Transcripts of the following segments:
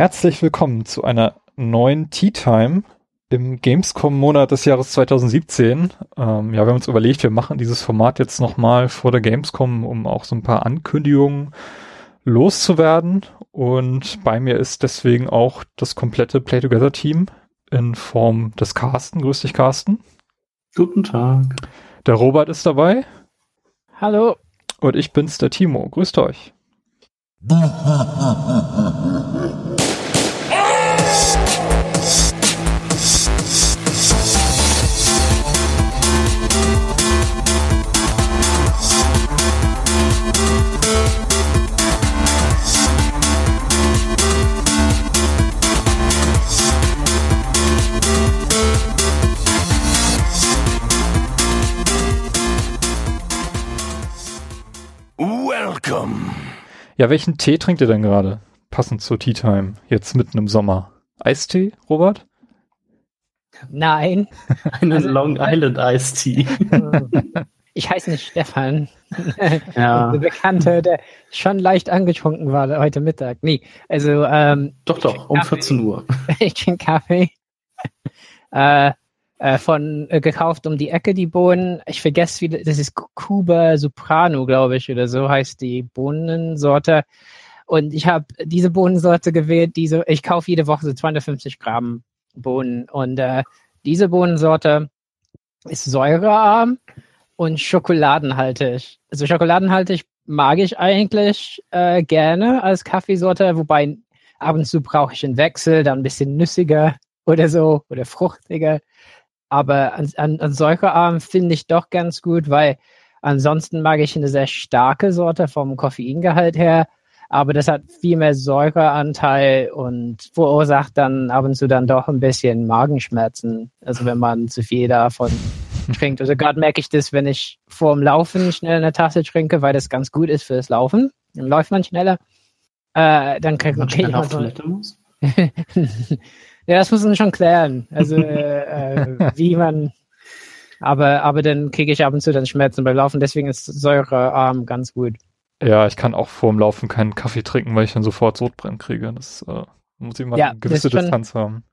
Herzlich willkommen zu einer neuen Tea Time im Gamescom-Monat des Jahres 2017. Ähm, ja, wir haben uns überlegt, wir machen dieses Format jetzt nochmal vor der Gamescom, um auch so ein paar Ankündigungen loszuwerden. Und bei mir ist deswegen auch das komplette Play Together Team in Form des Carsten. Grüß dich, Carsten. Guten Tag. Der Robert ist dabei. Hallo. Und ich bin's, der Timo. Grüßt euch. Ja, welchen Tee trinkt ihr denn gerade? Passend zur Tea Time, jetzt mitten im Sommer. Eistee, Robert? Nein. Einen also, Long Island Tea. Ich heiße nicht Stefan. ja. Der Bekannte, der schon leicht angetrunken war heute Mittag. Nee, also ähm, Doch, doch, um 14 Uhr. ich trinke Kaffee. äh, äh, von äh, gekauft um die Ecke die Bohnen. Ich vergesse wie das ist Cuba Soprano, glaube ich, oder so heißt die Bohnensorte. Und ich habe diese Bohnensorte gewählt. Diese, ich kaufe jede Woche so 250 Gramm Bohnen und äh, diese Bohnensorte ist säurearm und schokoladenhaltig. Also schokoladenhaltig mag ich eigentlich äh, gerne als Kaffeesorte, wobei ab und zu brauche ich einen Wechsel, dann ein bisschen nüssiger oder so oder fruchtiger. Aber an, an, an säurearm finde ich doch ganz gut, weil ansonsten mag ich eine sehr starke Sorte vom Koffeingehalt her. Aber das hat viel mehr Säureanteil und verursacht dann ab und zu dann doch ein bisschen Magenschmerzen. Also wenn man zu viel davon trinkt. Also gerade merke ich das, wenn ich vor dem Laufen schnell eine Tasse trinke, weil das ganz gut ist fürs Laufen. Dann läuft man schneller. Äh, dann kriegt man schnell auf Toilette muss. ja, das muss man schon klären. Also äh, wie man. Aber aber dann kriege ich ab und zu dann Schmerzen beim Laufen. Deswegen ist säurearm ganz gut. Ja, ich kann auch vor dem Laufen keinen Kaffee trinken, weil ich dann sofort Sodbrennen kriege. Das äh, muss ich mal ja, eine gewisse Distanz haben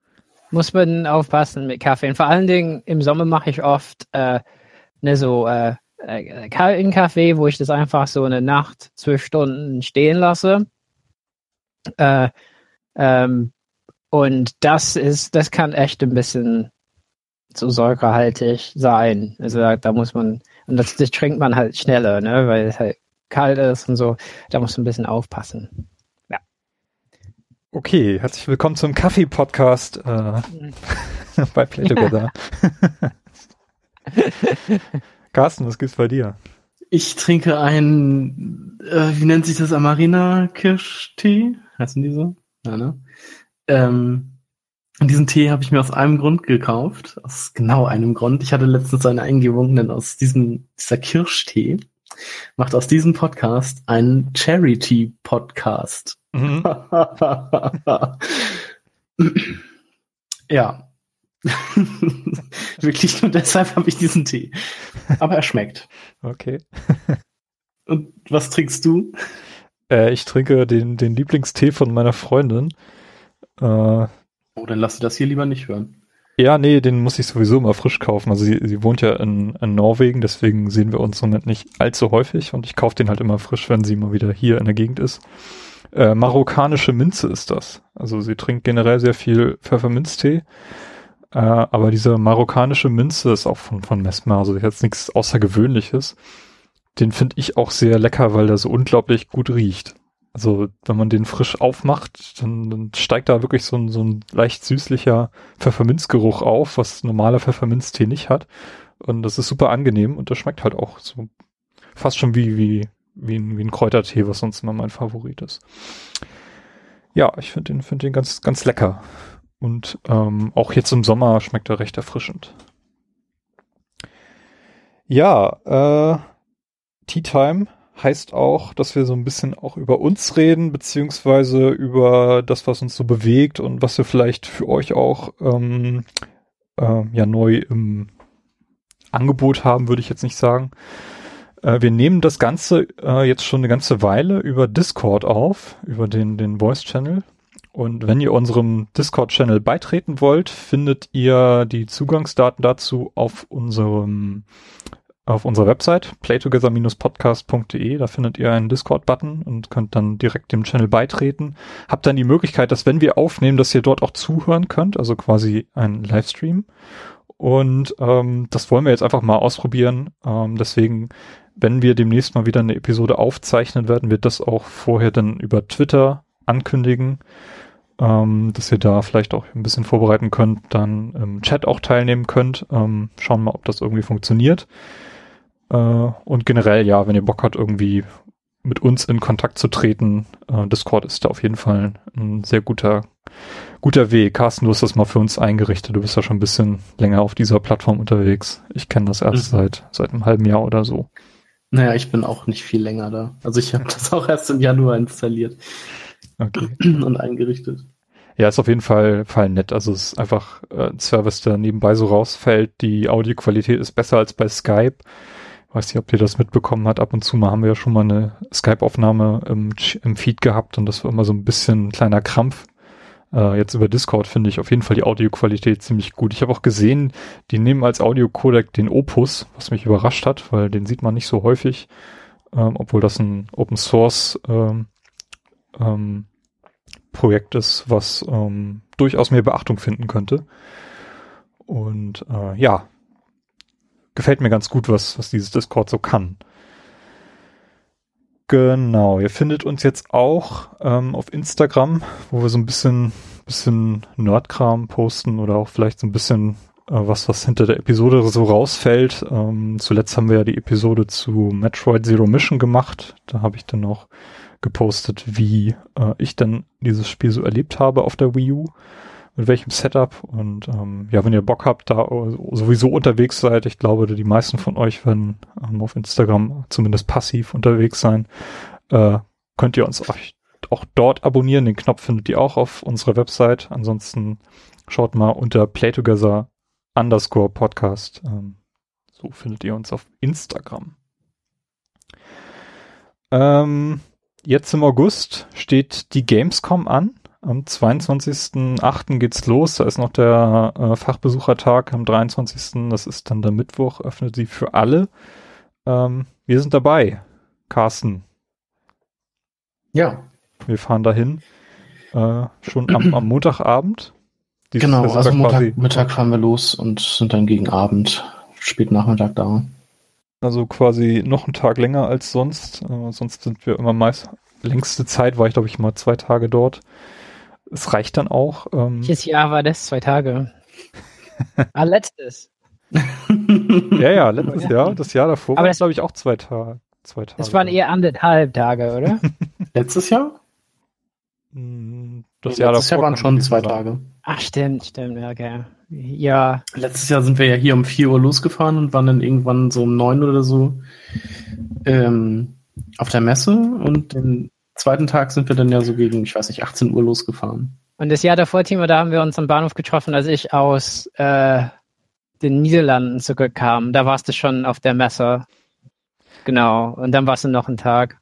muss man aufpassen mit Kaffee. Und vor allen Dingen im Sommer mache ich oft äh, ne, so äh, äh, kalten Kaffee, wo ich das einfach so eine Nacht, zwölf Stunden stehen lasse. Äh, ähm, und das ist, das kann echt ein bisschen so säurehaltig sein. Also da, da muss man, und das, das trinkt man halt schneller, ne, weil es halt kalt ist und so. Da muss man ein bisschen aufpassen. Okay, herzlich willkommen zum Kaffee-Podcast äh, bei Play Together. Carsten, was gibt's bei dir? Ich trinke einen, äh, wie nennt sich das, Amarina-Kirschtee? Heißen die so? Ja, ne? Ähm, und diesen Tee habe ich mir aus einem Grund gekauft. Aus genau einem Grund. Ich hatte letztens eine Eingebung, denn aus diesem, dieser Kirschtee macht aus diesem Podcast einen Charity-Podcast. Mhm. ja. Wirklich nur deshalb habe ich diesen Tee. Aber er schmeckt. Okay. Und was trinkst du? Äh, ich trinke den, den Lieblingstee von meiner Freundin. Äh, oh, dann lass du das hier lieber nicht hören. Ja, nee, den muss ich sowieso mal frisch kaufen. Also sie, sie wohnt ja in, in Norwegen, deswegen sehen wir uns im Moment nicht allzu häufig und ich kaufe den halt immer frisch, wenn sie mal wieder hier in der Gegend ist. Äh, marokkanische Minze ist das. Also sie trinkt generell sehr viel Pfefferminztee. Äh, aber diese marokkanische Minze ist auch von, von Mesmer, also jetzt nichts Außergewöhnliches. Den finde ich auch sehr lecker, weil der so unglaublich gut riecht. Also wenn man den frisch aufmacht, dann, dann steigt da wirklich so ein, so ein leicht süßlicher Pfefferminzgeruch auf, was normaler Pfefferminztee nicht hat. Und das ist super angenehm und das schmeckt halt auch so fast schon wie, wie, wie, ein, wie ein Kräutertee, was sonst immer mein Favorit ist. Ja, ich finde den, finde den ganz, ganz lecker. Und ähm, auch jetzt im Sommer schmeckt er recht erfrischend. Ja, äh, Tea Time heißt auch, dass wir so ein bisschen auch über uns reden, beziehungsweise über das, was uns so bewegt und was wir vielleicht für euch auch ähm, äh, ja neu im Angebot haben, würde ich jetzt nicht sagen. Äh, wir nehmen das Ganze äh, jetzt schon eine ganze Weile über Discord auf, über den, den Voice Channel. Und wenn ihr unserem Discord-Channel beitreten wollt, findet ihr die Zugangsdaten dazu auf unserem auf unserer Website playtogether-podcast.de. Da findet ihr einen Discord-Button und könnt dann direkt dem Channel beitreten. Habt dann die Möglichkeit, dass wenn wir aufnehmen, dass ihr dort auch zuhören könnt, also quasi ein Livestream. Und ähm, das wollen wir jetzt einfach mal ausprobieren. Ähm, deswegen, wenn wir demnächst mal wieder eine Episode aufzeichnen, werden wir das auch vorher dann über Twitter ankündigen, ähm, dass ihr da vielleicht auch ein bisschen vorbereiten könnt, dann im Chat auch teilnehmen könnt. Ähm, schauen mal, ob das irgendwie funktioniert. Äh, und generell, ja, wenn ihr Bock habt, irgendwie mit uns in Kontakt zu treten, äh, Discord ist da auf jeden Fall ein sehr guter guter Weg. Carsten, du hast das mal für uns eingerichtet. Du bist ja schon ein bisschen länger auf dieser Plattform unterwegs. Ich kenne das erst mhm. seit, seit einem halben Jahr oder so. Naja, ich bin auch nicht viel länger da. Also ich habe das auch erst im Januar installiert okay. und eingerichtet. Ja, ist auf jeden Fall, Fall nett. Also es ist einfach äh, ein Service, der nebenbei so rausfällt. Die Audioqualität ist besser als bei Skype. Weiß nicht, ob ihr das mitbekommen habt. Ab und zu mal haben wir ja schon mal eine Skype-Aufnahme im, im Feed gehabt und das war immer so ein bisschen ein kleiner Krampf. Äh, jetzt über Discord finde ich auf jeden Fall die Audioqualität ziemlich gut. Ich habe auch gesehen, die nehmen als Audio-Codec den Opus, was mich überrascht hat, weil den sieht man nicht so häufig, ähm, obwohl das ein Open Source ähm, ähm, Projekt ist, was ähm, durchaus mehr Beachtung finden könnte. Und äh, ja, gefällt mir ganz gut, was, was dieses Discord so kann. Genau, ihr findet uns jetzt auch ähm, auf Instagram, wo wir so ein bisschen, bisschen Nerdkram posten oder auch vielleicht so ein bisschen äh, was, was hinter der Episode so rausfällt. Ähm, zuletzt haben wir ja die Episode zu Metroid Zero Mission gemacht. Da habe ich dann auch gepostet, wie äh, ich dann dieses Spiel so erlebt habe auf der Wii U mit welchem Setup. Und ähm, ja, wenn ihr Bock habt, da sowieso unterwegs seid, ich glaube, die meisten von euch werden ähm, auf Instagram zumindest passiv unterwegs sein, äh, könnt ihr uns auch, auch dort abonnieren. Den Knopf findet ihr auch auf unserer Website. Ansonsten schaut mal unter Playtogether underscore Podcast. Ähm, so findet ihr uns auf Instagram. Ähm, jetzt im August steht die Gamescom an. Am 22.08. geht's los. Da ist noch der äh, Fachbesuchertag am 23. Das ist dann der Mittwoch. Öffnet sie für alle. Ähm, wir sind dabei. Carsten. Ja. Wir fahren dahin. Äh, schon am, am Montagabend. Dies genau, also Montag, Mittag fahren wir los und sind dann gegen Abend, spät Nachmittag da. Also quasi noch einen Tag länger als sonst. Äh, sonst sind wir immer meist längste Zeit war ich, glaube ich, mal zwei Tage dort es reicht dann auch. Ähm, Welches Jahr war das? Zwei Tage. ah, letztes. ja, ja, letztes Jahr. Das Jahr davor war das, glaube ich, auch zwei, Ta zwei Tage. Das waren eher anderthalb Tage, oder? letztes Jahr? Hm, das Jahr letztes Jahr waren schon zwei Tage. Ach, stimmt, stimmt, okay. Ja. Letztes Jahr sind wir ja hier um 4 Uhr losgefahren und waren dann irgendwann so um 9 oder so ähm, auf der Messe und den zweiten Tag sind wir dann ja so gegen, ich weiß nicht, 18 Uhr losgefahren. Und das Jahr davor, Timo, da haben wir uns am Bahnhof getroffen, als ich aus äh, den Niederlanden zurückkam. Da warst du schon auf der Messe. Genau. Und dann warst du noch einen Tag.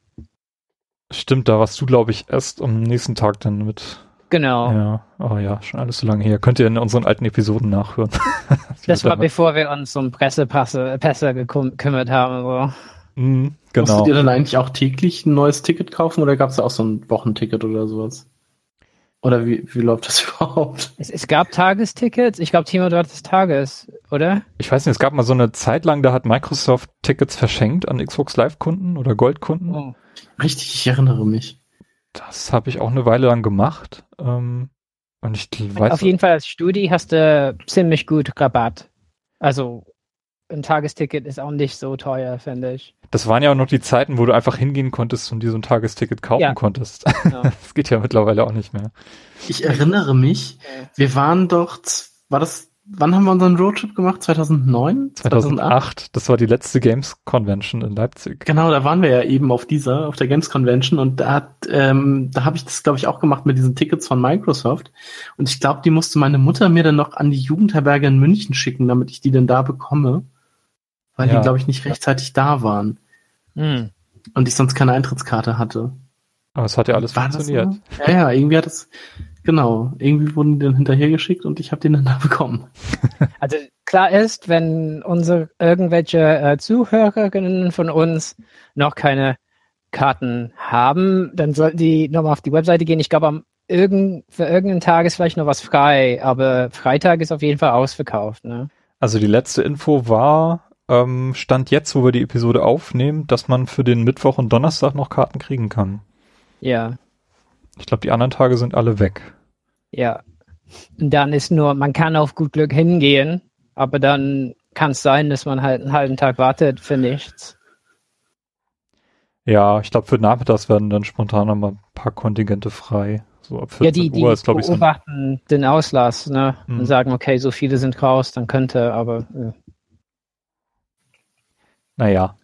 Stimmt, da warst du, glaube ich, erst am nächsten Tag dann mit. Genau. Ja, oh ja, schon alles so lange her. Könnt ihr in unseren alten Episoden nachhören. das war bevor wir uns um Pressepässe Pässe gekümmert haben. So. Mhm, genau. Musstet ihr dann eigentlich auch täglich ein neues Ticket kaufen oder gab es da auch so ein Wochenticket oder sowas? Oder wie, wie läuft das überhaupt? Es, es gab Tagestickets. Ich glaube, Timo, du hattest Tages, oder? Ich weiß nicht, es gab mal so eine Zeit lang, da hat Microsoft Tickets verschenkt an Xbox Live-Kunden oder Goldkunden. Oh. Richtig, ich erinnere mich. Das habe ich auch eine Weile lang gemacht. Ähm, und ich weiß. Auf jeden Fall als Studi hast du ziemlich gut Rabatt. Also ein Tagesticket ist auch nicht so teuer, finde ich. Das waren ja auch noch die Zeiten, wo du einfach hingehen konntest und dir so ein Tagesticket kaufen ja. konntest. Genau. Das geht ja mittlerweile auch nicht mehr. Ich erinnere mich, wir waren doch, war das, wann haben wir unseren Roadtrip gemacht? 2009? 2008? 2008? Das war die letzte Games Convention in Leipzig. Genau, da waren wir ja eben auf dieser, auf der Games Convention und da hat, ähm, da habe ich das, glaube ich, auch gemacht mit diesen Tickets von Microsoft. Und ich glaube, die musste meine Mutter mir dann noch an die Jugendherberge in München schicken, damit ich die denn da bekomme weil ja. die, glaube ich, nicht rechtzeitig da waren. Mhm. Und ich sonst keine Eintrittskarte hatte. Aber es hat ja alles War funktioniert. Ja, ja, irgendwie hat es, genau, irgendwie wurden die dann hinterhergeschickt und ich habe den dann da bekommen. Also klar ist, wenn unsere irgendwelche äh, Zuhörerinnen von uns noch keine Karten haben, dann sollten die nochmal auf die Webseite gehen. Ich glaube, am irgend, für irgendeinen Tag ist vielleicht noch was frei, aber Freitag ist auf jeden Fall ausverkauft. Ne? Also die letzte Info war, ähm, stand jetzt, wo wir die Episode aufnehmen, dass man für den Mittwoch und Donnerstag noch Karten kriegen kann. Ja, Ich glaube, die anderen Tage sind alle weg. ja. Und dann ist nur, man kann auf gut Glück hingehen, aber dann kann es sein, dass man halt einen halben Tag wartet für nichts. Ja, ich glaube, für Nachmittags werden dann spontan noch mal ein paar Kontingente frei. So ab 14 Ja, die, die Uhr ist, glaube ich, so beobachten den Auslass ne? Mhm. und sagen, okay, so viele sind raus, dann könnte, aber äh, Naja.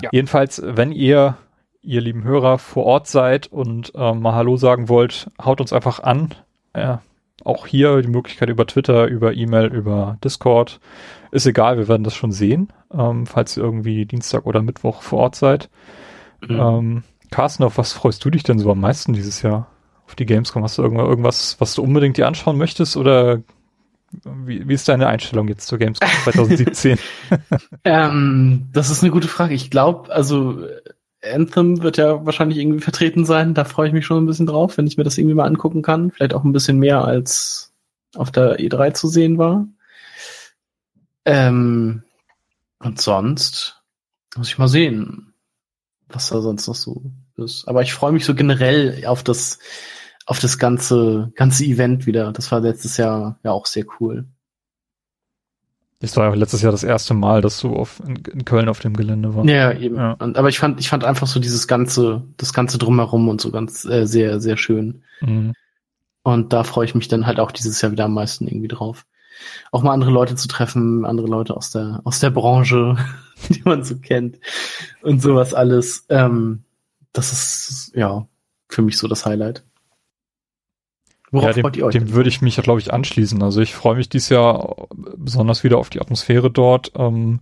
Ja. Jedenfalls, wenn ihr, ihr lieben Hörer, vor Ort seid und ähm, mal Hallo sagen wollt, haut uns einfach an. Äh, auch hier die Möglichkeit über Twitter, über E-Mail, über Discord. Ist egal, wir werden das schon sehen, ähm, falls ihr irgendwie Dienstag oder Mittwoch vor Ort seid. Mhm. Ähm, Carsten, auf was freust du dich denn so am meisten dieses Jahr? Auf die Gamescom? Hast du irgendwas was du unbedingt dir anschauen möchtest oder wie, wie ist deine Einstellung jetzt zur Gamescom 2017? Ähm, das ist eine gute Frage. Ich glaube, also Anthem wird ja wahrscheinlich irgendwie vertreten sein. Da freue ich mich schon ein bisschen drauf, wenn ich mir das irgendwie mal angucken kann. Vielleicht auch ein bisschen mehr als auf der E3 zu sehen war. Ähm, und sonst muss ich mal sehen, was da sonst noch so ist. Aber ich freue mich so generell auf das, auf das ganze, ganze Event wieder. Das war letztes Jahr ja auch sehr cool. Das war ja letztes Jahr das erste Mal, dass du auf, in, in Köln auf dem Gelände warst. Ja, eben. Ja. Und, aber ich fand, ich fand einfach so dieses ganze, das ganze drumherum und so ganz äh, sehr, sehr schön. Mhm. Und da freue ich mich dann halt auch dieses Jahr wieder am meisten irgendwie drauf. Auch mal andere Leute zu treffen, andere Leute aus der, aus der Branche, die man so kennt und sowas alles. Ähm, das ist, ja, für mich so das Highlight. Worauf ja, dem, freut ihr euch? dem würde ich mich, glaube ich, anschließen. Also ich freue mich dieses Jahr besonders wieder auf die Atmosphäre dort. Ähm,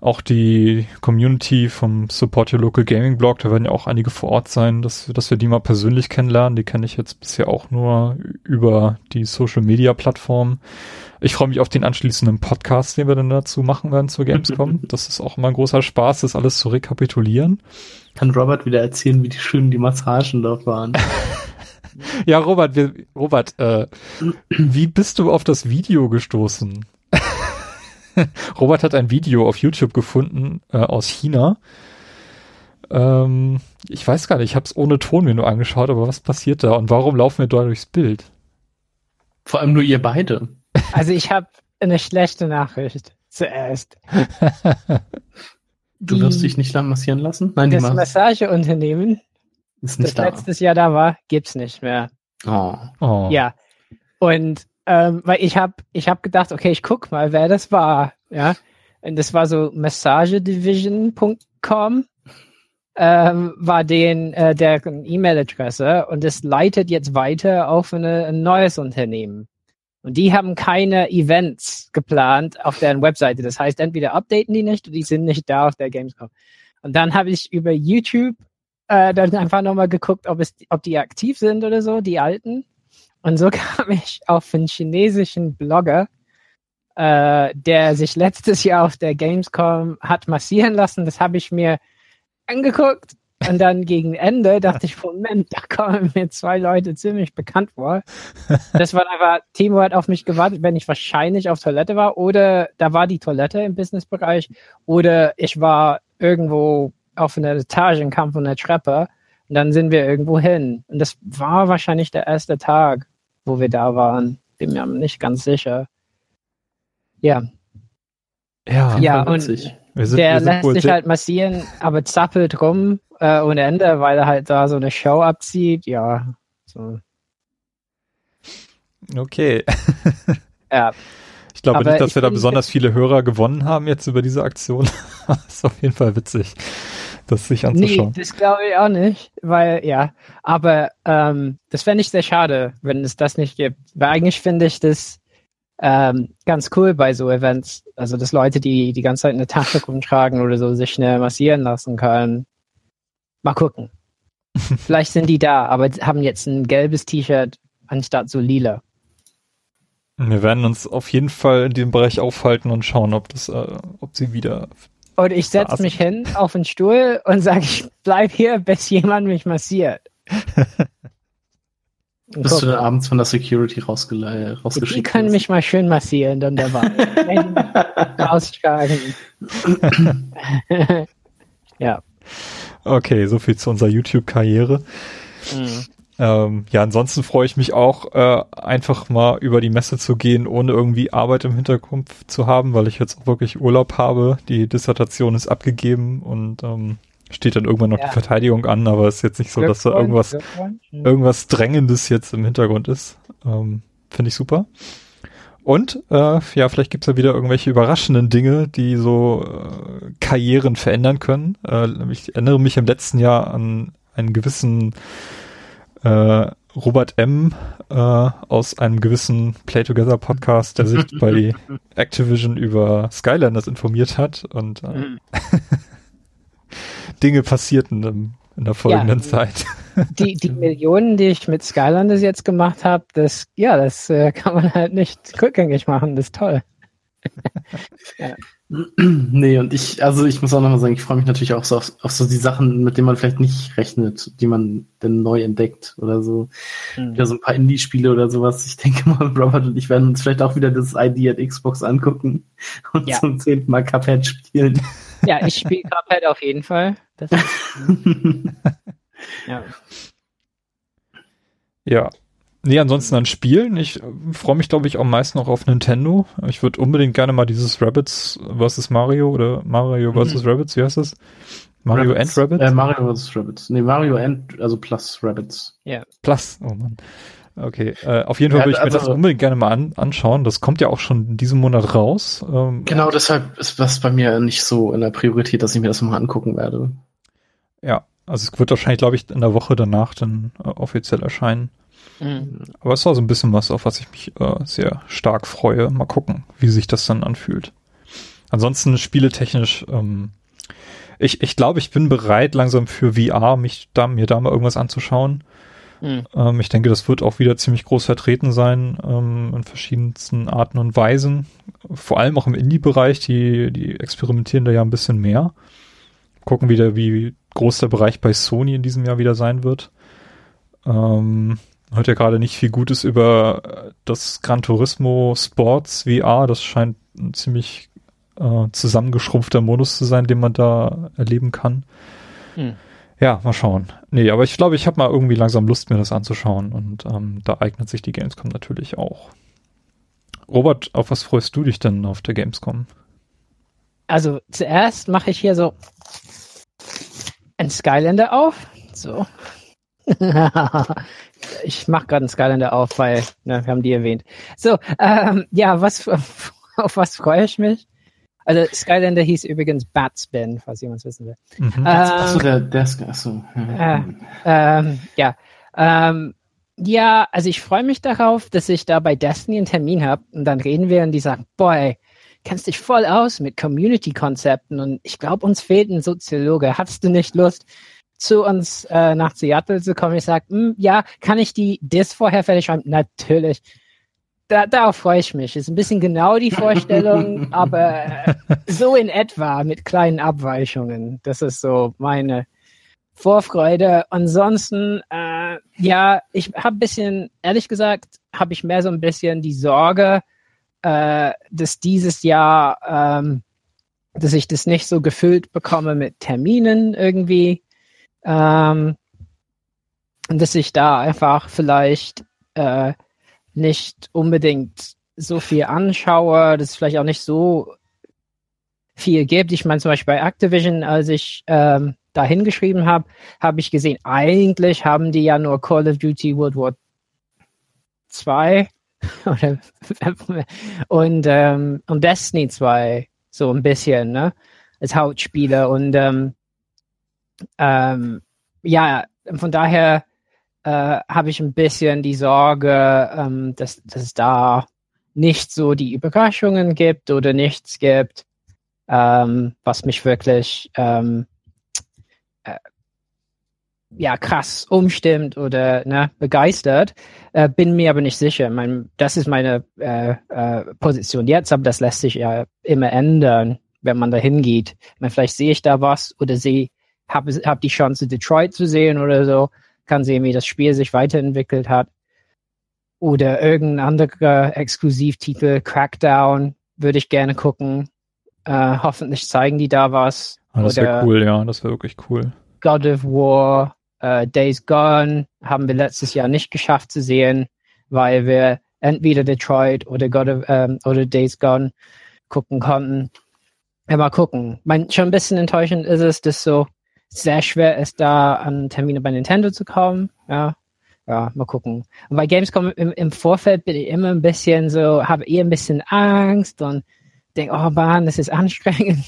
auch die Community vom Support Your Local Gaming Blog, da werden ja auch einige vor Ort sein, dass, dass wir die mal persönlich kennenlernen. Die kenne ich jetzt bisher auch nur über die Social Media Plattform. Ich freue mich auf den anschließenden Podcast, den wir dann dazu machen werden zur Gamescom. das ist auch immer ein großer Spaß, das alles zu rekapitulieren. Kann Robert wieder erzählen, wie die schön die Massagen dort waren. Ja, Robert, wir, Robert, äh, wie bist du auf das Video gestoßen? Robert hat ein Video auf YouTube gefunden äh, aus China. Ähm, ich weiß gar nicht, ich habe es ohne Ton mir nur angeschaut, aber was passiert da und warum laufen wir da durchs Bild? Vor allem nur ihr beide. Also ich habe eine schlechte Nachricht zuerst. Du wirst dich nicht lang massieren lassen? Nein, die Das Mas Massageunternehmen, ist das nicht da. letztes Jahr da war, gibt's nicht mehr. Oh. Oh. Ja. Und ähm, weil ich habe ich hab gedacht, okay, ich guck mal, wer das war. Ja. Und das war so massagedivision.com ähm, war den äh, der E-Mail-Adresse und es leitet jetzt weiter auf eine, ein neues Unternehmen. Und die haben keine Events geplant auf deren Webseite. Das heißt, entweder updaten die nicht oder die sind nicht da auf der Gamescom. Und dann habe ich über YouTube äh, dann einfach nochmal geguckt, ob, es, ob die aktiv sind oder so, die alten. Und so kam ich auf einen chinesischen Blogger, äh, der sich letztes Jahr auf der Gamescom hat massieren lassen. Das habe ich mir angeguckt. Und dann gegen Ende dachte ich, Moment, da kommen mir zwei Leute ziemlich bekannt vor. Das war einfach, Timo hat auf mich gewartet, wenn ich wahrscheinlich auf Toilette war oder da war die Toilette im Businessbereich oder ich war irgendwo auf einer Etage und kam von der Treppe und dann sind wir irgendwo hin. Und das war wahrscheinlich der erste Tag, wo wir da waren. Bin mir nicht ganz sicher. Ja, Ja, Ja, und witzig. wir sind, der wir sind lässt sich halt massieren, aber zappelt rum äh, ohne Ende, weil er halt da so eine Show abzieht. Ja, so. okay. ja. Ich glaube Aber nicht, dass wir da besonders viele Hörer gewonnen haben jetzt über diese Aktion. ist auf jeden Fall witzig, das sich Nee, anzuschauen. das glaube ich auch nicht, weil, ja, aber ähm, das fände ich sehr schade, wenn es das nicht gibt. Weil eigentlich finde ich das ähm, ganz cool bei so Events. Also, dass Leute, die die ganze Zeit eine Tasche rumtragen oder so, sich schnell massieren lassen können. Mal gucken. Vielleicht sind die da, aber haben jetzt ein gelbes T-Shirt anstatt so lila. Wir werden uns auf jeden Fall in dem Bereich aufhalten und schauen, ob das, äh, ob sie wieder. Und ich setze mich hin auf den Stuhl und sage, ich bleib hier, bis jemand mich massiert. Bist du dann abends von der Security rausgeschickt? Die können mich mal schön massieren, dann dabei. Austragen. ja. Okay, so viel zu unserer YouTube-Karriere. Mhm. Ähm, ja, ansonsten freue ich mich auch, äh, einfach mal über die Messe zu gehen, ohne irgendwie Arbeit im Hintergrund zu haben, weil ich jetzt auch wirklich Urlaub habe. Die Dissertation ist abgegeben und ähm, steht dann irgendwann noch ja. die Verteidigung an, aber es ist jetzt nicht so, dass da irgendwas, irgendwas Drängendes jetzt im Hintergrund ist. Ähm, Finde ich super. Und äh, ja, vielleicht gibt's ja wieder irgendwelche überraschenden Dinge, die so äh, Karrieren verändern können. Äh, ich erinnere mich im letzten Jahr an einen gewissen äh, Robert M. Äh, aus einem gewissen Play Together Podcast, der sich bei Activision über Skylanders informiert hat und äh, mhm. Dinge passierten im, in der folgenden ja, Zeit. Die, die Millionen, die ich mit Skylanders jetzt gemacht habe, das, ja, das äh, kann man halt nicht rückgängig machen, das ist toll. ja. Nee, und ich, also ich muss auch nochmal sagen, ich freue mich natürlich auch so auf, auf, so die Sachen, mit denen man vielleicht nicht rechnet, die man dann neu entdeckt oder so. Mhm. Ja, so ein paar Indie-Spiele oder sowas. Ich denke mal, Robert und ich werden uns vielleicht auch wieder das ID at Xbox angucken und ja. zum zehnten Mal Cuphead spielen. Ja, ich spiele Cuphead auf jeden Fall. ja. Ja, Nee, ansonsten an Spielen. Ich freue mich, glaube ich, am meisten noch auf Nintendo. Ich würde unbedingt gerne mal dieses Rabbits vs. Mario oder Mario vs. Mhm. Rabbits, wie heißt das? Mario Rabbits. and Rabbits? Äh, Mario vs. Rabbits. Nee, Mario and, also plus Rabbits. Ja. Yeah. Plus, oh Mann. Okay, äh, auf jeden Fall würde ich also, mir das unbedingt gerne mal an, anschauen. Das kommt ja auch schon in diesem Monat raus. Ähm, genau, deshalb ist das bei mir nicht so in der Priorität, dass ich mir das mal angucken werde. Ja, also es wird wahrscheinlich, glaube ich, in der Woche danach dann äh, offiziell erscheinen. Mhm. Aber es war so ein bisschen was, auf was ich mich äh, sehr stark freue. Mal gucken, wie sich das dann anfühlt. Ansonsten spieletechnisch, ähm, ich, ich glaube, ich bin bereit langsam für VR, mich da, mir da mal irgendwas anzuschauen. Mhm. Ähm, ich denke, das wird auch wieder ziemlich groß vertreten sein, ähm, in verschiedensten Arten und Weisen. Vor allem auch im Indie-Bereich, die, die experimentieren da ja ein bisschen mehr. Gucken wieder, wie groß der Bereich bei Sony in diesem Jahr wieder sein wird. Ähm, hört ja gerade nicht viel Gutes über äh, das Gran Turismo Sports VR. Das scheint ein ziemlich äh, zusammengeschrumpfter Modus zu sein, den man da erleben kann. Hm. Ja, mal schauen. Nee, aber ich glaube, ich habe mal irgendwie langsam Lust, mir das anzuschauen und ähm, da eignet sich die Gamescom natürlich auch. Robert, auf was freust du dich denn auf der Gamescom? Also zuerst mache ich hier so ein Skylander auf. So. ich mache gerade einen Skylander auf, weil ne, wir haben die erwähnt. So, ähm, ja, was auf was freue ich mich? Also Skylander hieß übrigens Batspin, falls jemand wissen will. Mhm. Ähm, achso, der, der ist, achso. Äh, ähm, ja. Ähm, ja, also ich freue mich darauf, dass ich da bei Destiny einen Termin habe und dann reden wir und die sagen, boy, kennst dich voll aus mit Community-Konzepten und ich glaube, uns fehlt ein Soziologe. Hast du nicht Lust, zu uns äh, nach Seattle zu kommen. Ich sage, hm, ja, kann ich die Dis vorher fertig schreiben? Natürlich. Da, darauf freue ich mich. Ist ein bisschen genau die Vorstellung, aber äh, so in etwa mit kleinen Abweichungen. Das ist so meine Vorfreude. Ansonsten, äh, ja, ich habe ein bisschen, ehrlich gesagt, habe ich mehr so ein bisschen die Sorge, äh, dass dieses Jahr, ähm, dass ich das nicht so gefüllt bekomme mit Terminen irgendwie. Ähm, dass ich da einfach vielleicht äh, nicht unbedingt so viel anschaue, dass es vielleicht auch nicht so viel gibt. Ich meine zum Beispiel bei Activision, als ich ähm, da hingeschrieben habe, habe ich gesehen, eigentlich haben die ja nur Call of Duty World War 2 und, ähm, und Destiny 2 so ein bisschen, ne? Als Hauptspieler und ähm, ähm, ja, von daher äh, habe ich ein bisschen die Sorge, ähm, dass, dass es da nicht so die Überraschungen gibt oder nichts gibt, ähm, was mich wirklich ähm, äh, ja krass umstimmt oder ne, begeistert. Äh, bin mir aber nicht sicher. Mein, das ist meine äh, äh, Position jetzt, aber das lässt sich ja immer ändern, wenn man da hingeht. vielleicht sehe ich da was oder sehe, habe hab die Chance, Detroit zu sehen oder so, kann sehen, wie das Spiel sich weiterentwickelt hat. Oder irgendein anderer Exklusivtitel, Crackdown, würde ich gerne gucken. Äh, hoffentlich zeigen die da was. Ah, das wäre cool, ja, das wäre wirklich cool. God of War, äh, Days Gone haben wir letztes Jahr nicht geschafft zu sehen, weil wir entweder Detroit oder God of, ähm, oder Days Gone gucken konnten. Ja, mal gucken. Mein, schon ein bisschen enttäuschend ist es, dass so sehr schwer ist, da an Termine bei Nintendo zu kommen. Ja, ja, mal gucken. Und bei Gamescom im, im Vorfeld bin ich immer ein bisschen so, habe eher ein bisschen Angst und denke, oh Mann, das ist anstrengend.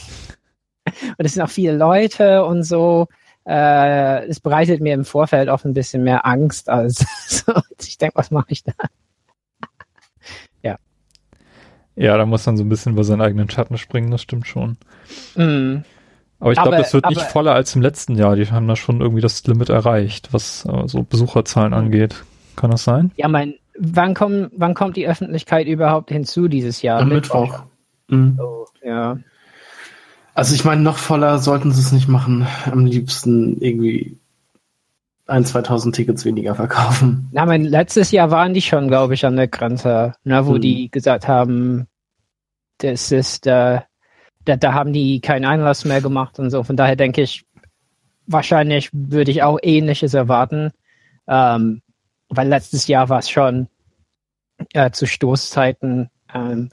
und es sind auch viele Leute und so. Äh, es bereitet mir im Vorfeld oft ein bisschen mehr Angst als so. Ich denke, was mache ich da? ja. Ja, da muss man so ein bisschen über seinen eigenen Schatten springen, das stimmt schon. Mm. Aber ich glaube, das wird aber, nicht voller als im letzten Jahr. Die haben da schon irgendwie das Limit erreicht, was äh, so Besucherzahlen angeht. Kann das sein? Ja, mein, wann, kommen, wann kommt die Öffentlichkeit überhaupt hinzu dieses Jahr? Am Mittwoch. Mittwoch. Mhm. Oh, ja. Also ich meine, noch voller sollten sie es nicht machen. Am liebsten irgendwie ein, 2000 Tickets weniger verkaufen. Na, mein letztes Jahr waren die schon, glaube ich, an der Grenze, ne, wo hm. die gesagt haben, das ist, äh, da, da haben die keinen Einlass mehr gemacht und so. Von daher denke ich, wahrscheinlich würde ich auch Ähnliches erwarten. Ähm, weil letztes Jahr war es schon äh, zu Stoßzeiten, ähm,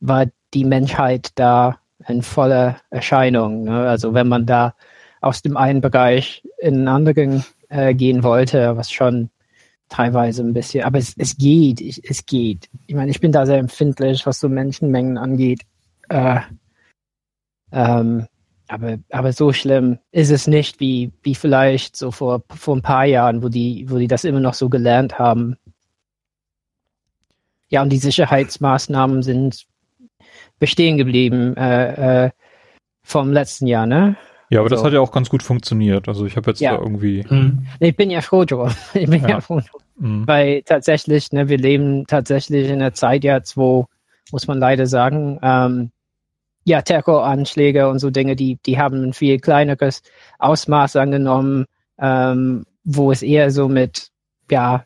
war die Menschheit da in voller Erscheinung. Ne? Also wenn man da aus dem einen Bereich in einen anderen äh, gehen wollte, was schon teilweise ein bisschen, aber es, es geht, ich, es geht. Ich meine, ich bin da sehr empfindlich, was so Menschenmengen angeht. Äh, ähm, aber, aber so schlimm ist es nicht, wie, wie vielleicht so vor, vor ein paar Jahren, wo die, wo die das immer noch so gelernt haben. Ja, und die Sicherheitsmaßnahmen sind bestehen geblieben äh, äh, vom letzten Jahr, ne? Ja, aber so. das hat ja auch ganz gut funktioniert. Also ich habe jetzt ja. da irgendwie. Mhm. Ich bin ja froh drum. Ich bin ja, ja froh drum. Mhm. Weil tatsächlich, ne, wir leben tatsächlich in einer Zeit jetzt, wo, muss man leider sagen, ähm, ja, Terroranschläge und so Dinge, die, die haben ein viel kleineres Ausmaß angenommen, ähm, wo es eher so mit, ja,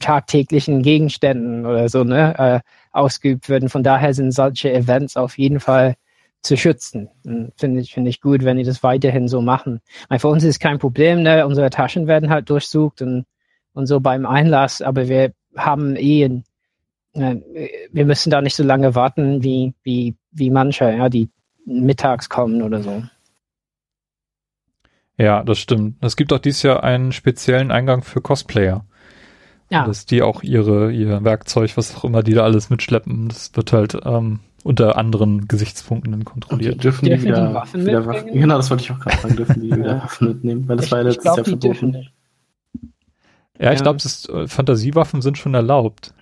tagtäglichen Gegenständen oder so, ne, äh, ausgeübt würden. Von daher sind solche Events auf jeden Fall zu schützen. Finde ich, finde ich gut, wenn die das weiterhin so machen. Meine, für uns ist kein Problem, ne? Unsere Taschen werden halt durchsucht und, und so beim Einlass, aber wir haben eh äh, wir müssen da nicht so lange warten wie, wie, wie manche, ja, die mittags kommen oder so. Ja, das stimmt. Es gibt auch dieses Jahr einen speziellen Eingang für Cosplayer. Ja. Dass die auch ihre, ihr Werkzeug, was auch immer die da alles mitschleppen, das wird halt ähm, unter anderen Gesichtspunkten dann kontrolliert. Und dürfen, dürfen die wieder, die Waffen wieder Waffen, Genau, das wollte ich auch gerade sagen. Dürfen die wieder Waffen mitnehmen? Weil das ich, war ja letztes Jahr verboten. Ja, ich glaube, äh, Fantasiewaffen sind schon erlaubt.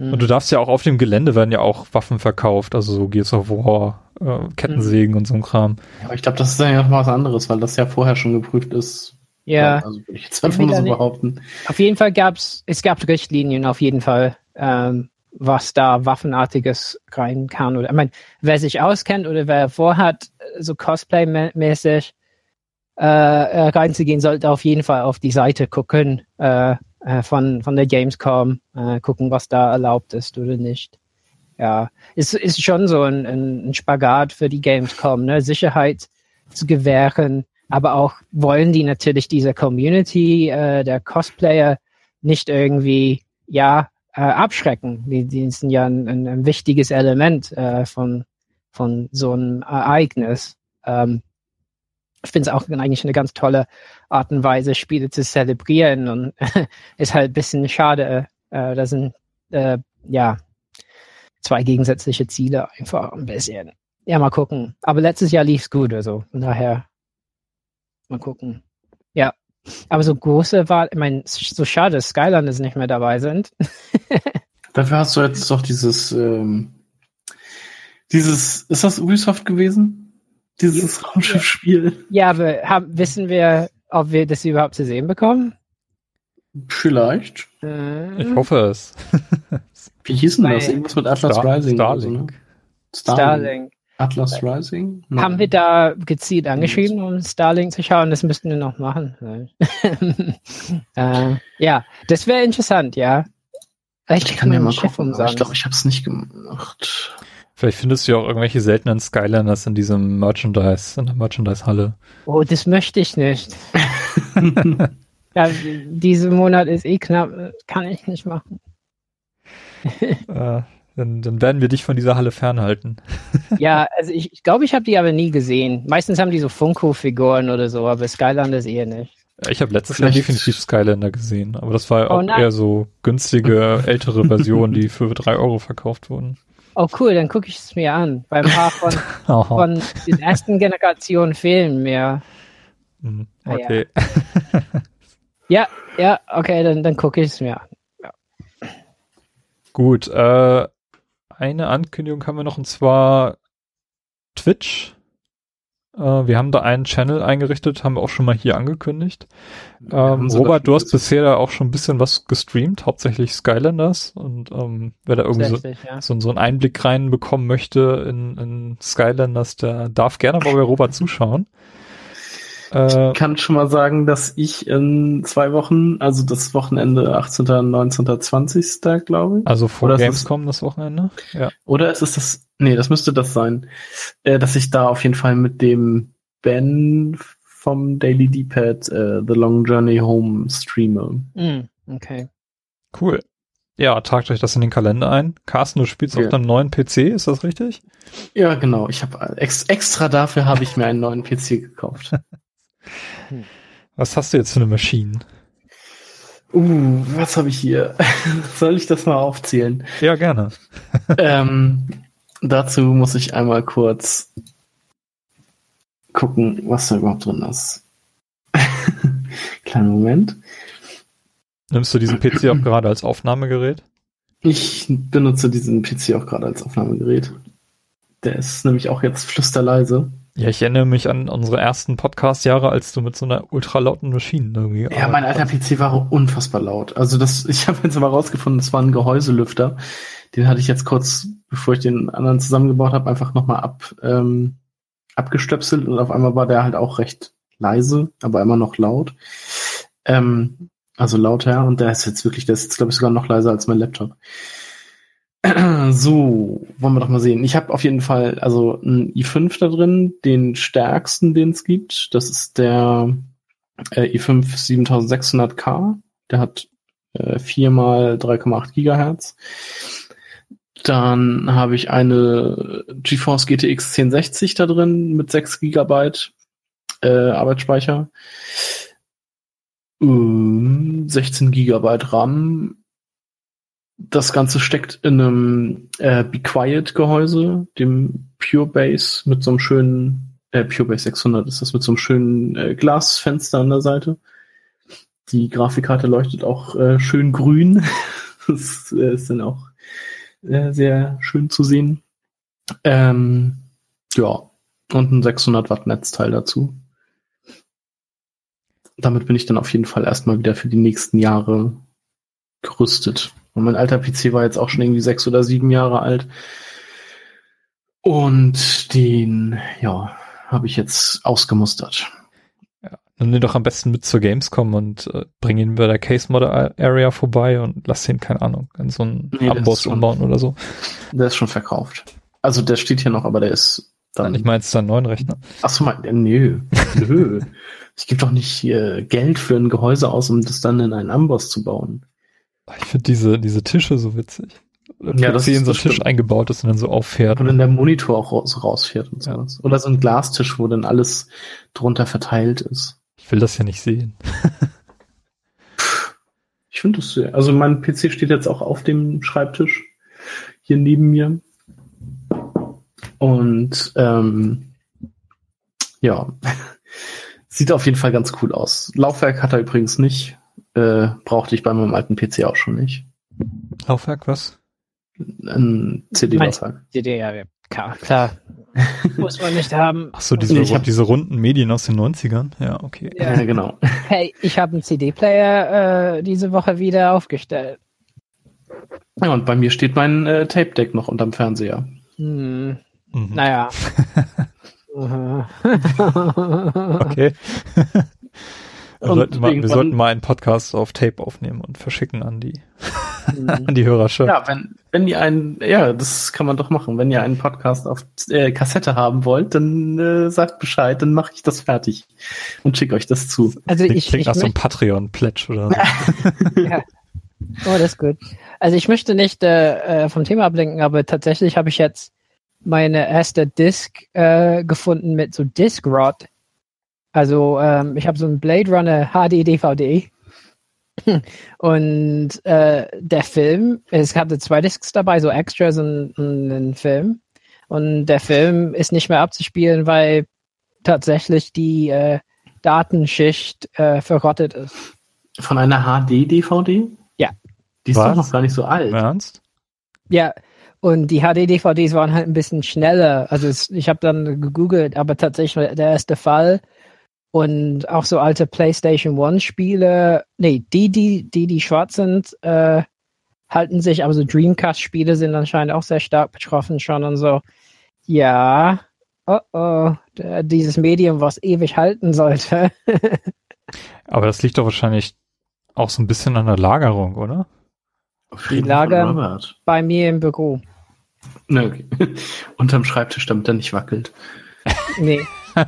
Mhm. Und du darfst ja auch auf dem Gelände werden ja auch Waffen verkauft, also so Gears of War, äh, Kettensägen mhm. und so ein Kram. Ja, aber ich glaube, das ist ja noch was anderes, weil das ja vorher schon geprüft ist, ja. Also würde ich jetzt einfach mal so behaupten. Auf jeden Fall gab es, es gab Richtlinien auf jeden Fall, ähm, was da Waffenartiges rein kann. Oder, ich meine, wer sich auskennt oder wer vorhat, so Cosplay-mäßig äh, reinzugehen, sollte auf jeden Fall auf die Seite gucken äh, äh, von, von der Gamescom, äh, gucken, was da erlaubt ist oder nicht. Ja, es ist schon so ein, ein Spagat für die Gamescom, ne? Sicherheit zu gewähren, aber auch wollen die natürlich diese Community äh, der Cosplayer nicht irgendwie ja äh, abschrecken. Die, die sind ja ein, ein wichtiges Element äh, von von so einem Ereignis. Ähm, ich finde es auch eigentlich eine ganz tolle Art und Weise, Spiele zu zelebrieren und ist halt ein bisschen schade. Äh, da sind äh, ja zwei gegensätzliche Ziele einfach ein bisschen. Ja, mal gucken. Aber letztes Jahr lief's gut, also von daher Mal gucken. Ja. Aber so große war, ich meine, so schade, dass Skylanders nicht mehr dabei sind. Dafür hast du jetzt doch dieses, ähm, dieses, ist das Ubisoft gewesen? Dieses Raumschiffspiel? Ja, aber haben, wissen wir, ob wir das überhaupt zu sehen bekommen? Vielleicht. Äh, Ich hoffe es. Wie hieß denn das? Irgendwas mit Atlas Star- Rising. oder so, ne? Starlink. Starlink. Atlas Rising? Nein. Haben wir da gezielt angeschrieben, um Starlink zu schauen? Das müssten wir noch machen. äh, ja, das wäre interessant, ja. Vielleicht Ich kann ja man mal gucken, aber ich glaube, ich habe es nicht gemacht. Vielleicht findest du ja auch irgendwelche seltenen Skylanders in diesem Merchandise, in der Merchandise-Halle. Oh, das möchte ich nicht. Ja, diesen Monat ist eh knapp, kann ich nicht machen. Äh, dann, dann werden wir dich von dieser Halle fernhalten. Ja, also ich, ich glaube, ich habe die aber nie gesehen. Meistens haben die so Funko-Figuren oder so, aber Skylanders eher nicht. Ich habe letztes Jahr Vielleicht- definitiv Skylander gesehen, aber das war Oh auch nein. eher so günstige, ältere Versionen, die für drei Euro verkauft wurden. Oh cool, dann gucke ich es mir an. Bei ein paar von, Aha. von den ersten Generationen fehlen mir. Hm, Ah, ja. Okay. Ja, ja, okay, dann, dann gucke ich es mir an. Gut, äh, eine Ankündigung haben wir noch und zwar Twitch. Äh, wir haben da einen Channel eingerichtet, haben wir auch schon mal hier angekündigt. Ähm, Robert, du hast bisher da auch schon ein bisschen was gestreamt, hauptsächlich Skylanders und ähm, wer da irgendwie so, ja. so, so einen Einblick reinbekommen möchte in, in Skylanders, der darf gerne mal bei Robert zuschauen. Äh, Ich kann schon mal sagen, dass ich in zwei Wochen, also das Wochenende 18., 19., 20., glaube ich. also vor Oder ist das- Gamescom das Wochenende. Ja. Oder ist es das, nee, das müsste das sein, äh, dass ich da auf jeden Fall mit dem Ben vom Daily D-Pad äh, The Long Journey Home streame. Mm, okay. Cool. Ja, tragt euch das in den Kalender ein. Carsten, du spielst Ja. auf deinem neuen PC, ist das richtig? Ja, genau. Ich habe ex extra dafür habe ich mir einen neuen PC gekauft. Was hast du jetzt für eine Maschine? Uh, was habe ich hier? Soll ich das mal aufzählen? Ja, gerne. ähm, dazu muss ich einmal kurz gucken, was da überhaupt drin ist. Kleinen Moment. Nimmst du diesen PC auch gerade als Aufnahmegerät? Ich benutze diesen PC auch gerade als Aufnahmegerät. Der ist nämlich auch jetzt flüsterleise. Ja, ich erinnere mich an unsere ersten Podcast-Jahre, als du mit so einer ultralauten Maschine irgendwie. Ja, mein alter PC war unfassbar laut. Also das, ich habe jetzt aber rausgefunden, das war ein Gehäuselüfter. Den hatte ich jetzt kurz, bevor ich den anderen zusammengebaut habe, einfach nochmal ab, ähm, abgestöpselt und auf einmal war der halt auch recht leise, aber immer noch laut. Ähm, also lauter und der ist jetzt wirklich, der ist jetzt glaube ich sogar noch leiser als mein Laptop. So, wollen wir doch mal sehen. Ich habe auf jeden Fall also ein i5 da drin, den stärksten, den es gibt. Das ist der äh, i5 7600K. Der hat äh, 4 mal 3,8 Gigahertz. Dann habe ich eine GeForce GTX 1060 da drin mit 6 Gigabyte äh, Arbeitsspeicher. Ähm, 16 Gigabyte RAM. Das Ganze steckt in einem äh, Be Quiet Gehäuse, dem Pure Base mit so einem schönen, äh, Pure Base 600 ist das mit so einem schönen äh, Glasfenster an der Seite. Die Grafikkarte leuchtet auch äh, schön grün. das äh, ist dann auch äh, sehr schön zu sehen. Ähm, ja, und ein 600 Watt Netzteil dazu. Damit bin ich dann auf jeden Fall erstmal wieder für die nächsten Jahre gerüstet. Und mein alter PC war jetzt auch schon irgendwie sechs oder sieben Jahre alt. Und den, ja, habe ich jetzt ausgemustert. Nimm den doch am besten mit zur Gamescom und äh, bring ihn bei der Case Model Area vorbei und lass ihn, keine Ahnung, in so einen Nee, Amboss ist umbauen oder so. Der ist schon verkauft. Also der steht hier noch, aber der ist dann. Ich meine jetzt einen neuen Rechner. Achso, mein, äh, nö. nö. Ich gebe doch nicht äh, Geld für ein Gehäuse aus, um das dann in einen Amboss zu bauen. Ich finde diese, diese Tische so witzig. Ja, PC das in ist- so Tisch stimmt. eingebaut ist und dann so auffährt. Wo dann der Monitor auch raus, rausfährt und Ja. sowas. Oder so ein Glastisch, wo dann alles drunter verteilt ist. Ich will das ja nicht sehen. Ich finde das sehr. Also mein PC steht jetzt auch auf dem Schreibtisch hier neben mir. Und ähm, ja, sieht auf jeden Fall ganz cool aus. Laufwerk hat er übrigens nicht. Äh, brauchte ich bei meinem alten PC auch schon nicht. Laufwerk, was? Ein CD-Laufwerk. DDR, ja, klar, klar. Muss man nicht haben. Ach so, diese, Nee, ich hab- diese runden Medien aus den 90ern. Ja, okay. Ja. Ja, genau. Hey, ich habe einen CD-Player äh, diese Woche wieder aufgestellt. Ja, und bei mir steht mein äh, Tape-Deck noch unterm Fernseher. Hm, Mhm. naja. Aha. Okay. Wir, Und sollten mal, wir sollten mal einen Podcast auf Tape aufnehmen und verschicken an die, Hm. an die Hörerschaft. Ja, wenn, wenn ihr einen, ja, das kann man doch machen. Wenn ihr einen Podcast auf äh, Kassette haben wollt, dann äh, sagt Bescheid, dann mache ich das fertig und schicke euch das zu. Also Klingt, ich, klingt ich nach so einem Patreon-Pledge oder so. ja. Oh, das ist gut. Also ich möchte nicht äh, äh, vom Thema ablenken, aber tatsächlich habe ich jetzt meine erste Disc äh, gefunden mit so Discrod. Also ähm, ich habe so ein Blade Runner HD DVD und äh, der Film, es hatte zwei Discs dabei, so Extras und, und einen Film. Und der Film ist nicht mehr abzuspielen, weil tatsächlich die äh, Datenschicht äh, verrottet ist. Von einer HD-DVD? Ja. Die ist Was? doch noch gar nicht so alt. Ernst? Ja, und die HD-DVDs waren halt ein bisschen schneller. Also es, ich habe dann gegoogelt, aber tatsächlich der erste Fall und auch so alte PlayStation One-Spiele, nee, die, die, die, die schwarz sind, äh, halten sich, aber so Dreamcast-Spiele sind anscheinend auch sehr stark betroffen schon und so. Ja, oh oh, dieses Medium, was ewig halten sollte. Aber das liegt doch wahrscheinlich auch so ein bisschen an der Lagerung, oder? Auf Die jeden lagern-. Bei mir im Büro. Ne, okay. Unterm Schreibtisch, damit er nicht wackelt. Nee.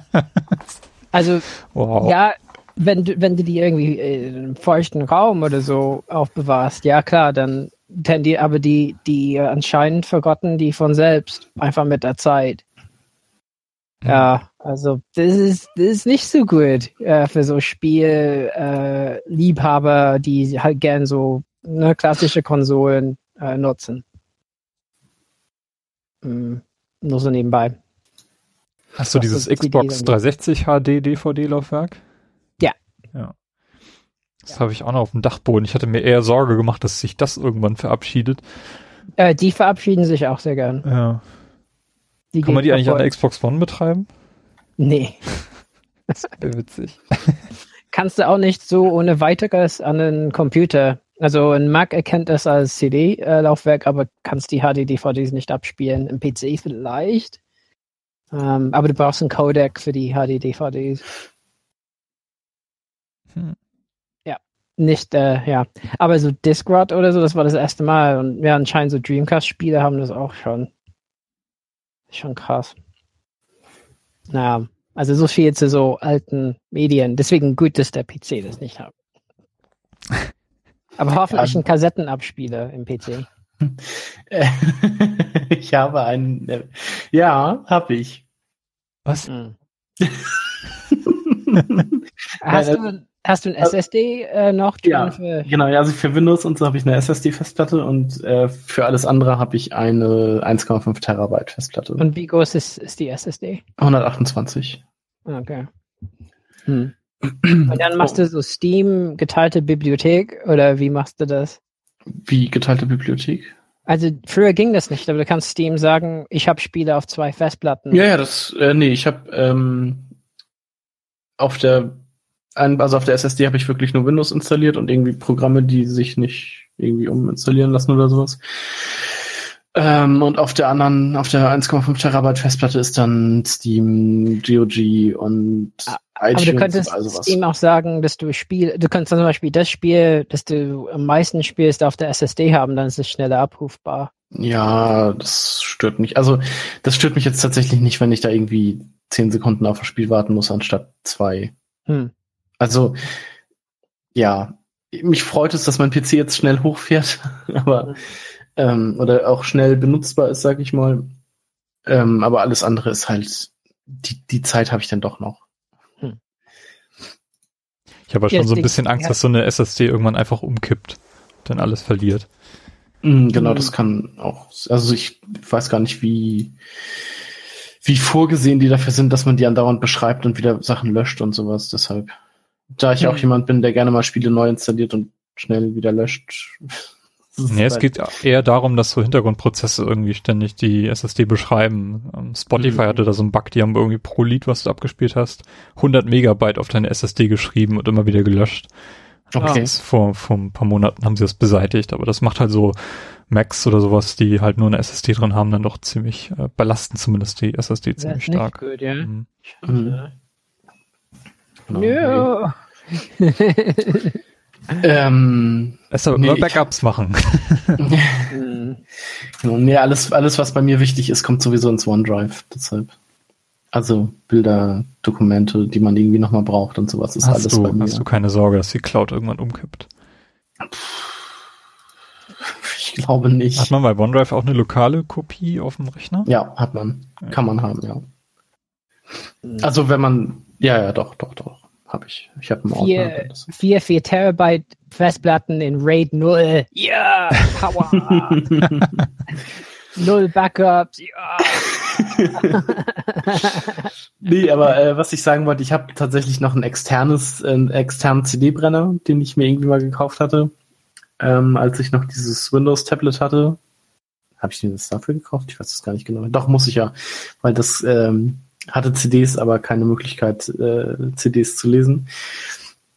Also Wow. Ja, wenn du, wenn du die irgendwie in einem feuchten Raum oder so aufbewahrst, ja klar, dann tendiert, aber die, die äh, anscheinend verrotten die von selbst, einfach mit der Zeit. Ja, also das ist, das ist nicht so gut äh, für so Spielliebhaber, äh, die halt gern so ne, klassische Konsolen äh, nutzen. Hm, nur so nebenbei. Hast du dieses Xbox Idee 360 HD DVD-Laufwerk? Ja. Ja. Das habe ich auch noch auf dem Dachboden. Ich hatte mir eher Sorge gemacht, dass sich das irgendwann verabschiedet. Äh, die verabschieden sich auch sehr gern. Ja. Die Kann man die eigentlich an der Xbox One betreiben? Nee. Wäre witzig. kannst du auch nicht so ohne weiteres an einen Computer. Also ein Mac erkennt das als CD-Laufwerk, aber kannst die HD-DVDs nicht abspielen. Im PC vielleicht. Ähm, aber du brauchst einen Codec für die HD-DVDs. Hm. Ja, nicht, äh, ja. Aber so Discrod oder so, das war das erste Mal. Und ja, anscheinend so Dreamcast-Spiele haben das auch schon. Ist schon krass. Naja, also so viel zu so alten Medien. Deswegen gut, dass der PC das nicht hat. Aber hoffentlich Ja. ein Kassettenabspieler im PC. Ich habe einen, äh, ja, habe ich. Was? Hm. Hast, du, hast du ein SSD äh, noch drin Ja. für Genau, ja, also für Windows und so habe ich eine SSD-Festplatte und äh, für alles andere habe ich eine 1,5 Terabyte Festplatte. und wie groß ist, ist die SSD? 128. Okay. Hm. Und dann machst du so Steam geteilte Bibliothek oder wie machst du das? Wie geteilte Bibliothek? Also früher ging das nicht, aber du kannst Steam sagen, ich habe Spiele auf zwei Festplatten. Ja, ja, das, äh, nee, ich habe ähm, auf der, also auf der SSD habe ich wirklich nur Windows installiert und irgendwie Programme, die sich nicht irgendwie uminstallieren lassen oder sowas. Ähm, und auf der anderen, auf der 1,5 Terabyte Festplatte ist dann Steam, GOG und Ah, iTunes Aber du könntest und all sowas. Steam auch sagen, dass du Spiel, du könntest zum Beispiel das Spiel, das du am meisten spielst, auf der SSD haben, dann ist es schneller abrufbar. Ja, das stört mich. Also, das stört mich jetzt tatsächlich nicht, wenn ich da irgendwie 10 Sekunden auf das Spiel warten muss, anstatt zwei. Hm. Also, ja, mich freut es, dass mein PC jetzt schnell hochfährt, aber ähm, oder auch schnell benutzbar ist, sag ich mal. Ähm, aber alles andere ist halt, die, die Zeit habe ich dann doch noch. Ich habe ja schon so ein bisschen Angst, ja. dass so eine SSD irgendwann einfach umkippt, dann alles verliert. Mm, Genau, Mhm. das kann auch, also ich weiß gar nicht, wie, wie vorgesehen die dafür sind, dass man die andauernd beschreibt und wieder Sachen löscht und sowas. Deshalb, da ich auch Mhm. jemand bin, der gerne mal Spiele neu installiert und schnell wieder löscht, Nee, es halt- geht eher darum, dass so Hintergrundprozesse irgendwie ständig die SSD beschreiben. Ähm, Spotify Mhm. hatte da so einen Bug, die haben irgendwie pro Lied, was du abgespielt hast, 100 Megabyte auf deine SSD geschrieben und immer wieder gelöscht. Okay. Das vor, vor ein paar Monaten haben sie das beseitigt, aber das macht halt so Macs oder sowas, die halt nur eine SSD drin haben, dann doch ziemlich, äh, belasten zumindest die SSD Das ziemlich ist nicht stark. gut, ja. Mhm. Mhm. Genau. Ja. Ähm, Besser Nee, immer ich- Backups machen. Hm. genau, nee, alles, alles, was bei mir wichtig ist, kommt sowieso ins OneDrive. Deshalb. Also Bilder, Dokumente, die man irgendwie nochmal braucht und sowas ist hast, alles bei du, mir. hast du keine Sorge, dass die Cloud irgendwann umkippt? Ich glaube nicht. Hat man bei OneDrive auch eine lokale Kopie auf dem Rechner? Ja, hat man. Kann man haben, ja. Also wenn man, ja, ja, doch, doch, doch, habe ich. Ich habe einen Vier, Ordner. vier, vier Terabyte Festplatten in RAID 0. Ja, Power. Null Backups. Ja. Nee, aber äh, was ich sagen wollte, ich habe tatsächlich noch ein externes, einen externen CD-Brenner, den ich mir irgendwie mal gekauft hatte, ähm, als ich noch dieses Windows-Tablet hatte. Habe ich den das dafür gekauft? Ich weiß es gar nicht genau. Doch, muss ich ja, weil das ähm, hatte CDs, aber keine Möglichkeit, äh, CDs zu lesen,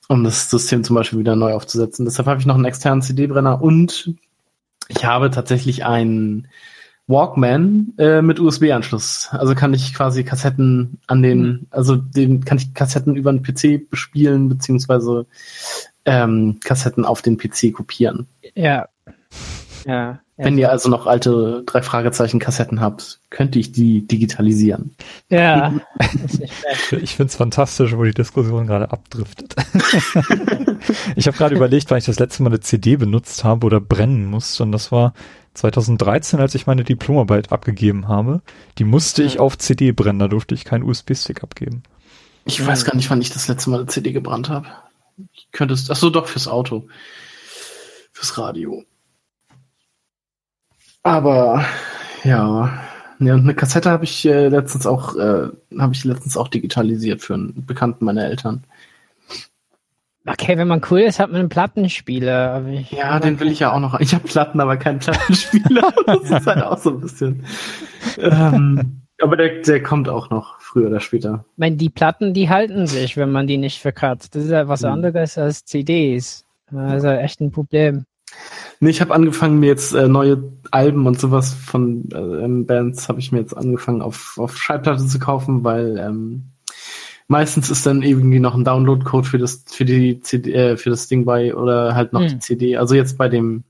um das System zum Beispiel wieder neu aufzusetzen. Deshalb habe ich noch einen externen CD-Brenner und ich habe tatsächlich einen Walkman äh, mit USB-Anschluss. Also kann ich quasi Kassetten an den, also den kann ich Kassetten über den PC bespielen, beziehungsweise ähm, Kassetten auf den PC kopieren. Ja. Ja. Wenn ihr also noch alte drei Fragezeichen Kassetten habt, könnte ich die digitalisieren. Ja. Ich finde es fantastisch, wo die Diskussion gerade abdriftet. ich habe gerade überlegt, wann ich das letzte Mal eine CD benutzt habe oder brennen musste. Und das war 2013, als ich meine Diplomarbeit abgegeben habe. Die musste ich auf CD brennen, da durfte ich keinen USB-Stick abgeben. Ich weiß gar nicht, wann ich das letzte Mal eine CD gebrannt habe. Ich könnte es, ach so, doch, fürs Auto. Fürs Radio. Aber, ja. Ja, und eine Kassette habe ich äh, letztens auch, äh, habe ich letztens auch digitalisiert für einen Bekannten meiner Eltern. Okay, wenn man cool ist, hat man einen Plattenspieler. Ja, den will ich ja auch noch. Ich habe Platten, aber keinen Plattenspieler. das ist halt auch so ein bisschen. Ähm, aber der, der kommt auch noch, früher oder später. Ich meine, die Platten, die halten sich, wenn man die nicht verkratzt. Das ist ja was Mhm. anderes als CDs. Das ist ja echt ein Problem. Nee, ich habe angefangen, mir jetzt äh, neue Alben und sowas von äh, ähm, Bands habe ich mir jetzt angefangen auf, auf Schallplatte zu kaufen, weil ähm, meistens ist dann irgendwie noch ein Download-Code für das für die CD, äh, für das Ding bei oder halt noch Hm. die CD. Also jetzt bei dem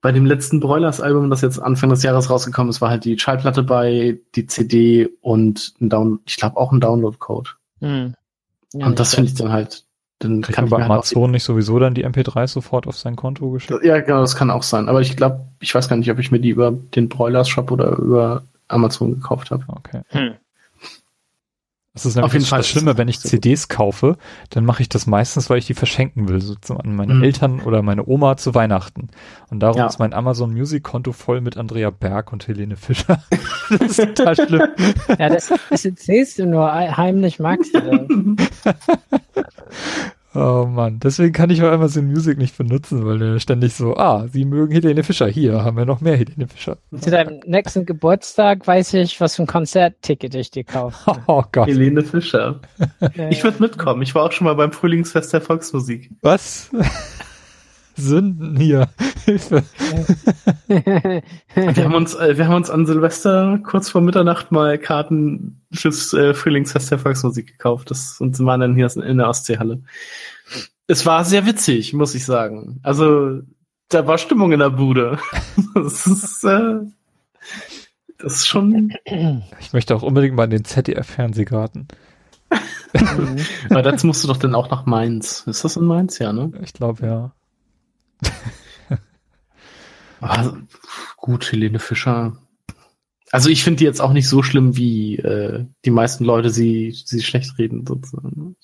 bei dem letzten Broilers-Album, das jetzt Anfang des Jahres rausgekommen ist, war halt die Schallplatte bei, die CD und ein Down, ich glaube auch ein Download-Code. Hm. Ja, und das finde ich dann halt, dann Kriegt kann man bei halt Amazon nicht sowieso dann die MP3 sofort auf sein Konto geschickt? Ja, genau, das kann auch sein. Aber ich glaube, ich weiß gar nicht, ob ich mir die über den Broilers Shop oder über Amazon gekauft habe. Okay. Hm. Das ist nämlich Auf jeden das, Fall das Schlimme, wenn ich CDs kaufe, dann mache ich das meistens, weil ich die verschenken will, so zu, an meine Mhm. Eltern oder meine Oma zu Weihnachten. Und darum Ja. ist mein Amazon Music Konto voll mit Andrea Berg und Helene Fischer. das ist total schlimm. Ja, das, das erzählst du nur heimlich, magst du das. Oh Mann, deswegen kann ich auch Amazon Music nicht benutzen, weil der ständig so, ah, Sie mögen Helene Fischer, hier haben wir noch mehr Helene Fischer. Zu deinem nächsten Geburtstag weiß ich, was für ein Konzertticket ich dir kaufe. Oh Gott, Helene Fischer. Ich würde mitkommen. Ich war auch schon mal beim Frühlingsfest der Volksmusik. was? Sünden hier. Hilfe. Wir haben uns, äh, wir haben uns an Silvester kurz vor Mitternacht mal Karten fürs äh, Frühlingsfest der Volksmusik gekauft. Das, und waren dann hier in der Ostseehalle. Es war sehr witzig, muss ich sagen. Also, da war Stimmung in der Bude. Das ist, äh, das ist schon, Ich möchte auch unbedingt mal in den ZDF-Fernsehgarten. aber dazu musst du doch dann auch nach Mainz. Ist das in Mainz? Ja, ne? Ich glaube, ja. Aber gut, Helene Fischer. Also ich finde die jetzt auch nicht so schlimm, wie äh, die meisten Leute sie, sie schlecht reden, sozusagen.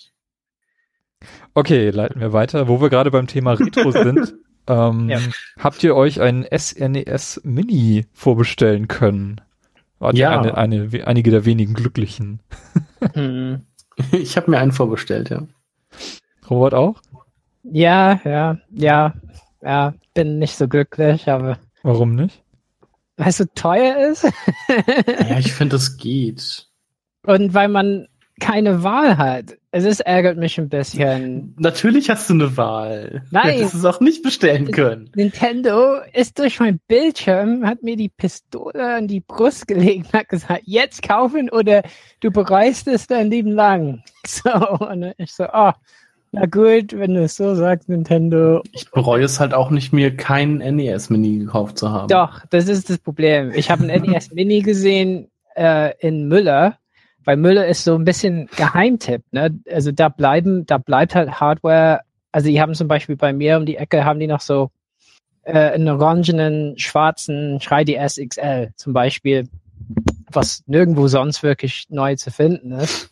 Okay, leiten wir weiter. Wo wir gerade beim Thema Retro sind, ähm, Ja. habt ihr euch ein SNES Mini vorbestellen können? Wart ihr Ja. Eine, eine, einige der wenigen Glücklichen. hm. Ich habe mir einen vorbestellt, ja. Robert auch? Ja, ja, ja, ja. bin nicht so glücklich, aber Warum nicht? weil es so teuer ist Ja, ich finde, das geht. und weil man keine Wahl hat. Es ist, ärgert mich ein bisschen. Natürlich hast du eine Wahl. Nein. Du hättest es auch nicht bestellen können. Nintendo ist durch mein Bildschirm, hat mir die Pistole an die Brust gelegt und hat gesagt, jetzt kaufen oder du bereust es dein Leben lang. So, und ich so, oh, na gut, wenn du es so sagst, Nintendo. Ich bereue es halt auch nicht, mir kein NES-Mini gekauft zu haben. Doch, das ist das Problem. Ich habe ein NES Mini gesehen äh, in Müller, weil Müller ist so ein bisschen Geheimtipp. Ne? Also da bleiben, da bleibt halt Hardware. Also die haben zum Beispiel bei mir um die Ecke haben die noch so äh, einen orangenen, schwarzen 3DS XL zum Beispiel, was nirgendwo sonst wirklich neu zu finden ist.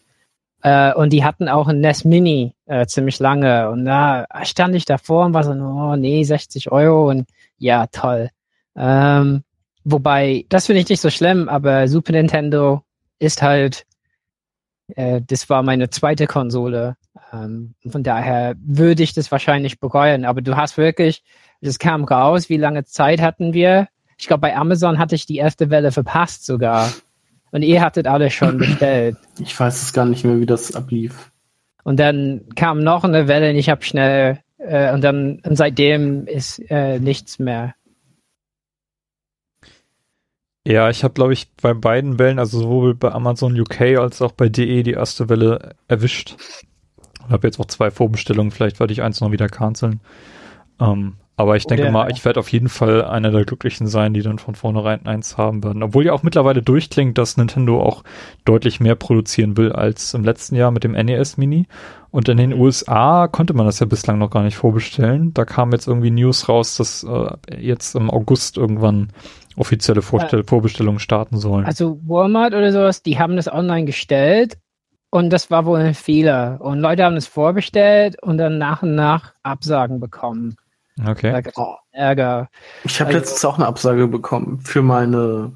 Äh, und die hatten auch ein NES Mini äh, ziemlich lange. Und da stand ich davor und war so, oh nee, 60 Euro und ja, toll. Ähm, wobei, das finde ich nicht so schlimm, aber Super Nintendo ist halt, äh, das war meine zweite Konsole. Ähm, von daher würde ich das wahrscheinlich bereuen. Aber du hast wirklich, das kam raus, wie lange Zeit hatten wir? Ich glaube, bei Amazon hatte ich die erste Welle verpasst sogar. Und ihr hattet alle schon bestellt. Ich weiß es gar nicht mehr, wie das ablief. Und dann kam noch eine Welle und ich habe schnell äh, und dann und seitdem ist äh, nichts mehr. Ja, ich habe, glaube ich, bei beiden Wellen, also sowohl bei Amazon UK als auch bei DE die erste Welle erwischt. Und habe jetzt auch zwei Vorbestellungen, vielleicht werde ich eins noch wieder canceln. Ähm, aber ich denke mal, ich werde auf jeden Fall einer der Glücklichen sein, die dann von vornherein eins haben werden. Obwohl ja auch mittlerweile durchklingt, dass Nintendo auch deutlich mehr produzieren will als im letzten Jahr mit dem NES Mini. Und in den USA konnte man das ja bislang noch gar nicht vorbestellen. Da kam jetzt irgendwie News raus, dass äh, jetzt im August irgendwann offizielle Vorstell Vorbestellungen starten sollen. Also Walmart oder sowas, die haben das online gestellt und das war wohl ein Fehler. Und Leute haben es vorbestellt und dann nach und nach Absagen bekommen. Okay. Da gab's Ärger. Ich habe Also- letztens auch eine Absage bekommen für meine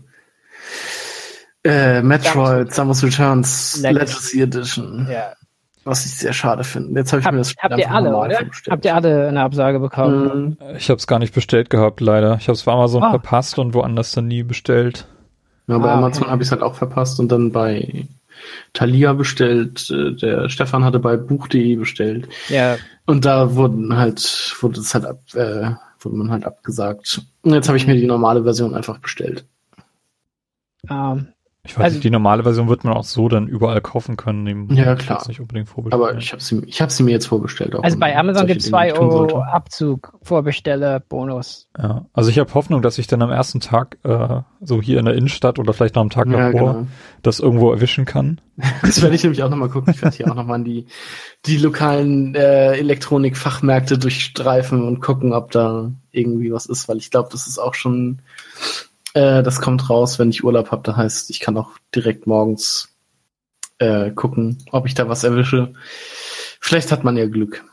äh, Metroid Samus Returns Legacy. Legacy Edition, Ja. was ich sehr schade finde. Jetzt habe ich Hab, mir das Spiel habt ihr alle, oder? vorbestellt. Habt ihr alle eine Absage bekommen? Mhm. Ich habe es gar nicht bestellt gehabt, leider. Ich habe es bei Amazon Ah. verpasst und woanders dann nie bestellt. Ja, bei Ah, Amazon okay. habe ich es halt auch verpasst und dann bei Thalia bestellt. Äh, Der Stefan hatte bei Buch.de bestellt. Ja. Und da wurden halt, wurde es halt ab, äh, wurde man halt abgesagt. Und jetzt habe ich mir die normale Version einfach bestellt. Ähm, Ich weiß Also- nicht, die normale Version wird man auch so dann überall kaufen können. Dem Ja, klar. Nicht unbedingt vorbestellen. Aber ich habe sie, ich habe sie mir jetzt vorbestellt. Auch also bei Amazon gibt es Dinge zwei nicht tun Euro sollte. Abzug, Vorbestelle, Bonus. ja. Also ich habe Hoffnung, dass ich dann am ersten Tag äh, so hier in der Innenstadt oder vielleicht noch am Tag Ja, davor genau. das irgendwo erwischen kann. Das werde ich nämlich auch nochmal gucken. Ich werde hier auch nochmal an die, die lokalen äh, Elektronikfachmärkte durchstreifen und gucken, ob da irgendwie was ist, weil ich glaube, das ist auch schon, äh, das kommt raus, wenn ich Urlaub habe. Das heißt, ich kann auch direkt morgens äh, gucken, ob ich da was erwische. Vielleicht hat man ja Glück.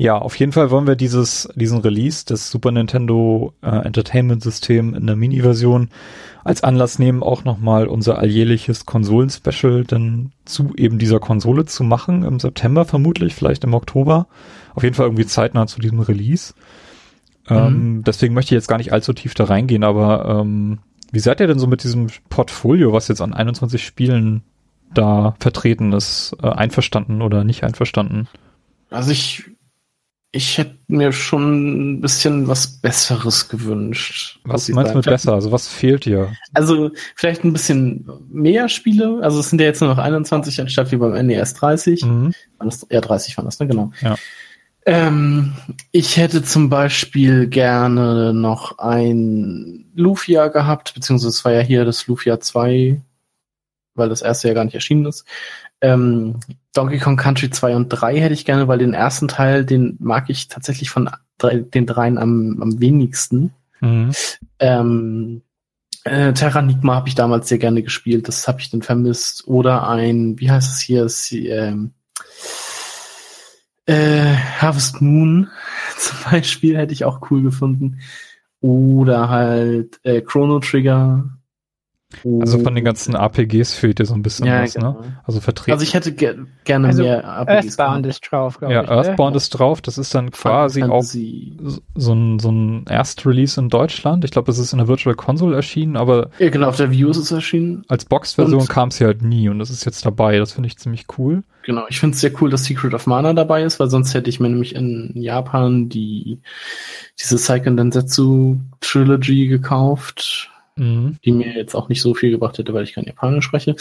Ja, auf jeden Fall wollen wir dieses, diesen Release des Super Nintendo äh, Entertainment System in der Mini-Version als Anlass nehmen, auch nochmal unser alljährliches Konsolen-Special dann zu eben dieser Konsole zu machen, im September vermutlich, vielleicht im Oktober. Auf jeden Fall irgendwie zeitnah zu diesem Release. Ähm, deswegen möchte ich jetzt gar nicht allzu tief da reingehen, aber ähm, wie seid ihr denn so mit diesem Portfolio, was jetzt an 21 Spielen da vertreten ist, äh, einverstanden oder nicht einverstanden? Also ich, ich hätte mir schon ein bisschen was Besseres gewünscht. Was meinst du mit besser? Also was fehlt dir? Also vielleicht ein bisschen mehr Spiele. Also es sind ja jetzt nur noch 21 anstatt wie beim NES 30. Mhm. Waren das, ja, 30 waren das, ne? Genau. Ja. Ähm, ich hätte zum Beispiel gerne noch ein Lufia gehabt, beziehungsweise es war ja hier das Lufia 2, weil das erste ja gar nicht erschienen ist. Ähm, Donkey Kong Country 2 und 3 hätte ich gerne, weil den ersten Teil, den mag ich tatsächlich von drei, den dreien am, am wenigsten. Mhm. Ähm, äh, Terranigma habe ich damals sehr gerne gespielt, das habe ich dann vermisst. Oder ein, wie heißt es hier, Sie, ähm, äh, Harvest Moon zum Beispiel hätte ich auch cool gefunden. Oder halt äh, Chrono Trigger. Also von den ganzen APGs fehlt dir so ein bisschen ja, was, genau. ne? Also vertreten. Also ich hätte ge gerne Also mehr APGs Earthbound gehabt. ist drauf, glaube ja, ich. Earthbound ne? ist drauf. Das ist dann quasi Final auch Fantasy- so- ein, so ein Erstrelease in Deutschland. Ich glaube, es ist in der Virtual Console erschienen, aber Ja, genau, auf der View ist es erschienen. als Box-Version kam es hier halt nie und das ist jetzt dabei. Das finde ich ziemlich cool. Genau, ich finde es sehr cool, dass Secret of Mana dabei ist, weil sonst hätte ich mir nämlich in Japan die diese Seiken Densetsu Trilogy gekauft, Mhm. die mir jetzt auch nicht so viel gebracht hätte, weil ich kein Japanisch spreche.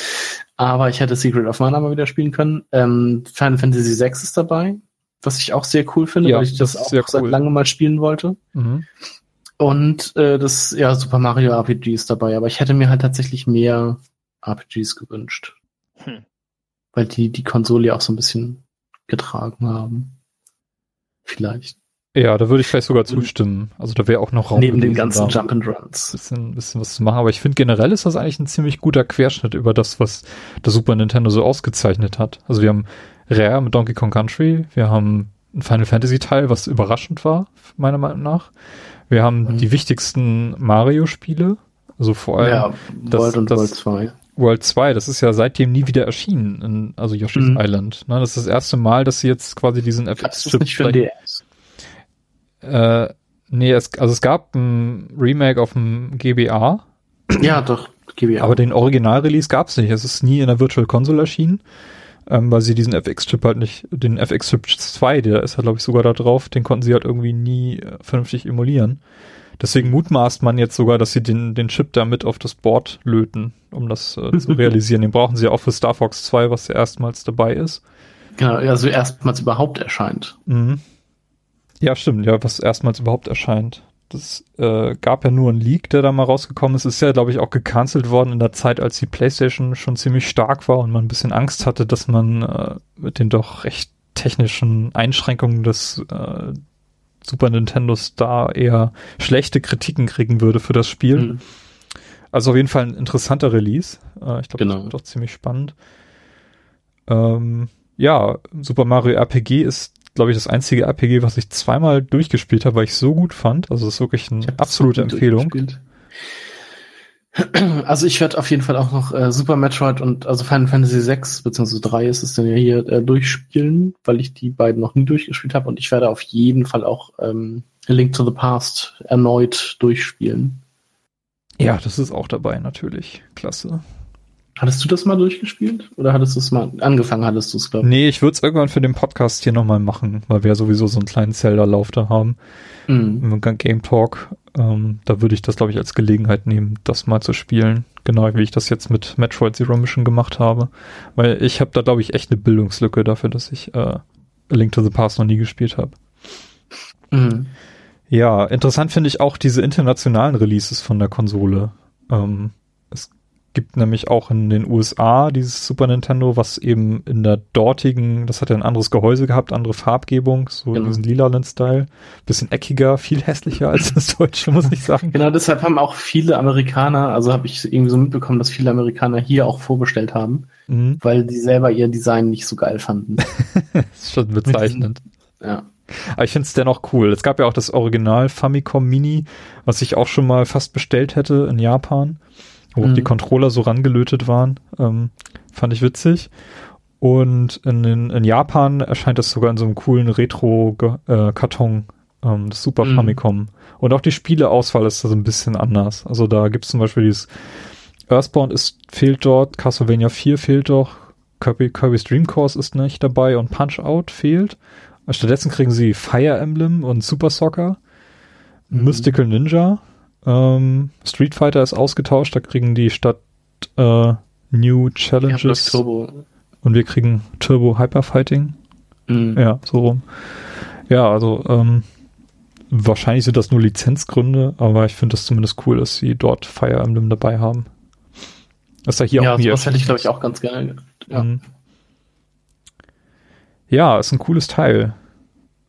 Aber ich hätte Secret of Mana mal wieder spielen können. Ähm, Final Fantasy VI ist dabei, was ich auch sehr cool finde, Ja, weil ich das, das auch sehr seit cool. langem mal spielen wollte. Mhm. Und äh, das, ja, Super Mario RPG ist dabei, aber ich hätte mir halt tatsächlich mehr RPGs gewünscht. Hm. Weil die die Konsole ja auch so ein bisschen getragen haben. Vielleicht. Ja, da würde ich vielleicht sogar zustimmen. Also da wäre auch noch Raum Neben den ganzen da Jump'n'Runs. bisschen, bisschen was zu machen. Aber ich finde generell ist das eigentlich ein ziemlich guter Querschnitt über das, was der Super Nintendo so ausgezeichnet hat. Also wir haben Rare mit Donkey Kong Country, wir haben ein Final Fantasy Teil, was überraschend war, meiner Meinung nach. Wir haben Mhm. die wichtigsten Mario-Spiele, also vor allem Ja, das- World und das- World 2. World 2, das ist ja seitdem nie wieder erschienen, in, also Yoshi's Mhm. Island. Ne, das ist das erste Mal, dass sie jetzt quasi diesen FX-Chip nicht für DS. äh, nee, es, also es gab ein Remake auf dem GBA, Ja, doch, GBA. aber den Original-Release gab's nicht. Es ist nie in der Virtual Console erschienen, ähm, weil sie diesen FX-Chip halt nicht, den FX-Chip 2, der ist halt glaube ich sogar da drauf, den konnten sie halt irgendwie nie äh, vernünftig emulieren. Deswegen mutmaßt man jetzt sogar, dass sie den, den Chip da mit auf das Board löten, um das äh, zu realisieren. Den brauchen sie ja auch für Star Fox 2, was ja erstmals dabei ist. genau, also erstmals überhaupt erscheint. Mhm. Ja, stimmt, ja, was erstmals überhaupt erscheint. Das äh, gab ja nur einen Leak, der da mal rausgekommen ist. Ist ja, glaube ich, auch gecancelt worden in der Zeit, als die PlayStation schon ziemlich stark war und man ein bisschen Angst hatte, dass man äh, mit den doch recht technischen Einschränkungen des äh, Super Nintendos da eher schlechte Kritiken kriegen würde für das Spiel. Mhm. Also auf jeden Fall ein interessanter Release. Äh, ich glaube, Genau. das wird doch ziemlich spannend. Ähm, ja, Super Mario RPG ist, glaube ich, das einzige RPG, was ich zweimal durchgespielt habe, weil ich so gut fand. Also es ist wirklich eine absolute Empfehlung. Also ich werde auf jeden Fall auch noch äh, Super Metroid und also Final Fantasy 6 beziehungsweise 3 ist es dann ja hier äh, durchspielen, weil ich die beiden noch nie durchgespielt habe und ich werde auf jeden Fall auch ähm, A Link to the Past erneut durchspielen. Ja, das ist auch dabei natürlich. Klasse. Hattest du das mal durchgespielt oder hattest du es mal angefangen hattest du es glaube ich? Nee, ich würde es irgendwann für den Podcast hier nochmal machen, weil wir ja sowieso so einen kleinen Zelda-Lauf da haben. Mhm. Game Talk. Ähm, da würde ich das, glaube ich, als Gelegenheit nehmen, das mal zu spielen. Genau wie ich das jetzt mit Metroid Zero Mission gemacht habe. Weil ich habe da, glaube ich, echt eine Bildungslücke dafür, dass ich äh, Link to the Past noch nie gespielt habe. Mhm. Ja, interessant finde ich auch diese internationalen Releases von der Konsole. Ähm, gibt nämlich auch in den USA dieses Super Nintendo, was eben in der dortigen, das hat ja ein anderes Gehäuse gehabt, andere Farbgebung, so Genau. diesen lilanen Style. Bisschen eckiger, viel hässlicher als das Deutsche, muss ich sagen. Genau, deshalb haben auch viele Amerikaner, also habe ich irgendwie so mitbekommen, dass viele Amerikaner hier auch vorbestellt haben, Mhm. weil die selber ihr Design nicht so geil fanden. Das ist schon bezeichnend. ja. Aber ich finde es dennoch cool. Es gab ja auch das Original Famicom Mini, was ich auch schon mal fast bestellt hätte in Japan, wo Mhm. die Controller so rangelötet waren. Ähm, fand ich witzig. Und in, in, in Japan erscheint das sogar in so einem coolen Retro-Karton, ähm, das Super Mhm. Famicom. Und auch die Spieleauswahl ist da so ein bisschen anders. Also da gibt's zum Beispiel dieses Earthbound ist, fehlt dort, Castlevania 4 fehlt doch, Kirby, Kirby's Dream Course ist nicht dabei und Punch Out fehlt. Stattdessen kriegen sie Fire Emblem und Super Soccer, Mhm. Mystical Ninja, ähm, Street Fighter ist ausgetauscht, da kriegen die statt äh, New das Challenges und wir kriegen Turbo Hyper Fighting. Mhm. Ja, so rum. Ja, also ähm, wahrscheinlich sind das nur Lizenzgründe, aber ich finde das zumindest cool, dass sie dort Fire Emblem dabei haben. Das ist ja hier Ja, auch nie sowas hätte ich, glaube ich, auch ganz gerne. Ja. Mhm. Ja, ist ein cooles Teil.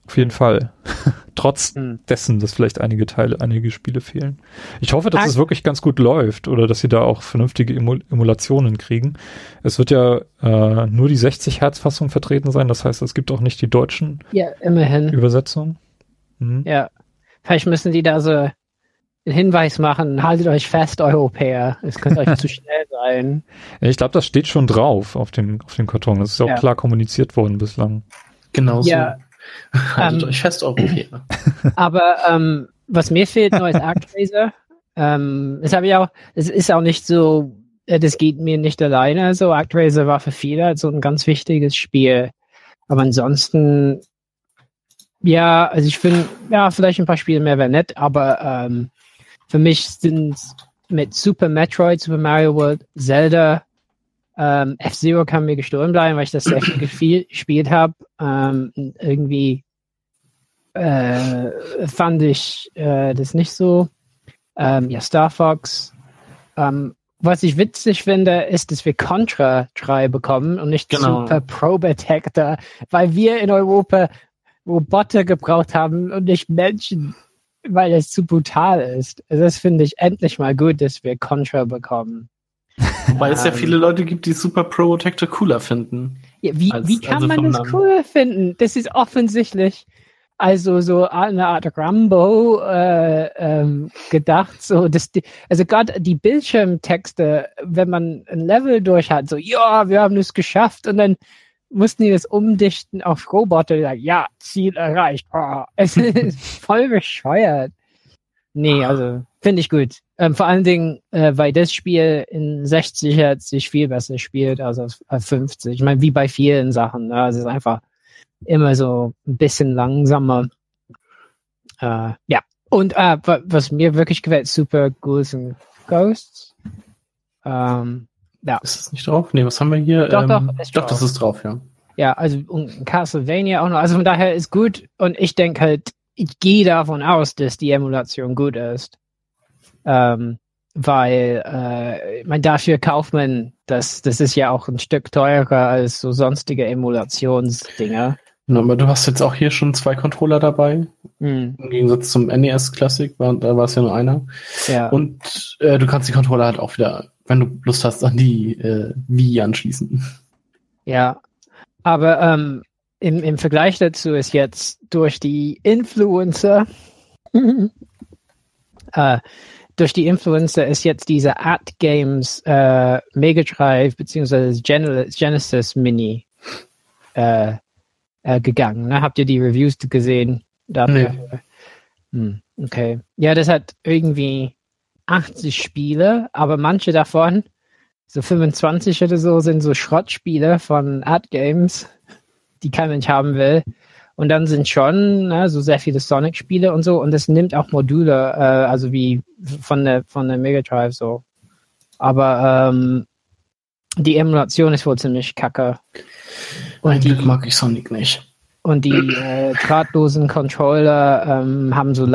Auf jeden Fall. Trotz Hm. dessen, dass vielleicht einige Teile, einige Spiele fehlen. Ich hoffe, dass Ah. es wirklich ganz gut läuft oder dass sie da auch vernünftige Emul Emulationen kriegen. Es wird ja äh, nur die 60 Hertz Fassung vertreten sein. Das heißt, es gibt auch nicht die deutschen Ja, immerhin. Übersetzungen. Mhm. Ja. Vielleicht müssen die da so einen Hinweis machen, haltet euch fest, Europäer. Es könnte euch zu schnell sein. Ja, ich glaube, das steht schon drauf auf dem, auf dem Karton. Das ist ja auch Ja. klar kommuniziert worden bislang. Genau Ja, so. Haltet ähm, euch fest, Europäer. Aber ähm, was mir fehlt noch ist ActRaiser. ähm, das habe ich auch, es ist auch nicht so, äh, das geht mir nicht alleine. So, ActRaiser war für viele halt so ein ganz wichtiges Spiel. Aber ansonsten, ja, also ich finde, ja, vielleicht ein paar Spiele mehr wäre nett, aber ähm, für mich sind mit Super Metroid, Super Mario World, Zelda, ähm, F-Zero kann mir gestohlen bleiben, weil ich das sehr viel gespielt, habe. Ähm, irgendwie äh, fand ich äh, das nicht so. Ähm, ja, Star Fox. Ähm, was ich witzig finde, ist, dass wir Contra 3 bekommen und nicht Genau. Super Probotector, weil wir in Europa Roboter gebraucht haben und nicht Menschen, weil es zu brutal ist. Also das finde ich endlich mal gut, dass wir Contra bekommen. Weil es ja viele Leute gibt, die Super Protector cooler finden. Ja, wie, Als- wie kann also man das cool finden? Das ist offensichtlich also so eine Art Rambo äh, ähm, gedacht. So, die, also gerade die Bildschirmtexte, wenn man ein Level durch hat, so ja, wir haben es geschafft und dann mussten die das umdichten auf Roboter, die sagen, ja, Ziel erreicht. Oh, es ist voll bescheuert. Nee, also finde ich gut. Ähm, vor allen Dingen, äh, weil das Spiel in 60 Hertz sich viel besser spielt als auf auf 50. Ich meine, wie bei vielen Sachen. Ne? Es ist einfach immer so ein bisschen langsamer. Äh, ja. Und äh, wa- was mir wirklich gefällt, Super Ghouls and Ghosts. Ähm, Ist das nicht drauf? Nee, was haben wir hier? Doch, ähm, doch, ist doch, das ist drauf, ja. ja, also und Castlevania auch noch. Also von daher ist gut. Und ich denke halt, ich gehe davon aus, dass die Emulation gut ist. Ähm, weil, äh, man dafür kauft man das, das ist ja auch ein Stück teurer als so sonstige Emulationsdinger. Genau, aber du hast jetzt auch hier schon zwei Controller dabei. Hm, Im Gegensatz zum NES Classic, war, da war es ja nur einer. ja. Und äh, du kannst die Controller halt auch wieder, wenn du Lust hast, an die äh, Wii anschließen. Ja, aber ähm, im, im Vergleich dazu ist jetzt durch die Influencer, äh, durch die Influencer ist jetzt diese At Games äh, Mega Drive beziehungsweise Gen Genesis Mini äh, äh, gegangen. Ne? Habt ihr die Reviews gesehen? Dafür? Hm, okay. Ja, das hat irgendwie 80 Spiele, aber manche davon so 25 oder so sind so Schrottspiele von Art Games, die kein Mensch haben will. Und dann sind schon ne, so sehr viele Sonic-Spiele und so. Und es nimmt auch Module, äh, also wie von der von der Mega Drive so. Aber ähm, die Emulation ist wohl ziemlich kacke. Ein Und die, Glück mag ich Sonic nicht. und die äh, drahtlosen Controller ähm, haben so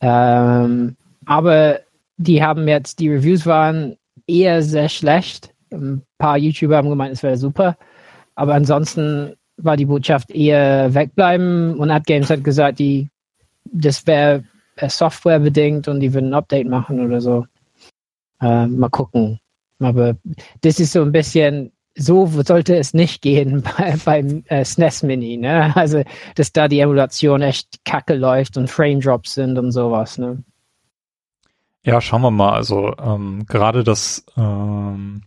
ähm, aber die haben jetzt, die Reviews waren eher sehr schlecht. Ein paar YouTuber haben gemeint, es wäre super. Aber ansonsten war die Botschaft eher wegbleiben und Ad Games hat gesagt, die, das wäre äh, softwarebedingt und die würden ein Update machen oder so. Äh, mal gucken. Aber das ist so ein bisschen, so sollte es nicht gehen bei, beim äh, SNES Mini, ne? Also, dass da die Emulation echt kacke läuft und Frame Drops sind und sowas, ne? Ja, schauen wir mal. Also ähm, gerade das ähm,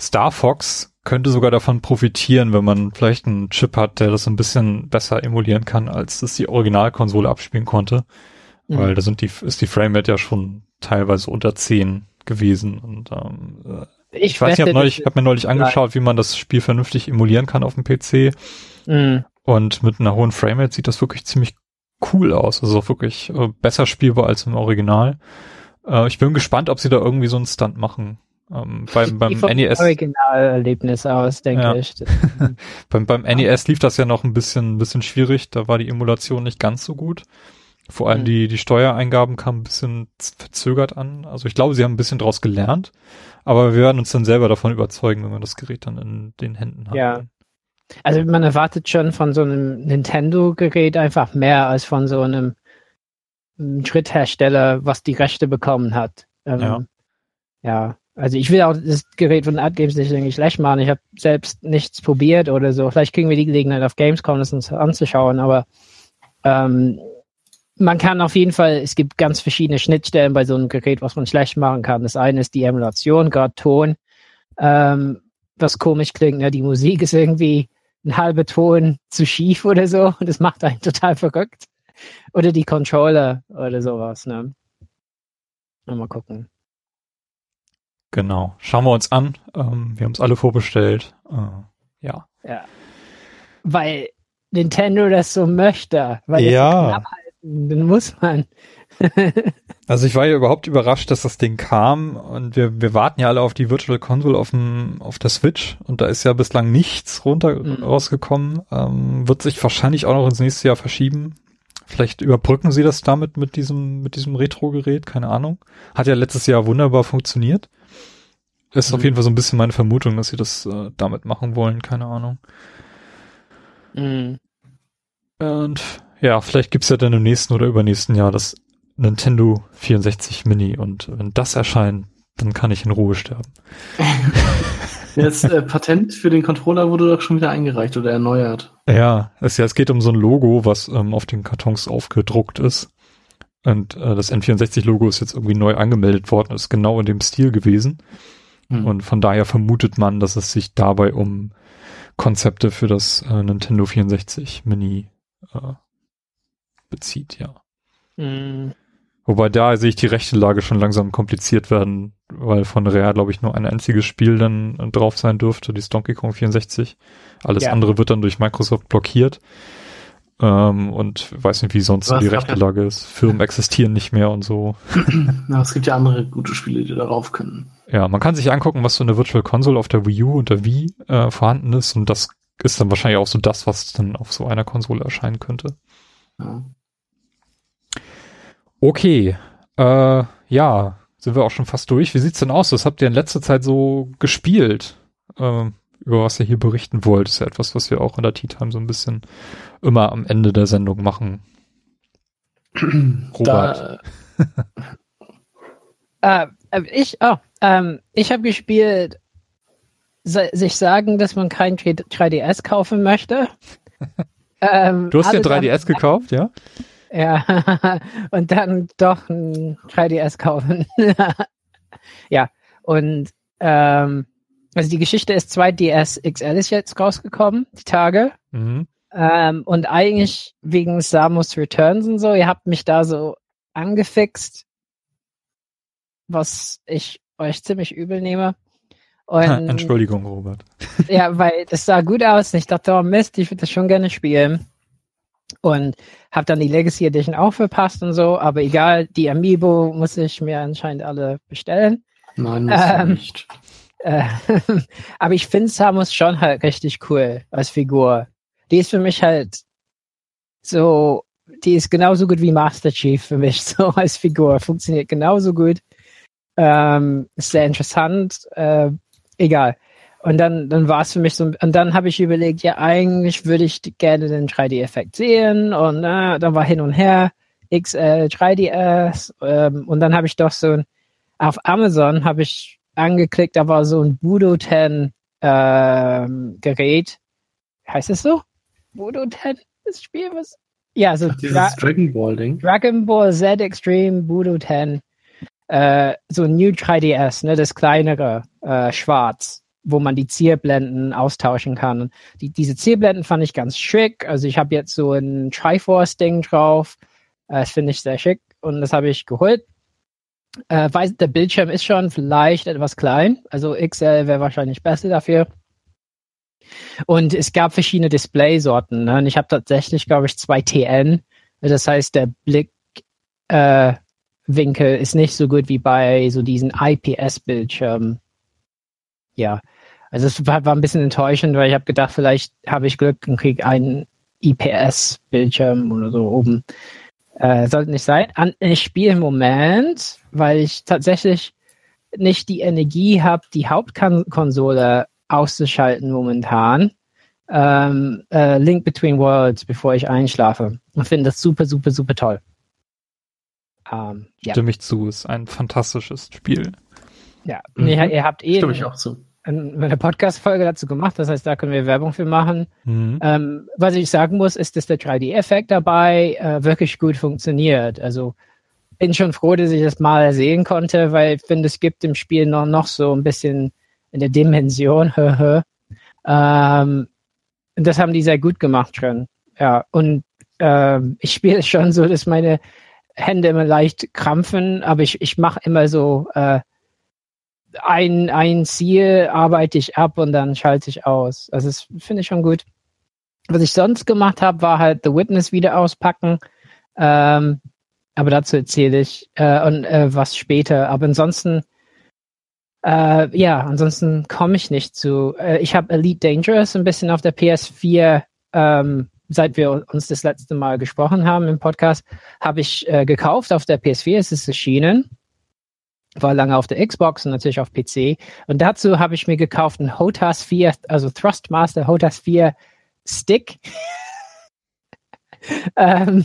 Star Fox könnte sogar davon profitieren, wenn man vielleicht einen Chip hat, der das ein bisschen besser emulieren kann, als es die Originalkonsole abspielen konnte. Weil da sind die, ist die Framerate ja schon teilweise unter 10 gewesen. Und ähm, äh, ich, weiß nicht, hab neulich, ich habe mir neulich angeschaut, wie man das Spiel vernünftig emulieren kann auf dem PC. Mm, Und mit einer hohen Framerate sieht das wirklich ziemlich cool aus. Also auch wirklich äh, besser spielbar als im Original. Äh, ich bin gespannt, ob sie da irgendwie so einen Stunt machen. Ähm, beim beim NES, Originalerlebnis aus, denke Ja. ich. Beim, beim NES lief das ja noch ein bisschen, ein bisschen schwierig. Da war die Emulation nicht ganz so gut. Vor allem Mhm. die, die Steuereingaben kamen ein bisschen verzögert an. Also ich glaube, sie haben ein bisschen draus gelernt. Aber wir werden uns dann selber davon überzeugen, wenn wir das Gerät dann in den Händen haben. Ja. Also man erwartet schon von so einem Nintendo-Gerät einfach mehr als von so einem einem Dritthersteller, was die Rechte bekommen hat. Ähm, Ja. ja. Also ich will auch das Gerät von Art Games nicht irgendwie schlecht machen. Ich habe selbst nichts probiert oder so. Vielleicht kriegen wir die Gelegenheit auf Gamescom, das uns anzuschauen, aber ähm, man kann auf jeden Fall, es gibt ganz verschiedene Schnittstellen bei so einem Gerät, was man schlecht machen kann. Das eine ist die Emulation, gerade Ton, ähm, was komisch klingt. Ne? Die Musik ist irgendwie ein halber Ton zu schief oder so und das macht einen total verrückt. Oder die Controller oder sowas. Ne? Mal gucken. Genau. Schauen wir uns an. Ähm, wir haben es alle vorbestellt. Äh, ja. Ja. Weil Nintendo das so möchte. Weil ja. Dann muss man. also ich war ja überhaupt überrascht, dass das Ding kam und wir, wir warten ja alle auf die Virtual Console auf, dem, auf der Switch und da ist ja bislang nichts runter mhm. rausgekommen. Ähm, wird sich wahrscheinlich auch noch ins nächste Jahr verschieben. Vielleicht überbrücken sie das damit mit diesem, mit diesem Retro-Gerät, keine Ahnung. Hat ja letztes Jahr wunderbar funktioniert. Ist mhm. auf jeden Fall so ein bisschen meine Vermutung, dass sie das äh, damit machen wollen, keine Ahnung. Mhm. Und ja, vielleicht gibt's ja dann im nächsten oder übernächsten Jahr das Nintendo 64 Mini und wenn das erscheint, dann kann ich in Ruhe sterben. Das äh, Patent für den Controller wurde doch schon wieder eingereicht oder erneuert. Ja, es, ja, es geht um so ein Logo, was ähm, auf den Kartons aufgedruckt ist. Und äh, das N64-Logo ist jetzt irgendwie neu angemeldet worden, ist genau in dem Stil gewesen. Hm. Und von daher vermutet man, dass es sich dabei um Konzepte für das äh, Nintendo 64 Mini äh, bezieht, ja. Mhm. Wobei da sehe ich die rechte Lage schon langsam kompliziert werden, weil von Rare, glaube ich, nur ein einziges Spiel dann drauf sein dürfte, die Donkey Kong 64. Alles ja. andere wird dann durch Microsoft blockiert. Ähm, und weiß nicht, wie sonst die rechte. Lage ist. Firmen existieren nicht mehr und so. Na, es gibt ja andere gute Spiele, die darauf können. Ja, man kann sich angucken, was so eine Virtual Console auf der Wii U und der Wii äh, vorhanden ist und das ist dann wahrscheinlich auch so das, was dann auf so einer Konsole erscheinen könnte. Ja. Okay, äh, ja, sind wir auch schon fast durch. Wie sieht's denn aus? Was habt ihr in letzter Zeit so gespielt? Äh, über was ihr hier berichten wollt, ist ja etwas, was wir auch in der Tea Time so ein bisschen immer am Ende der Sendung machen. Robert. äh, ich, oh, ähm, ich habe gespielt, sich sagen, dass man kein 3DS kaufen möchte. ähm, du hast dir 3DS gekauft, ja? Ja, und dann doch ein 3DS kaufen. ja, und ähm, also die Geschichte ist 2DS XL ist jetzt rausgekommen, die Tage. Mhm. Ähm, und eigentlich wegen Samus Returns und so, ihr habt mich da so angefixt, was ich euch ziemlich übel nehme. Und, Entschuldigung, Robert. ja, weil das sah gut aus und ich dachte, oh Mist, ich würde das schon gerne spielen und habe dann die Legacy Edition auch verpasst und so, aber egal, die Amiibo muss ich mir anscheinend alle bestellen. Nein, muss ähm, nicht. Äh, aber ich finde Samus schon halt richtig cool als Figur. Die ist für mich halt so, die ist genauso gut wie Master Chief für mich, so als Figur. Funktioniert genauso gut. Ähm, ist sehr interessant. Äh, egal. Und dann, dann war es für mich so, und dann habe ich überlegt, ja, eigentlich würde ich gerne den 3D-Effekt sehen. Und äh, dann war hin und her, XL, 3DS. Ähm, und dann habe ich doch so ein, auf Amazon habe ich angeklickt, da war so ein Budo 10 ähm, Gerät. Heißt es so? Budo 10? Das Spiel, was? Ja, so Ach, dieses Dra Dragon Ball Ding. Dragon Ball Z Extreme Budo 10. Äh, so ein New 3DS, ne, das kleinere, äh, schwarz wo man die Zielblenden austauschen kann. Die, diese Zielblenden fand ich ganz schick. Also ich habe jetzt so ein Triforce-Ding drauf. Äh, das finde ich sehr schick und das habe ich geholt. Äh, weiß, der Bildschirm ist schon vielleicht etwas klein. Also XL wäre wahrscheinlich besser dafür. Und es gab verschiedene Displaysorten. Ne? Und ich habe tatsächlich, glaube ich, zwei TN. Das heißt, der Blickwinkel äh, ist nicht so gut wie bei so diesen IPS-Bildschirmen. Ja, also es war, war ein bisschen enttäuschend, weil ich habe gedacht, vielleicht habe ich Glück und kriege einen IPS-Bildschirm oder so oben. Äh, sollte nicht sein. An, ich spiele im Moment, weil ich tatsächlich nicht die Energie habe, die Hauptkonsole auszuschalten momentan. Ähm, äh, Link Between Worlds, bevor ich einschlafe. Und finde das super, super, super toll. Ähm, ja. Stimme ich zu, ist ein fantastisches Spiel. Ja, mhm. ihr, ihr, habt eh. Stimme ich auch zu eine Podcast-Folge dazu gemacht, das heißt, da können wir Werbung für machen. Mhm. Ähm, was ich sagen muss, ist, dass der 3D-Effekt dabei äh, wirklich gut funktioniert. Also bin schon froh, dass ich das mal sehen konnte, weil ich finde, es gibt im Spiel noch, noch so ein bisschen in der Dimension. ähm, das haben die sehr gut gemacht schon. Ja, und ähm, ich spiele schon so, dass meine Hände immer leicht krampfen, aber ich, ich mache immer so äh, ein, ein Ziel arbeite ich ab und dann schalte ich aus. Also das finde ich schon gut. Was ich sonst gemacht habe, war halt The Witness wieder auspacken. Ähm, aber dazu erzähle ich äh, und äh, was später. Aber ansonsten, äh, ja, ansonsten komme ich nicht zu. Äh, ich habe Elite Dangerous ein bisschen auf der PS4, ähm, seit wir uns das letzte Mal gesprochen haben im Podcast, habe ich äh, gekauft auf der PS4. Es ist erschienen war lange auf der Xbox und natürlich auf PC. Und dazu habe ich mir gekauft einen HOTAS 4, also Thrustmaster HOTAS 4 Stick. ähm,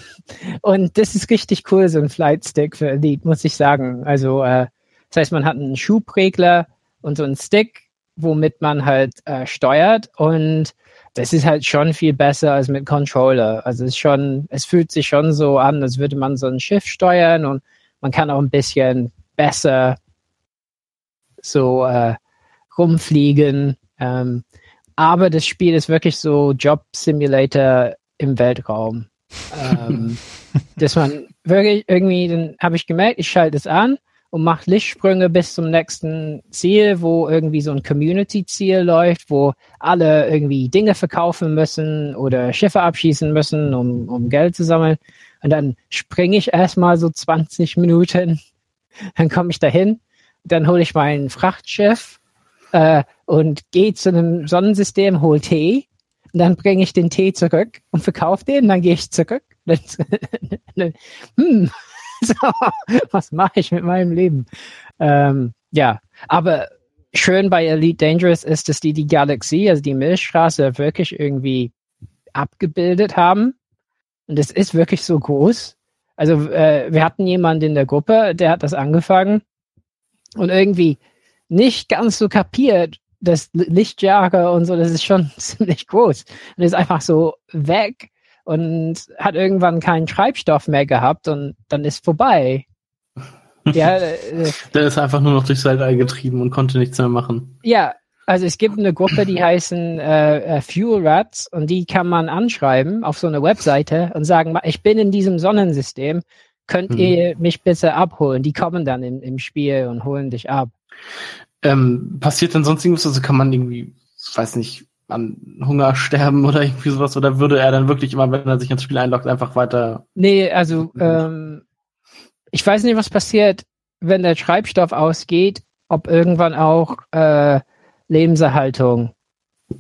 und das ist richtig cool, so ein Flight Stick für Elite, muss ich sagen. Also, äh, das heißt, man hat einen Schubregler und so einen Stick, womit man halt äh, steuert und das ist halt schon viel besser als mit Controller. Also es ist schon, es fühlt sich schon so an, als würde man so ein Schiff steuern und man kann auch ein bisschen besser so äh, rumfliegen. Ähm, aber das Spiel ist wirklich so Job Simulator im Weltraum. ähm, dass man wirklich irgendwie, dann habe ich gemerkt, ich schalte es an und mache Lichtsprünge bis zum nächsten Ziel, wo irgendwie so ein Community-Ziel läuft, wo alle irgendwie Dinge verkaufen müssen oder Schiffe abschießen müssen, um, um Geld zu sammeln. Und dann springe ich erstmal so 20 Minuten dann komme ich dahin, dann hole ich meinen Frachtschiff äh, und gehe zu einem Sonnensystem, hole Tee. Und dann bringe ich den Tee zurück und verkaufe den, dann gehe ich zurück. Hm, was mache ich mit meinem Leben? Ähm, ja, aber schön bei Elite Dangerous ist, dass die die Galaxie, also die Milchstraße, wirklich irgendwie abgebildet haben. Und es ist wirklich so groß. Also äh, wir hatten jemanden in der Gruppe, der hat das angefangen und irgendwie nicht ganz so kapiert, das Lichtjahre und so, das ist schon ziemlich groß. Und ist einfach so weg und hat irgendwann keinen Treibstoff mehr gehabt und dann ist vorbei. ja, äh, der ist einfach nur noch durchs Weltall getrieben und konnte nichts mehr machen. Ja, also es gibt eine Gruppe, die heißen äh, äh, Fuel Rats und die kann man anschreiben auf so eine Webseite und sagen, ich bin in diesem Sonnensystem, könnt mhm. ihr mich bitte abholen? Die kommen dann in, im Spiel und holen dich ab. Ähm, passiert denn sonst irgendwas? Also kann man irgendwie, weiß nicht, an Hunger sterben oder irgendwie sowas? Oder würde er dann wirklich immer, wenn er sich ins Spiel einloggt, einfach weiter? Nee, also ähm, ich weiß nicht, was passiert, wenn der Treibstoff ausgeht, ob irgendwann auch äh, Lebenserhaltung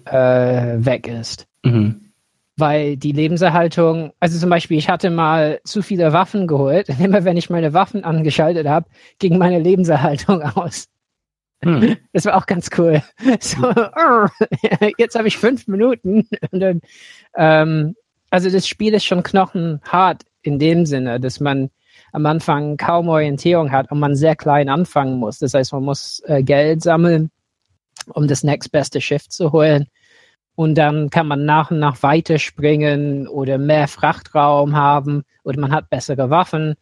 äh, weg ist. Mhm. Weil die Lebenserhaltung, also zum Beispiel, ich hatte mal zu viele Waffen geholt. Immer wenn ich meine Waffen angeschaltet habe, ging meine Lebenserhaltung aus. Hm. Das war auch ganz cool. So, jetzt habe ich fünf Minuten. Dann, ähm, also das Spiel ist schon knochenhart in dem Sinne, dass man am Anfang kaum Orientierung hat und man sehr klein anfangen muss. Das heißt, man muss äh, Geld sammeln um das nächstbeste Schiff zu holen. Und dann kann man nach und nach weiterspringen oder mehr Frachtraum haben oder man hat bessere Waffen.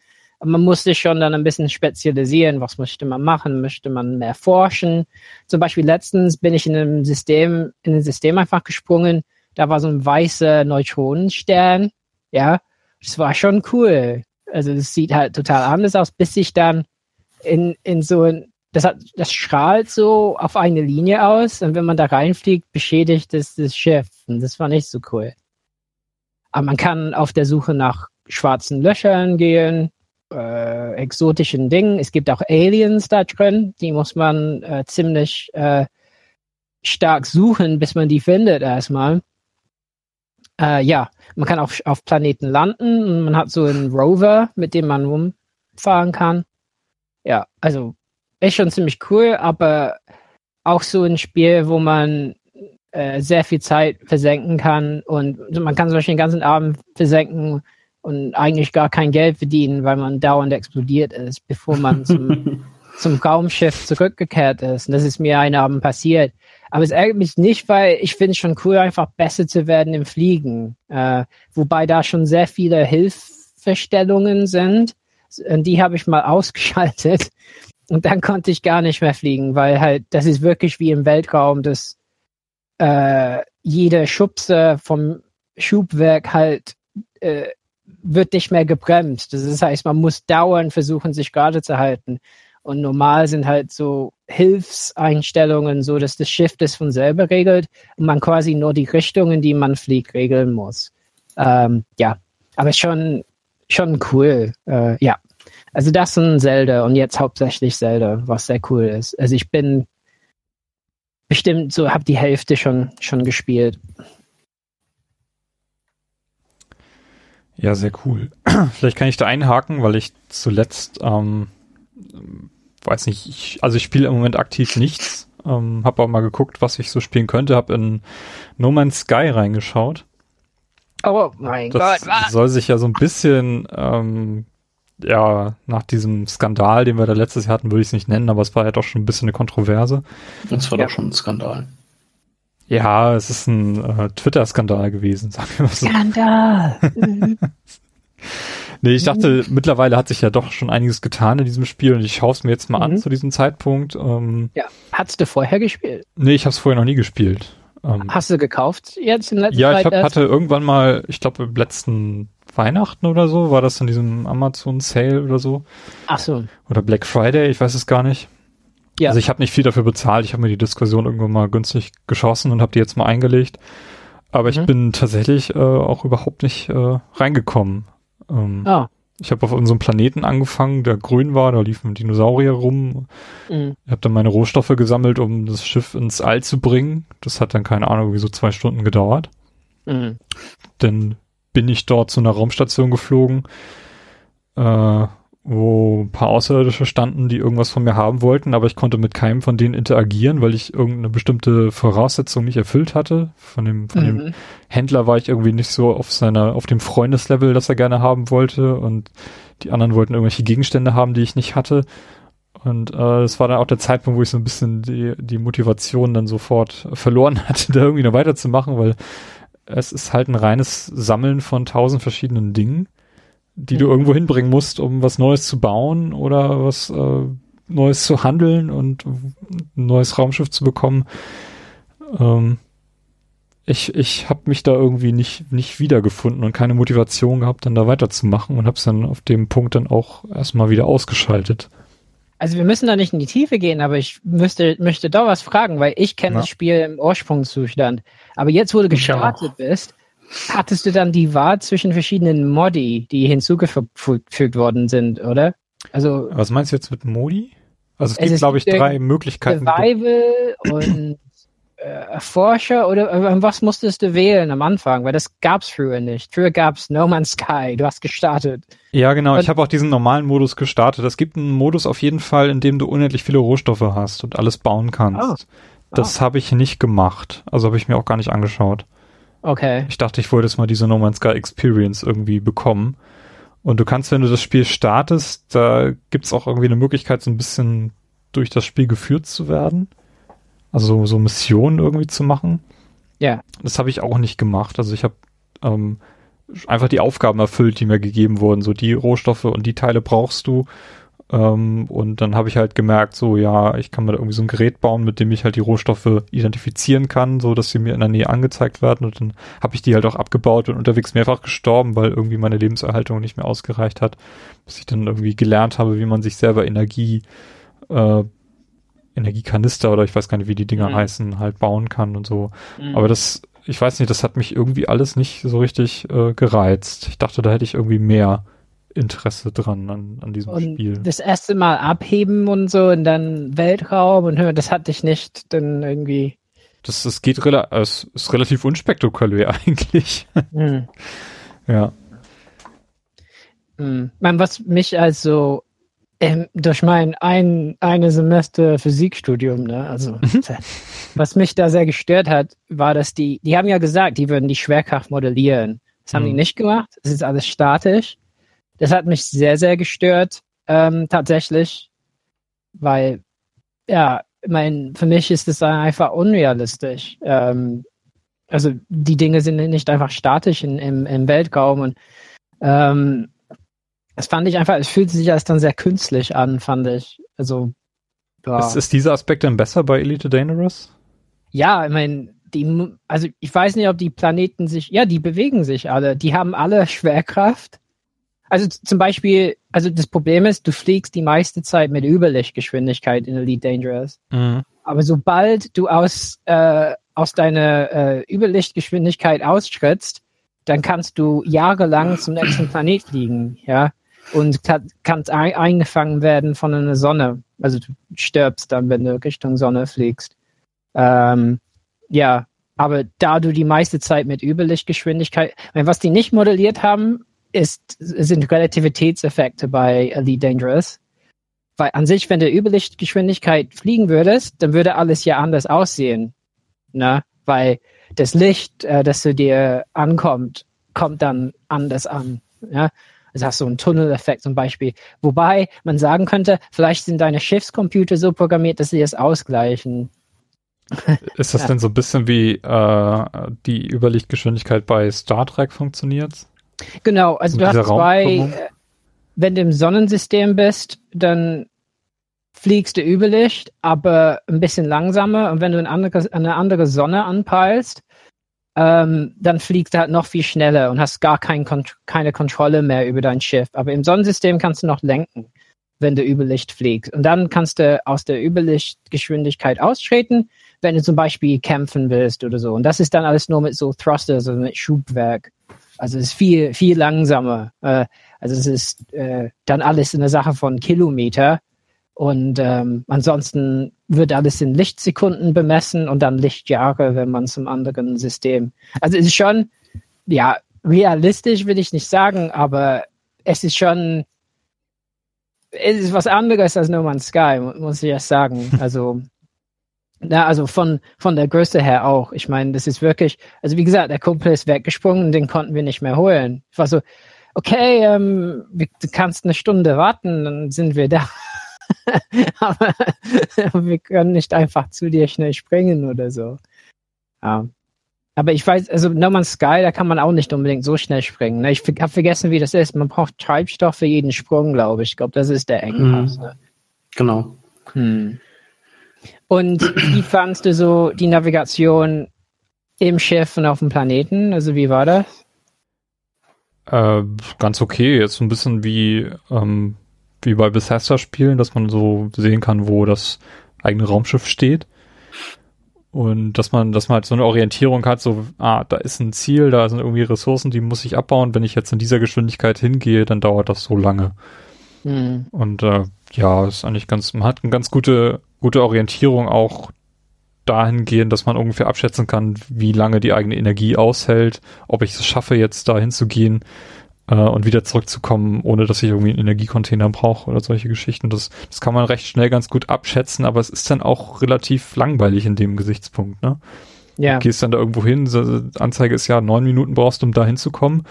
Man muss sich schon dann ein bisschen spezialisieren. Was möchte man machen? Möchte man mehr forschen? Zum Beispiel letztens bin ich in einem System, in ein System einfach gesprungen. Da war so ein weißer Neutronenstern. Ja, das war schon cool. Also das sieht halt total anders aus, bis ich dann in, in so ein das, hat, das strahlt so auf eine Linie aus und wenn man da reinfliegt, beschädigt es das Schiff. Und das war nicht so cool. Aber man kann auf der Suche nach schwarzen Löchern gehen, äh, exotischen Dingen. Es gibt auch Aliens da drin, die muss man äh, ziemlich äh, stark suchen, bis man die findet erstmal. Äh, ja, man kann auch auf Planeten landen und man hat so einen Rover, mit dem man rumfahren kann. Ja, also ist schon ziemlich cool, aber auch so ein Spiel, wo man äh, sehr viel Zeit versenken kann und man kann zum Beispiel den ganzen Abend versenken und eigentlich gar kein Geld verdienen, weil man dauernd explodiert ist, bevor man zum zum Raumschiff zurückgekehrt ist. Und das ist mir einen Abend passiert. Aber es ärgert mich nicht, weil ich finde es schon cool, einfach besser zu werden im Fliegen. Äh, wobei da schon sehr viele Hilfestellungen sind. Und die habe ich mal ausgeschaltet. Und dann konnte ich gar nicht mehr fliegen, weil halt, das ist wirklich wie im Weltraum, dass äh, jede Schubse vom Schubwerk halt äh, wird nicht mehr gebremst. Das heißt, man muss dauernd versuchen, sich gerade zu halten. Und normal sind halt so Hilfseinstellungen, so dass das Schiff das von selber regelt und man quasi nur die Richtungen, die man fliegt, regeln muss. Ähm, ja, aber schon, schon cool. Äh, ja, also das und Zelda und jetzt hauptsächlich Zelda, was sehr cool ist. Also ich bin bestimmt so, habe die Hälfte schon, schon gespielt. Ja, sehr cool. Vielleicht kann ich da einhaken, weil ich zuletzt, ähm, weiß nicht, ich, also ich spiele im Moment aktiv nichts. Ähm, habe auch mal geguckt, was ich so spielen könnte. Habe in No Man's Sky reingeschaut. Oh mein das Gott, was? soll sich ja so ein bisschen, ähm, ja, nach diesem Skandal, den wir da letztes Jahr hatten, würde ich es nicht nennen, aber es war ja doch schon ein bisschen eine Kontroverse. Das war Ja. doch schon ein Skandal. Ja, es ist ein äh, Twitter-Skandal gewesen, sagen wir mal so. Skandal. Nee, ich dachte, mittlerweile hat sich ja doch schon einiges getan in diesem Spiel und ich schaue es mir jetzt mal an Mhm. zu diesem Zeitpunkt. Ähm, ja, hast du vorher gespielt? nee, ich habe es vorher noch nie gespielt. Ähm, Hast du gekauft jetzt in letzter ja, ich Zeit? hab, hatte irgendwann mal, ich glaube letzten Weihnachten oder so, war das in diesem Amazon Sale oder so. Ach so. Oder Black Friday, ich weiß es gar nicht. Ja. Also ich habe nicht viel dafür bezahlt, ich habe mir die Diskussion irgendwann mal günstig geschossen und habe die jetzt mal eingelegt. Aber ich Mhm. bin tatsächlich äh, auch überhaupt nicht äh, reingekommen. Ähm, Oh. Ich habe auf unserem Planeten angefangen, der grün war, da liefen Dinosaurier rum. Mhm. Ich habe dann meine Rohstoffe gesammelt, um das Schiff ins All zu bringen. Das hat dann keine Ahnung, wie so zwei Stunden gedauert. Mhm. Dann bin ich dort zu einer Raumstation geflogen, äh, wo ein paar Außerirdische standen, die irgendwas von mir haben wollten, aber ich konnte mit keinem von denen interagieren, weil ich irgendeine bestimmte Voraussetzung nicht erfüllt hatte. Von dem, von dem Mhm. Händler war ich irgendwie nicht so auf seiner, auf dem Freundeslevel, das er gerne haben wollte und die anderen wollten irgendwelche Gegenstände haben, die ich nicht hatte. Und äh, es war dann auch der Zeitpunkt, wo ich so ein bisschen die, die Motivation dann sofort verloren hatte, da irgendwie noch weiterzumachen, weil es ist halt ein reines Sammeln von tausend verschiedenen Dingen, die du irgendwo hinbringen musst, um was Neues zu bauen oder was äh, Neues zu handeln und ein neues Raumschiff zu bekommen. Ähm, ich ich habe mich da irgendwie nicht, nicht wiedergefunden und keine Motivation gehabt, dann da weiterzumachen und habe es dann auf dem Punkt dann auch erstmal wieder ausgeschaltet. Also wir müssen da nicht in die Tiefe gehen, aber ich müsste, möchte doch was fragen, weil ich kenne das Spiel im Ursprungszustand. Aber jetzt, wo du gestartet bist, hattest du dann die Wahl zwischen verschiedenen Modi, die hinzugefügt worden sind, oder? Also Was meinst du jetzt mit Modi? Also es Es gibt, glaube ich, drei Möglichkeiten. Survival und äh, Erforscher oder äh, was musstest du wählen am Anfang? Weil das gab's früher nicht. Früher gab's No Man's Sky. Du hast gestartet. Ja, genau. Und- Ich habe auch diesen normalen Modus gestartet. Es gibt einen Modus auf jeden Fall, in dem du unendlich viele Rohstoffe hast und alles bauen kannst. Ah. Das habe ich nicht gemacht. Also habe ich mir auch gar nicht angeschaut. Okay. Ich dachte, ich wollte jetzt mal diese No Man's Sky Experience irgendwie bekommen. Und du kannst, wenn du das Spiel startest, da gibt's auch irgendwie eine Möglichkeit, so ein bisschen durch das Spiel geführt zu werden. Also so Missionen irgendwie zu machen. Ja. Das habe ich auch nicht gemacht. Also ich habe ähm, einfach die Aufgaben erfüllt, die mir gegeben wurden. So die Rohstoffe und die Teile brauchst du. Ähm, und dann habe ich halt gemerkt, so ja, ich kann mir da irgendwie so ein Gerät bauen, mit dem ich halt die Rohstoffe identifizieren kann, so dass sie mir in der Nähe angezeigt werden. Und dann habe ich die halt auch abgebaut und unterwegs mehrfach gestorben, weil irgendwie meine Lebenserhaltung nicht mehr ausgereicht hat, bis ich dann irgendwie gelernt habe, wie man sich selber Energie äh, Energiekanister oder ich weiß gar nicht, wie die Dinger Mhm. heißen, halt bauen kann und so. Mhm. Aber das, ich weiß nicht, das hat mich irgendwie alles nicht so richtig äh, gereizt. Ich dachte, da hätte ich irgendwie mehr Interesse dran an, an diesem und Spiel. das erste Mal abheben und so und dann Weltraum und hör, das hat dich nicht dann irgendwie. Das, das geht rela es ist relativ unspektakulär eigentlich. Hm. ja. Hm. Man, was mich also ähm, durch mein ein eine Semester Physikstudium, ne, also was mich da sehr gestört hat, war, dass die, die haben ja gesagt, die würden die Schwerkraft modellieren. Das haben die Mhm. nicht gemacht. Es ist alles statisch. Das hat mich sehr, sehr gestört, ähm, tatsächlich. weil, ja, ich mein, für mich ist es einfach unrealistisch. Ähm, also die Dinge sind nicht einfach statisch in, im, im Weltraum und ähm, das fand ich einfach, es fühlt sich als dann sehr künstlich an, fand ich. Also ja. ist, ist dieser Aspekt denn besser bei Elite Dangerous? Ja, ich meine, die, also ich weiß nicht, ob die Planeten sich, ja, die bewegen sich alle, die haben alle Schwerkraft. Also zum Beispiel, also das Problem ist, du fliegst die meiste Zeit mit Überlichtgeschwindigkeit in Elite Dangerous. Mhm. Aber sobald du aus, äh, aus deiner äh, Überlichtgeschwindigkeit ausschrittst, dann kannst du jahrelang zum nächsten Planet fliegen, ja, und kann, kannst ein, eingefangen werden von einer Sonne. Also du stirbst dann, wenn du Richtung Sonne fliegst. Ähm, ja, aber da du die meiste Zeit mit Überlichtgeschwindigkeit, was die nicht modelliert haben, ist, sind Relativitätseffekte bei Elite Dangerous. Weil an sich, wenn du Überlichtgeschwindigkeit fliegen würdest, dann würde alles ja anders aussehen. Ne? Weil das Licht, äh, das zu dir ankommt, kommt dann anders an. Ja? Also hast du einen Tunneleffekt zum Beispiel. Wobei man sagen könnte, vielleicht sind deine Schiffscomputer so programmiert, dass sie das ausgleichen. Ist das ja. denn so ein bisschen wie äh, die Überlichtgeschwindigkeit bei Star Trek funktioniert? Genau, also du hast zwei, äh, wenn du im Sonnensystem bist, dann fliegst du Überlicht, aber ein bisschen langsamer. Und wenn du eine andere, eine andere Sonne anpeilst, ähm, dann fliegst du halt noch viel schneller und hast gar kein, keine Kontrolle mehr über dein Schiff. Aber im Sonnensystem kannst du noch lenken, wenn du Überlicht fliegst. Und dann kannst du aus der Überlichtgeschwindigkeit austreten, wenn du zum Beispiel kämpfen willst oder so. Und das ist dann alles nur mit so Thrusters, also mit Schubwerk. Also es ist viel, viel langsamer. Äh, also es ist äh, dann alles eine Sache von Kilometer und ähm, ansonsten wird alles in Lichtsekunden bemessen und dann Lichtjahre, wenn man zum anderen System. Also es ist schon, ja, realistisch will ich nicht sagen, aber es ist schon, es ist was anderes als No Man's Sky, muss ich ja sagen. Also, na, also von, von der Größe her auch. Ich meine, das ist wirklich, also wie gesagt, der Kumpel ist weggesprungen, den konnten wir nicht mehr holen. Ich war so, okay, ähm, du kannst eine Stunde warten, dann sind wir da. aber wir können nicht einfach zu dir schnell springen oder so. Ja. Aber ich weiß, also No Man's Sky, da kann man auch nicht unbedingt so schnell springen. Ne? Ich habe vergessen, wie das ist. Man braucht Treibstoff für jeden Sprung, glaube ich. Ich glaube, das ist der Engpass. Mhm. Ne? Genau. Hm. Und wie fandst du so die Navigation im Schiff und auf dem Planeten? Also wie war das? Äh, ganz okay. Jetzt so ein bisschen wie ähm, wie bei Bethesda-Spielen, dass man so sehen kann, wo das eigene Raumschiff steht. Und dass man, dass man halt so eine Orientierung hat, so, ah, da ist ein Ziel, da sind irgendwie Ressourcen, die muss ich abbauen. Wenn ich jetzt in dieser Geschwindigkeit hingehe, dann dauert das so lange. Mhm. Und äh, ja, ist eigentlich ganz, man hat eine ganz gute, gute Orientierung auch dahingehend, dass man ungefähr abschätzen kann, wie lange die eigene Energie aushält, ob ich es schaffe, jetzt da hinzugehen äh, und wieder zurückzukommen, ohne dass ich irgendwie einen Energiecontainer brauche oder solche Geschichten. Das, das kann man recht schnell ganz gut abschätzen, aber es ist dann auch relativ langweilig in dem Gesichtspunkt, ne? Ja. Du gehst dann da irgendwo hin, Anzeige ist ja, neun Minuten brauchst du, um da hinzukommen.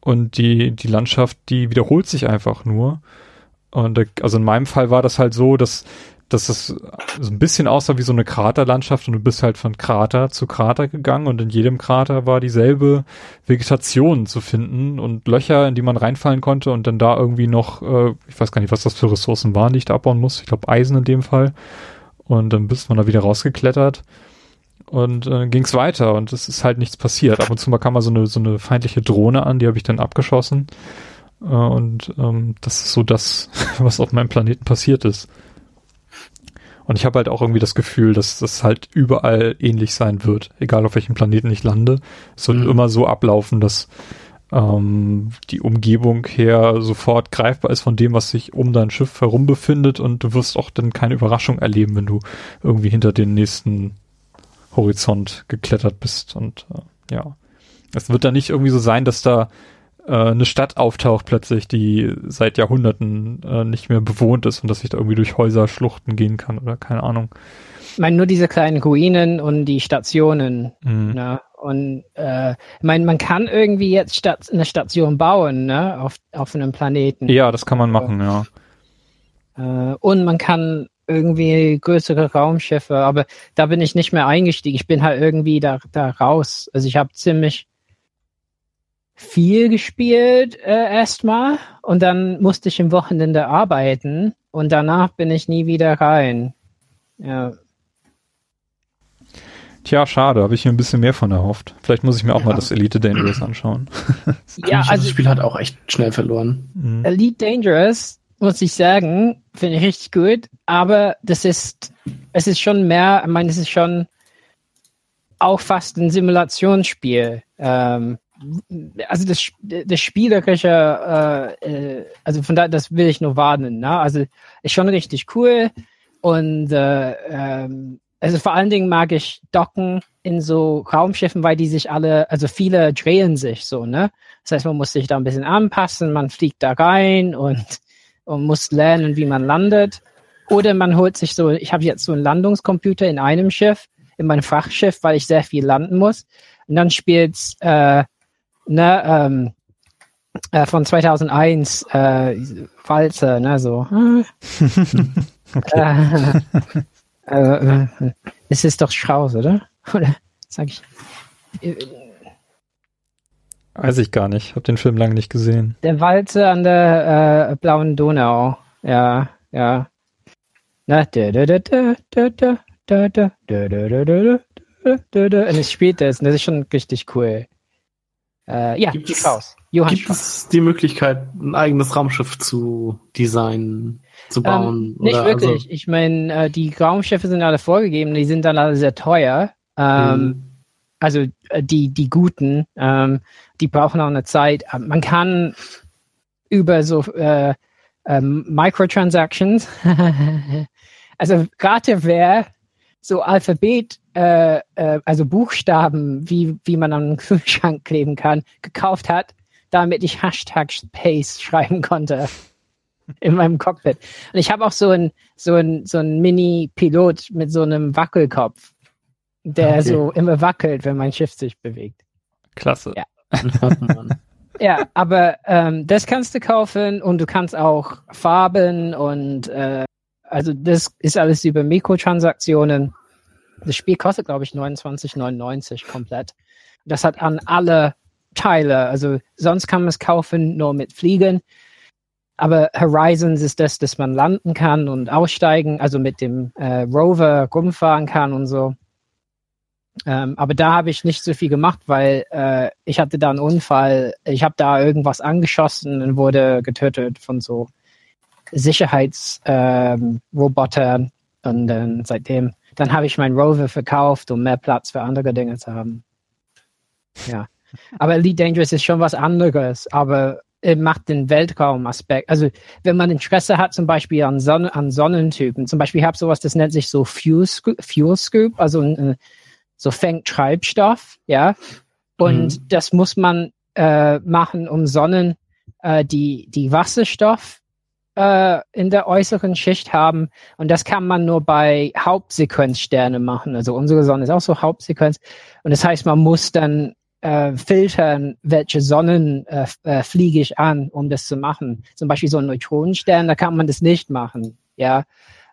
Und die, die Landschaft, die wiederholt sich einfach nur. Und also in meinem Fall war das halt so, dass dass es so ein bisschen aussah wie so eine Kraterlandschaft und du bist halt von Krater zu Krater gegangen und in jedem Krater war dieselbe Vegetation zu finden und Löcher, in die man reinfallen konnte und dann da irgendwie noch, äh, ich weiß gar nicht, was das für Ressourcen waren, die ich da abbauen muss. Ich glaube Eisen in dem Fall. Und dann bist man da wieder rausgeklettert und äh, ging es weiter und es ist halt nichts passiert. Ab und zu mal kam mal so eine, so eine feindliche Drohne an, die habe ich dann abgeschossen. Äh, und ähm, das ist so das, was auf meinem Planeten passiert ist. Und ich habe halt auch irgendwie das Gefühl, dass das halt überall ähnlich sein wird, egal auf welchem Planeten ich lande. Es wird mhm. immer so ablaufen, dass ähm, die Umgebung her sofort greifbar ist von dem, was sich um dein Schiff herum befindet und du wirst auch dann keine Überraschung erleben, wenn du irgendwie hinter den nächsten Horizont geklettert bist. Und äh, ja, es wird dann nicht irgendwie so sein, dass da äh, eine Stadt auftaucht plötzlich, die seit Jahrhunderten äh, nicht mehr bewohnt ist und dass ich da irgendwie durch Häuser, Schluchten gehen kann oder keine Ahnung. Ich meine, nur diese kleinen Ruinen und die Stationen. Mhm. Ne? Und äh, ich meine, man kann irgendwie jetzt Stat eine Station bauen, ne, auf, auf einem Planeten. Ja, das kann man machen, ja. Äh, und man kann irgendwie größere Raumschiffe, aber da bin ich nicht mehr eingestiegen. Ich bin halt irgendwie da, da raus. Also ich habe ziemlich viel gespielt äh, erstmal und dann musste ich im Wochenende arbeiten und danach bin ich nie wieder rein. Ja. Tja, schade, habe ich mir ein bisschen mehr von erhofft. Vielleicht muss ich mir auch ja. mal das Elite Dangerous anschauen. ja, also das Spiel hat auch echt schnell verloren. Mhm. Elite Dangerous, muss ich sagen, finde ich richtig gut, aber das ist, es ist schon mehr, ich meine, es ist schon auch fast ein Simulationsspiel. Ähm, also das, das spielerische, äh, äh, also von daher, das will ich nur warnen. Ne? Also ist schon richtig cool und äh, ähm, also vor allen Dingen mag ich Docken in so Raumschiffen, weil die sich alle, also viele drehen sich so, ne? Das heißt, man muss sich da ein bisschen anpassen, man fliegt da rein und, und muss lernen, wie man landet. Oder man holt sich so, ich habe jetzt so einen Landungscomputer in einem Schiff, in meinem Frachtschiff, weil ich sehr viel landen muss. Und dann spielt's äh, ne, ähm, äh, von 2001 äh, Walze, ne, so. okay. äh, äh, es ist doch Strauß, oder? Oder sag ich? Weiß ich gar nicht. Hab den Film lange nicht gesehen. Der Walze an der äh, blauen Donau. Ja, ja. Na, da, da, da, da, da, da, da, da, da, da, da, da, da, da, und es spielt das, und das ist schon richtig cool. Äh, ja, gibt, es, gibt es die Möglichkeit, ein eigenes Raumschiff zu designen, zu ähm, bauen? Ähm, nicht oder, wirklich. Also ich meine, äh, die Raumschiffe sind alle vorgegeben, die sind dann alle sehr teuer. Ähm, mhm. Also äh, die, die guten, ähm, die brauchen auch eine Zeit. Ähm, man kann über so äh, ähm, Microtransactions, also gerade wer so Alphabet äh, äh, also Buchstaben, wie, wie man an einen Kühlschrank kleben kann, gekauft hat, damit ich Hashtag Space schreiben konnte in meinem Cockpit. Und ich habe auch so ein so ein so ein Mini-Pilot mit so einem Wackelkopf, der okay. so immer wackelt, wenn mein Schiff sich bewegt. Klasse. Ja. ja, aber ähm, das kannst du kaufen und du kannst auch Farben und äh, also das ist alles über Mikrotransaktionen. Das Spiel kostet, glaube ich, 29,99 komplett. Das hat an alle Teile. Also sonst kann man es kaufen nur mit Fliegen. Aber Horizons ist das, dass man landen kann und aussteigen, also mit dem äh, Rover rumfahren kann und so. Ähm, aber da habe ich nicht so viel gemacht, weil äh, ich hatte da einen Unfall. Ich habe da irgendwas angeschossen und wurde getötet von so Sicherheitsrobotern. Ähm, und dann seitdem dann habe ich meinen Rover verkauft, um mehr Platz für andere Dinge zu haben. Ja. Aber Elite Dangerous ist schon was anderes, aber er macht den Weltraumaspekt. Also wenn man Interesse hat, zum Beispiel an, Sonne, an Sonnentypen, zum Beispiel ich habe sowas, das nennt sich so Fuel Scoop, Fuel Scoop also ein, so fängt Treibstoff, ja. Und mhm. das muss man äh, machen, um Sonnen, äh, die, die Wasserstoff äh, in der äußeren Schicht haben. Und das kann man nur bei Hauptsequenzsterne machen. Also unsere Sonne ist auch so Hauptsequenz. Und das heißt, man muss dann äh, filtern, welche Sonnen äh, äh, fliege ich an, um das zu machen. Zum Beispiel so ein Neutronenstern, da kann man das nicht machen. Ja.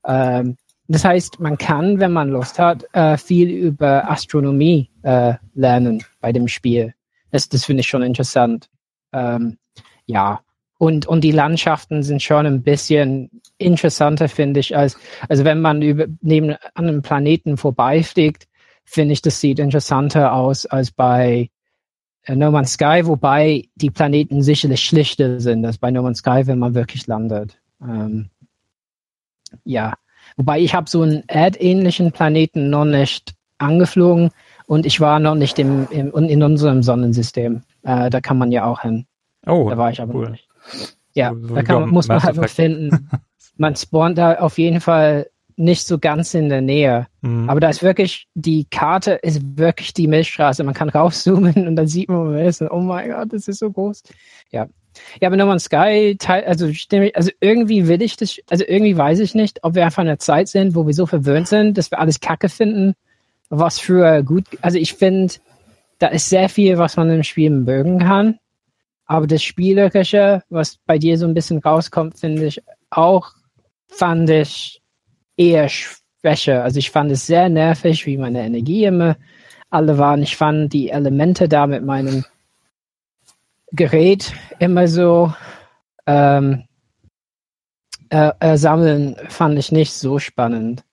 Ähm, das heißt, man kann, wenn man Lust hat, äh, viel über Astronomie äh, lernen bei dem Spiel. Das, das finde ich schon interessant. Ähm, ja, und, und die Landschaften sind schon ein bisschen interessanter, finde ich, als, also wenn man über, neben an einem Planeten vorbeifliegt, finde ich, das sieht interessanter aus als bei äh, No Man's Sky, wobei die Planeten sicherlich schlichter sind als bei No Man's Sky, wenn man wirklich landet. Ähm, ja, wobei ich habe so einen erdähnlichen Planeten noch nicht angeflogen und ich war noch nicht im, im in unserem Sonnensystem. Äh, da kann man ja auch hin. Oh, da war ich aber cool. Ja, so da kann, muss man halt finden. Man spawnt da auf jeden Fall nicht so ganz in der Nähe. Mhm. Aber da ist wirklich, die Karte ist wirklich die Milchstraße. Man kann raufzoomen und dann sieht man, wo man ist. Und, oh mein Gott, das ist so groß. Ja. Ja, aber No Man's Sky, also, also irgendwie will ich das, also irgendwie weiß ich nicht, ob wir einfach in einer Zeit sind, wo wir so verwöhnt sind, dass wir alles Kacke finden, was für gut, also ich finde, da ist sehr viel, was man im Spiel mögen kann. Aber das Spielerische, was bei dir so ein bisschen rauskommt, finde ich auch, fand ich eher schwächer. Also ich fand es sehr nervig, wie meine Energie immer alle waren. Ich fand die Elemente da mit meinem Gerät immer so ähm, äh, äh, sammeln, fand ich nicht so spannend.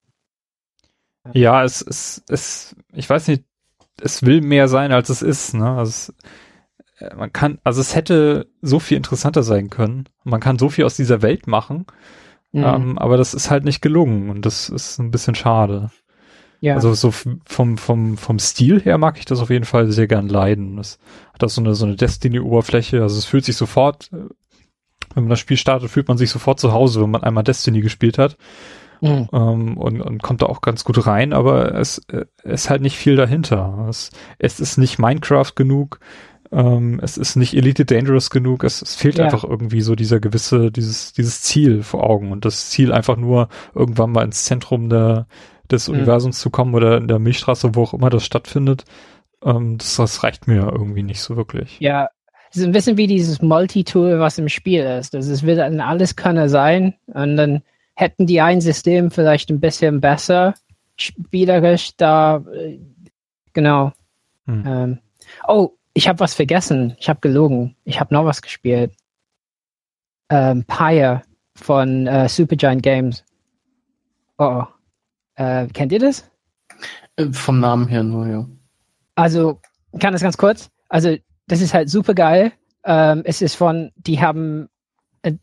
Ja, es, es, ich weiß nicht, es will mehr sein, als es ist, ne? Also es, man kann, also es hätte so viel interessanter sein können. Man kann so viel aus dieser Welt machen, mhm. ähm, aber das ist halt nicht gelungen und das ist ein bisschen schade. Ja. Also so vom, vom, vom Stil her mag ich das auf jeden Fall sehr gern leiden. Das hat das so eine, so eine Destiny-Oberfläche. Also es fühlt sich sofort, äh, wenn man das Spiel startet, fühlt man sich sofort zu Hause, wenn man einmal Destiny gespielt hat. Mhm. Ähm, und, und kommt da auch ganz gut rein, aber es äh, ist halt nicht viel dahinter. Es, es ist nicht Minecraft genug, ähm, es ist nicht Elite Dangerous genug, es, es fehlt ja. einfach irgendwie so dieser gewisse, dieses, dieses Ziel vor Augen und das Ziel einfach nur irgendwann mal ins Zentrum der, des mhm. Universums zu kommen oder in der Milchstraße, wo auch immer das stattfindet. Ähm, das, das reicht mir irgendwie nicht so wirklich. Ja, es ist ein bisschen wie dieses Multitool, was im Spiel ist. Also es wird ein Alleskönner sein und dann hätten die ein System vielleicht ein bisschen besser spielerisch da, äh, genau. Hm. Ähm, oh, ich habe was vergessen. Ich habe gelogen. Ich habe noch was gespielt. Ähm, Pyre von äh, Supergiant Games. Oh, oh. Äh, kennt ihr das? Äh, vom Namen her nur, ja. Also, kann das ganz kurz. Also, das ist halt super geil. Ähm, es ist von, die haben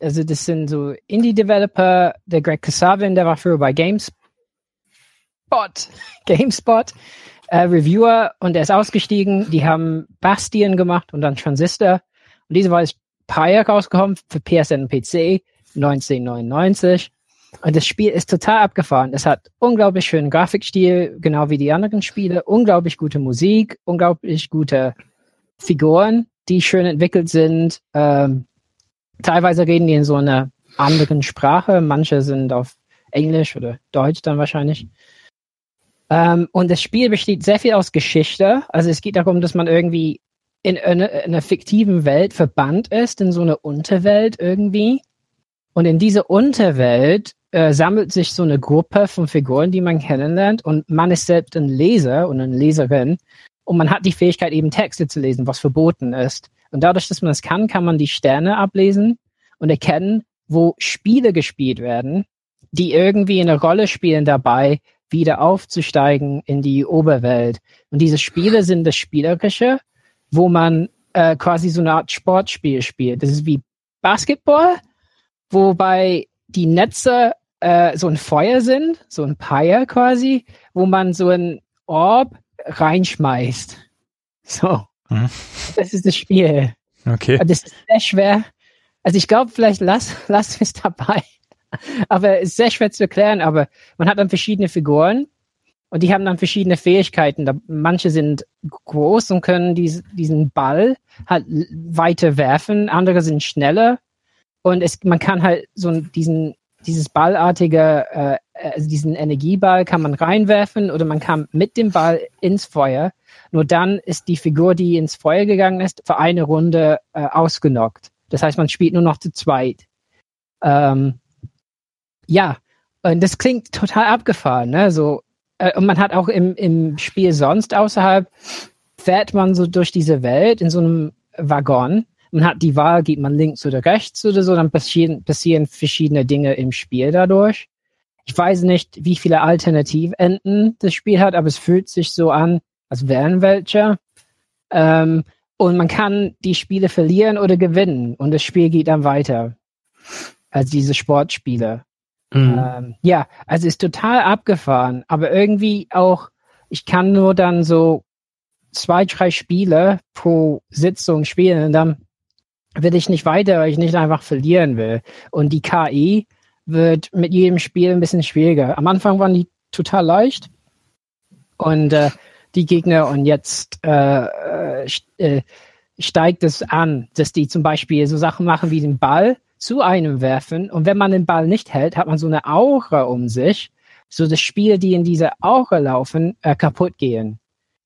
also das sind so Indie-Developer, der Greg Kasavin, der war früher bei GameSpot, GameSpot, äh, Reviewer und der ist ausgestiegen. Die haben Bastion gemacht und dann Transistor. Und diese war als Pyre rausgekommen für PSN und PC 1999. Und das Spiel ist total abgefahren. Es hat unglaublich schönen Grafikstil, genau wie die anderen Spiele, unglaublich gute Musik, unglaublich gute Figuren, die schön entwickelt sind. Ähm, teilweise reden die in so einer anderen Sprache. Manche sind auf Englisch oder Deutsch dann wahrscheinlich. Ähm, und das Spiel besteht sehr viel aus Geschichte. Also es geht darum, dass man irgendwie in, in einer fiktiven Welt verbannt ist, in so eine Unterwelt irgendwie. Und in diese Unterwelt äh, sammelt sich so eine Gruppe von Figuren, die man kennenlernt. Und man ist selbst ein Leser und eine Leserin. Und man hat die Fähigkeit, eben Texte zu lesen, was verboten ist. Und dadurch, dass man das kann, kann man die Sterne ablesen und erkennen, wo Spiele gespielt werden, die irgendwie eine Rolle spielen dabei, wieder aufzusteigen in die Oberwelt. Und diese Spiele sind das Spielerische, wo man äh, quasi so eine Art Sportspiel spielt. Das ist wie Basketball, wobei die Netze äh, so ein Feuer sind, so ein Pyre quasi, wo man so ein Orb reinschmeißt. So. Hm. Das ist das Spiel. Okay. Das ist sehr schwer. Also ich glaube, vielleicht lass, lass es dabei. Aber ist sehr schwer zu erklären, aber man hat dann verschiedene Figuren und die haben dann verschiedene Fähigkeiten. Manche sind groß und können dies, diesen Ball halt weiter werfen, andere sind schneller und es, man kann halt so diesen, dieses ballartige, äh, also diesen Energieball kann man reinwerfen oder man kann mit dem Ball ins Feuer nur dann ist die Figur, die ins Feuer gegangen ist, für eine Runde äh, ausgenockt. Das heißt, man spielt nur noch zu zweit. Ähm, ja, und das klingt total abgefahren, ne? So, äh, und man hat auch im, im Spiel sonst außerhalb, fährt man so durch diese Welt in so einem Waggon. Man hat die Wahl, geht man links oder rechts oder so, dann passieren, passieren verschiedene Dinge im Spiel dadurch. Ich weiß nicht, wie viele Alternativenden das Spiel hat, aber es fühlt sich so an, als wären welche. Ähm, und man kann die Spiele verlieren oder gewinnen und das Spiel geht dann weiter als diese Sportspiele. Mhm. Ähm, ja, also ist total abgefahren, aber irgendwie auch, ich kann nur dann so zwei, drei Spiele pro Sitzung spielen und dann will ich nicht weiter, weil ich nicht einfach verlieren will. Und die KI wird mit jedem Spiel ein bisschen schwieriger. Am Anfang waren die total leicht und äh, die Gegner und jetzt äh, äh, steigt es an, dass die zum Beispiel so Sachen machen wie den Ball zu einem werfen und wenn man den Ball nicht hält, hat man so eine Aura um sich, so das Spiel, die in dieser Aura laufen, äh, kaputt gehen.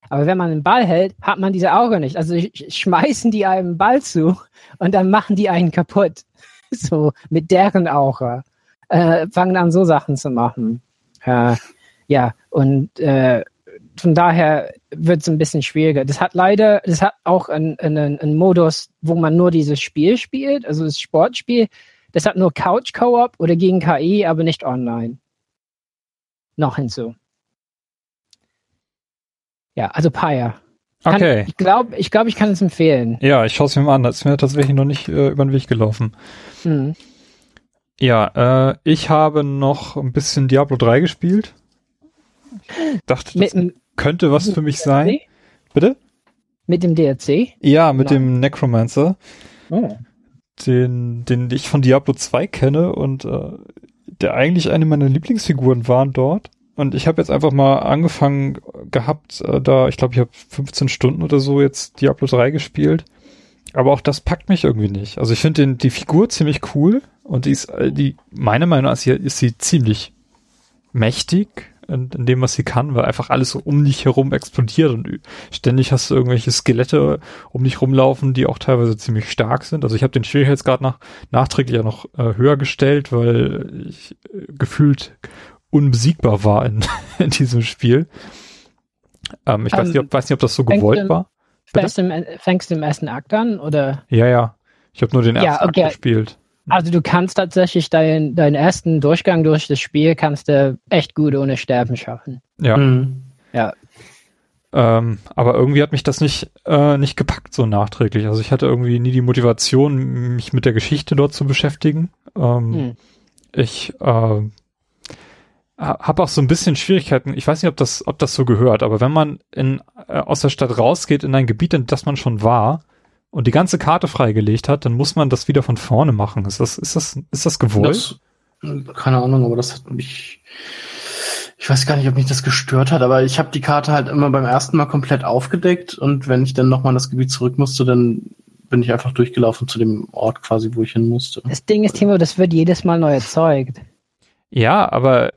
Aber wenn man den Ball hält, hat man diese Aura nicht. Also schmeißen die einem Ball zu und dann machen die einen kaputt. So mit deren Aura. Äh, fangen an so Sachen zu machen. Äh, ja, und äh, von daher wird es ein bisschen schwieriger. Das hat leider, das hat auch einen, einen, einen Modus, wo man nur dieses Spiel spielt, also das Sportspiel. Das hat nur Couch Co-op oder gegen KI, aber nicht online. Noch hinzu. Ja, also Pyre. Kann, Okay. Ich glaube, ich, glaub, ich kann es empfehlen. Ja, ich schaue es mir mal an. Das ist mir tatsächlich noch nicht äh, über den Weg gelaufen. Hm. Ja, äh, ich habe noch ein bisschen Diablo 3 gespielt. Dachte, Mit, das dem könnte was für mich sein. Bitte? mit dem DLC. Ja, mit Nein. dem Necromancer, Oh. den, den ich von Diablo 2 kenne und äh, der eigentlich eine meiner Lieblingsfiguren waren dort. Und ich habe jetzt einfach mal angefangen gehabt, äh, da, ich glaube, ich habe 15 Stunden oder so jetzt Diablo 3 gespielt. Aber auch das packt mich irgendwie nicht. Also ich finde den die Figur ziemlich cool und die ist, äh, die, meiner Meinung nach ist sie, ist sie ziemlich mächtig in, in dem, was sie kann, weil einfach alles so um dich herum explodiert und ständig hast du irgendwelche Skelette um dich rumlaufen, die auch teilweise ziemlich stark sind. Also ich habe den Schwierigkeitsgrad nach, nachträglich ja noch äh, höher gestellt, weil ich äh, gefühlt unbesiegbar war in, in diesem Spiel. Ähm, ich weiß, Ähm, nicht, ob, weiß nicht, ob das so gewollt war. Bitte? Fängst du, im, ersten Akt an oder? Ja, ja. Ich habe nur den Ja, ersten okay. Akt gespielt. Also du kannst tatsächlich deinen deinen ersten Durchgang durch das Spiel kannst du echt gut ohne Sterben schaffen. Ja. Mhm. Ähm, aber irgendwie hat mich das nicht, äh, nicht gepackt so nachträglich. Also ich hatte irgendwie nie die Motivation, mich mit der Geschichte dort zu beschäftigen. Ähm, Hm. Ich äh, habe auch so ein bisschen Schwierigkeiten. Ich weiß nicht, ob das, ob das so gehört, aber wenn man in, äh, aus der Stadt rausgeht in ein Gebiet, in das man schon war und die ganze Karte freigelegt hat, dann muss man das wieder von vorne machen. Ist das, ist das, ist das gewollt? Das, keine Ahnung, aber das hat mich. Ich weiß gar nicht, ob mich das gestört hat, aber ich habe die Karte halt immer beim ersten Mal komplett aufgedeckt und wenn ich dann nochmal in das Gebiet zurück musste, dann bin ich einfach durchgelaufen zu dem Ort quasi, wo ich hin musste. Das Ding ist, Timo, das wird jedes Mal neu erzeugt. Ja, aber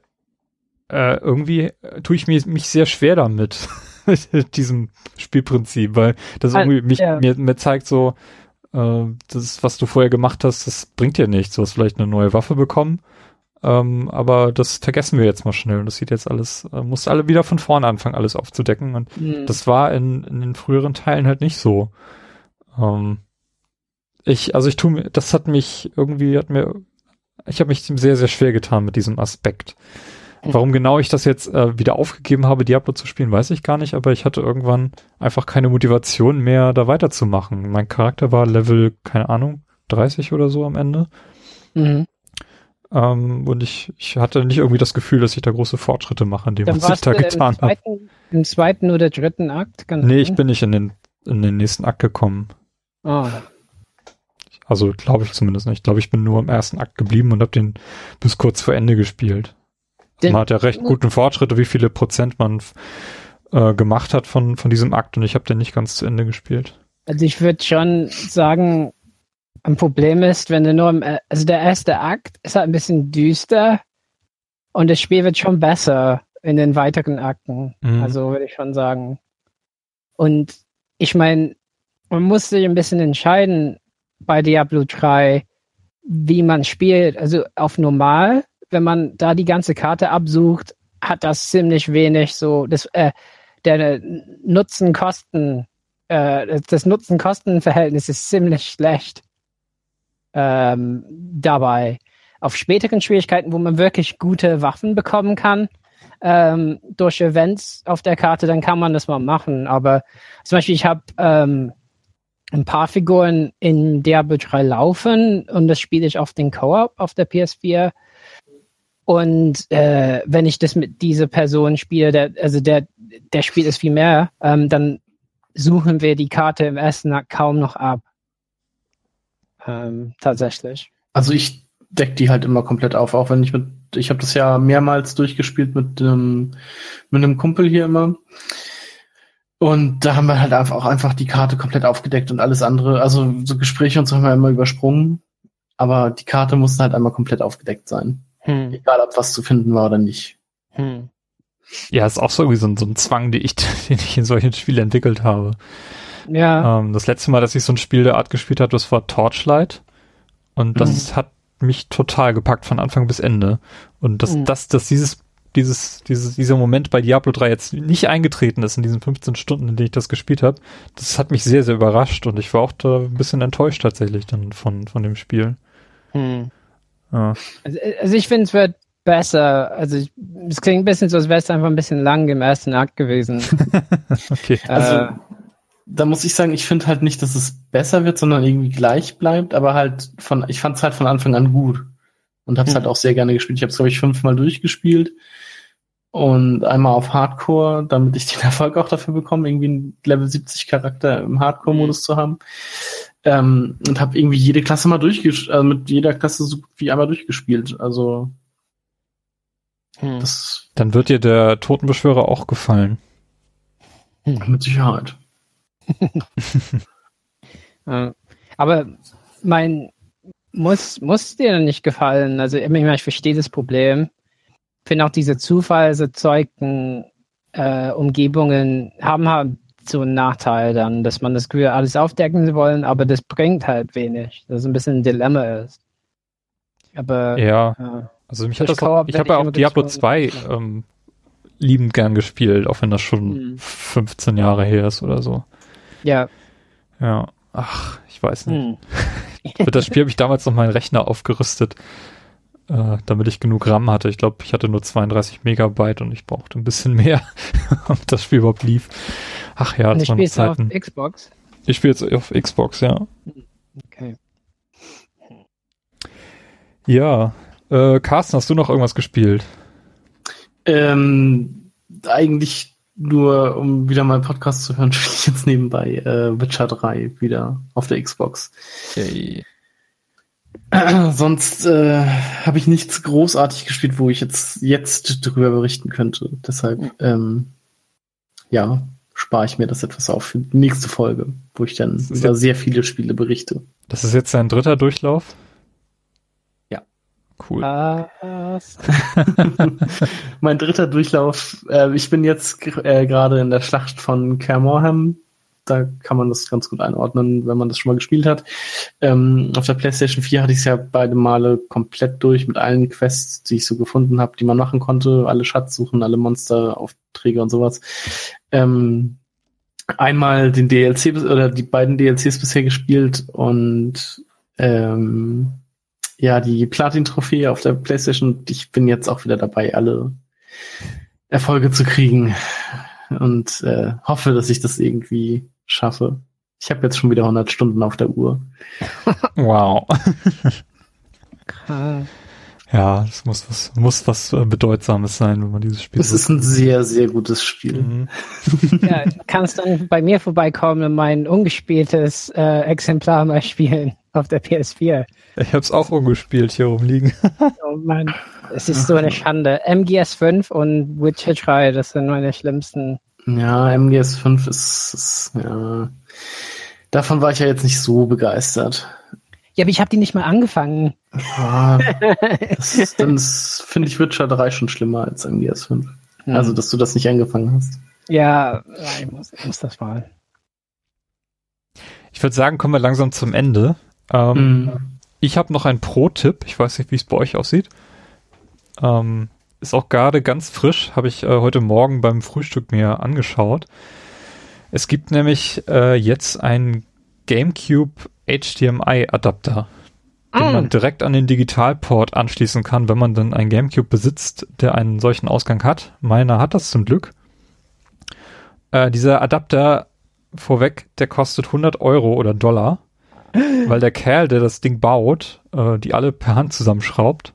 äh, irgendwie tue ich mir, mich sehr schwer damit, mit diesem Spielprinzip, weil das irgendwie mich, ja. mir, mir zeigt so, äh, das, was du vorher gemacht hast, das bringt dir nichts. Du hast vielleicht eine neue Waffe bekommen, ähm, aber das vergessen wir jetzt mal schnell. Und das sieht jetzt alles, äh, musst alle wieder von vorne anfangen, alles aufzudecken. Und Hm. das war in, in den früheren Teilen halt nicht so. Ähm, ich, also ich tue mir, das hat mich irgendwie, hat mir, ich habe mich sehr, sehr schwer getan mit diesem Aspekt. Warum genau ich das jetzt äh, wieder aufgegeben habe, Diablo zu spielen, weiß ich gar nicht, aber ich hatte irgendwann einfach keine Motivation mehr, da weiterzumachen. Mein Charakter war Level, keine Ahnung, 30 oder so am Ende. Mhm. Ähm, und ich, ich hatte nicht irgendwie das Gefühl, dass ich da große Fortschritte mache, in dem, Dann was ich da getan habe. im zweiten oder dritten Akt. Kann Nee, ich bin nicht in den, in den nächsten Akt gekommen. Oh. Also glaube ich zumindest nicht. Ich glaube, ich bin nur im ersten Akt geblieben und habe den bis kurz vor Ende gespielt. Den- man hat ja recht guten Fortschritte, wie viele Prozent man äh, gemacht hat von, von diesem Akt und ich habe den nicht ganz zu Ende gespielt. Also ich würde schon sagen, ein Problem ist, wenn du nur im, äh, also der erste Akt ist halt ein bisschen düster und das Spiel wird schon besser in den weiteren Akten. Mhm. Also würde ich schon sagen. Und ich meine, man muss sich ein bisschen entscheiden bei Diablo 3, wie man spielt. Also auf normal, wenn man da die ganze Karte absucht, hat das ziemlich wenig so, das, äh, der Nutzen-Kosten, äh, das Nutzen-Kosten-Verhältnis ist ziemlich schlecht ähm, dabei. Auf späteren Schwierigkeiten, wo man wirklich gute Waffen bekommen kann, ähm, durch Events auf der Karte, dann kann man das mal machen. Aber zum Beispiel, ich habe ähm, ein paar Figuren in Diablo 3 laufen und das spiele ich auf den Co-op auf der PS4. Und äh, wenn ich das mit dieser Person spiele, der, also der, der spielt es viel mehr, ähm, dann suchen wir die Karte im ersten Akt kaum noch ab. Ähm, tatsächlich. Also ich deck die halt immer komplett auf, auch wenn ich mit, ich habe das ja mehrmals durchgespielt mit ähm, mit einem Kumpel hier immer. Und da haben wir halt auch einfach die Karte komplett aufgedeckt und alles andere, also so Gespräche und so haben wir immer übersprungen. Aber die Karte musste halt einmal komplett aufgedeckt sein. Hm. Egal, ob was zu finden war oder nicht. Hm. Ja, ist auch so irgendwie so, ein- so ein Zwang, den ich, den ich in solchen Spielen entwickelt habe. Ja, Ähm, das letzte Mal, dass ich so ein Spiel der Art gespielt habe, das war Torchlight. Und das hat mich total gepackt von Anfang bis Ende. Und dass, Mhm. dass, dass dieses dieses, dieses, dieser Moment bei Diablo 3 jetzt nicht eingetreten ist in diesen 15 Stunden, in denen ich das gespielt habe, das hat mich sehr, sehr überrascht und ich war auch da ein bisschen enttäuscht tatsächlich dann von, von dem Spiel. Hm. Ja. Also, also ich finde, es wird besser. Also ich, es klingt ein bisschen so, als wäre es einfach ein bisschen lang im ersten Akt gewesen. Okay. Also, äh, da muss ich sagen, ich finde halt nicht, dass es besser wird, sondern irgendwie gleich bleibt, aber halt von, ich fand es halt von Anfang an gut und habe es Hm. halt auch sehr gerne gespielt. Ich habe es, glaube ich, fünfmal durchgespielt und einmal auf Hardcore, damit ich den Erfolg auch dafür bekomme, irgendwie einen Level 70 Charakter im Hardcore-Modus zu haben. Ähm, und habe irgendwie jede Klasse mal durchgespielt, also mit jeder Klasse so gut wie einmal durchgespielt. Also hm. das Dann wird dir der Totenbeschwörer auch gefallen. mit Sicherheit. Äh, aber mein muss muss dir nicht gefallen. Also ich, meine, ich verstehe das Problem. Ich finde auch diese zufallserzeugten äh, Umgebungen haben so einen Nachteil dann, dass man das Gefühl alles aufdecken wollen, aber das bringt halt wenig. Das ist ein bisschen ein Dilemma ist. Aber Ja, äh, also mich hat das auch, ich habe ja auch Diablo gezwungen. 2 ähm, liebend gern gespielt, auch wenn das schon Hm. 15 Jahre her ist oder so. ja, Ja, ach, ich weiß nicht. hm. Für das Spiel habe ich damals noch meinen Rechner aufgerüstet, äh, damit ich genug RAM hatte. Ich glaube, ich hatte nur 32 Megabyte und ich brauchte ein bisschen mehr, damit das Spiel überhaupt lief. Ach ja, das waren es auf Zeiten. Xbox. Ich spiele jetzt auf Xbox, ja. Okay. Ja, äh, Carsten, hast du noch irgendwas gespielt? Ähm, eigentlich nur, um wieder mal einen Podcast zu hören, spiele ich jetzt nebenbei äh, Witcher 3 wieder auf der Xbox. Yay. Sonst äh, habe ich nichts großartig gespielt, wo ich jetzt, jetzt drüber berichten könnte. Deshalb, ähm, ja, spare ich mir das etwas auf für die nächste Folge, wo ich dann über jetzt- sehr viele Spiele berichte. Das ist jetzt dein dritter Durchlauf? Ja. Cool. Was? mein dritter Durchlauf, äh, ich bin jetzt äh, gerade in der Schlacht von Kaer Morhen. Da kann man das ganz gut einordnen, wenn man das schon mal gespielt hat. Ähm, auf der PlayStation 4 hatte ich es ja beide Male komplett durch mit allen Quests, die ich so gefunden habe, die man machen konnte. Alle Schatzsuchen, alle Monsteraufträge und sowas. Ähm, einmal den DLC oder die beiden DLCs bisher gespielt und ähm, ja, die Platin-Trophäe auf der PlayStation. Ich bin jetzt auch wieder dabei, alle Erfolge zu kriegen und äh, hoffe, dass ich das irgendwie schaffe. Ich habe jetzt schon wieder 100 Stunden auf der Uhr. Wow. Ja, das muss was, muss was äh, Bedeutsames sein, wenn man dieses Spiel Es ist ein sehr, sehr gutes Spiel. Mhm. Ja, kannst dann bei mir vorbeikommen und mein ungespieltes äh, Exemplar mal spielen auf der PS4. Ich habe es auch umgespielt hier rumliegen. Oh Mann, es ist so eine Schande. MGS 5 und Witcher 3, das sind meine schlimmsten. Ja, MGS 5 ist, ist ja. Davon war ich ja jetzt nicht so begeistert. Ja, aber ich habe die nicht mal angefangen. Ah, das dann finde ich Witcher 3 schon schlimmer als MGS 5. Hm. Also, dass du das nicht angefangen hast. ja, ja, ich muss, ich muss das mal. Ich würde sagen, kommen wir langsam zum Ende. Ähm, Mhm. Ich habe noch einen Pro-Tipp. Ich weiß nicht, wie es bei euch aussieht. Ähm, ist auch gerade ganz frisch. Habe ich äh, heute Morgen beim Frühstück mir angeschaut. Es gibt nämlich äh, jetzt einen GameCube HDMI-Adapter, den Mm. man direkt an den Digitalport anschließen kann, wenn man dann einen GameCube besitzt, der einen solchen Ausgang hat. Meiner hat das zum Glück. Äh, dieser Adapter vorweg, der kostet 100 Euro oder Dollar, weil der Kerl, der das Ding baut, äh, die alle per Hand zusammenschraubt.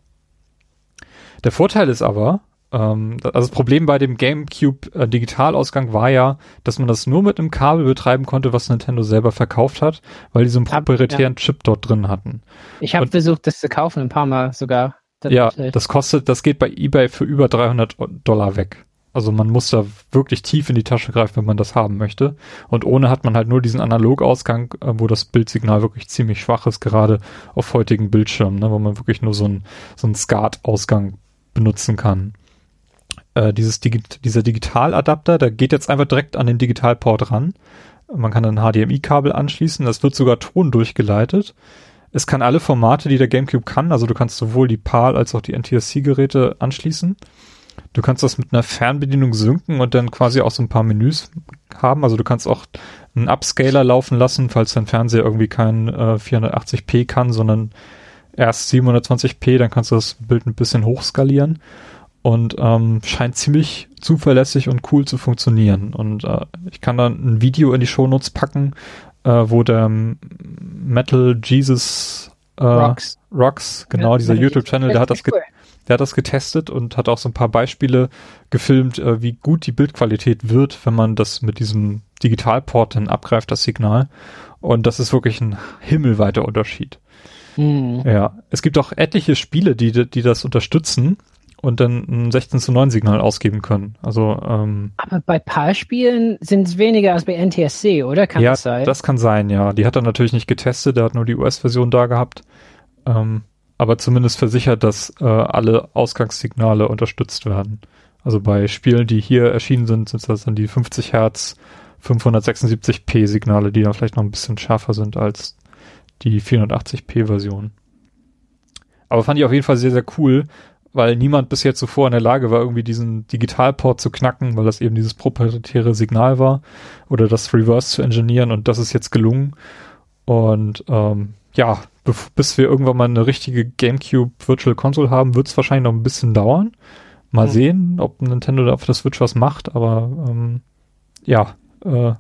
Der Vorteil ist aber, ähm, also das Problem bei dem GameCube äh, Digitalausgang war ja, dass man das nur mit einem Kabel betreiben konnte, was Nintendo selber verkauft hat, weil die so einen proprietären Chip dort drin hatten. Ich habe versucht, das zu kaufen, ein paar Mal sogar. Ja, Tatsächlich. das kostet, das geht bei eBay für über 300 Dollar weg. Also man muss da wirklich tief in die Tasche greifen, wenn man das haben möchte. Und ohne hat man halt nur diesen Analogausgang, äh, wo das Bildsignal wirklich ziemlich schwach ist, gerade auf heutigen Bildschirmen, ne, wo man wirklich nur so einen so einen SCART-Ausgang benutzen kann. Äh, dieses Digi dieser Digitaladapter, der geht jetzt einfach direkt an den Digitalport ran. Man kann ein HDMI-Kabel anschließen, das wird sogar Ton durchgeleitet. Es kann alle Formate, die der GameCube kann, also du kannst sowohl die PAL als auch die NTSC-Geräte anschließen. Du kannst das mit einer Fernbedienung synken und dann quasi auch so ein paar Menüs haben. Also du kannst auch einen Upscaler laufen lassen, falls dein Fernseher irgendwie kein äh, 480p kann, sondern erst 720p, dann kannst du das Bild ein bisschen hochskalieren und ähm, scheint ziemlich zuverlässig und cool zu funktionieren. Und äh, ich kann dann ein Video in die Shownotes packen, äh, wo der Metal Jesus äh, Rocks. Rocks, genau, Ja, dieser YouTube-Channel, der hat das cool. der hat das getestet und hat auch so ein paar Beispiele gefilmt, äh, wie gut die Bildqualität wird, wenn man das mit diesem Digitalport dann abgreift, das Signal. Und das ist wirklich ein himmelweiter Unterschied. Hm. Ja, es gibt auch etliche Spiele, die, die das unterstützen und dann ein 16 zu 9 Signal ausgeben können. Also ähm, Aber bei Paar-Spielen sind es weniger als bei NTSC, oder? Kann ja, das sein? das kann sein, ja. Die hat er natürlich nicht getestet, der hat nur die US-Version da gehabt. Ähm, aber zumindest versichert, dass äh, alle Ausgangssignale unterstützt werden. Also bei Spielen, die hier erschienen sind, sind das dann die 50 Hertz 576p Signale, die dann vielleicht noch ein bisschen schärfer sind als die 480p Version. Aber fand ich auf jeden Fall sehr, sehr cool, weil niemand bis jetzt zuvor in der Lage war, irgendwie diesen Digitalport zu knacken, weil das eben dieses proprietäre Signal war oder das Reverse zu engineeren und das ist jetzt gelungen. Und ähm, ja, bis wir irgendwann mal eine richtige GameCube Virtual Console haben, wird es wahrscheinlich noch ein bisschen dauern. Mal Hm. sehen, ob Nintendo da auf der Switch was macht, aber ähm, ja, äh,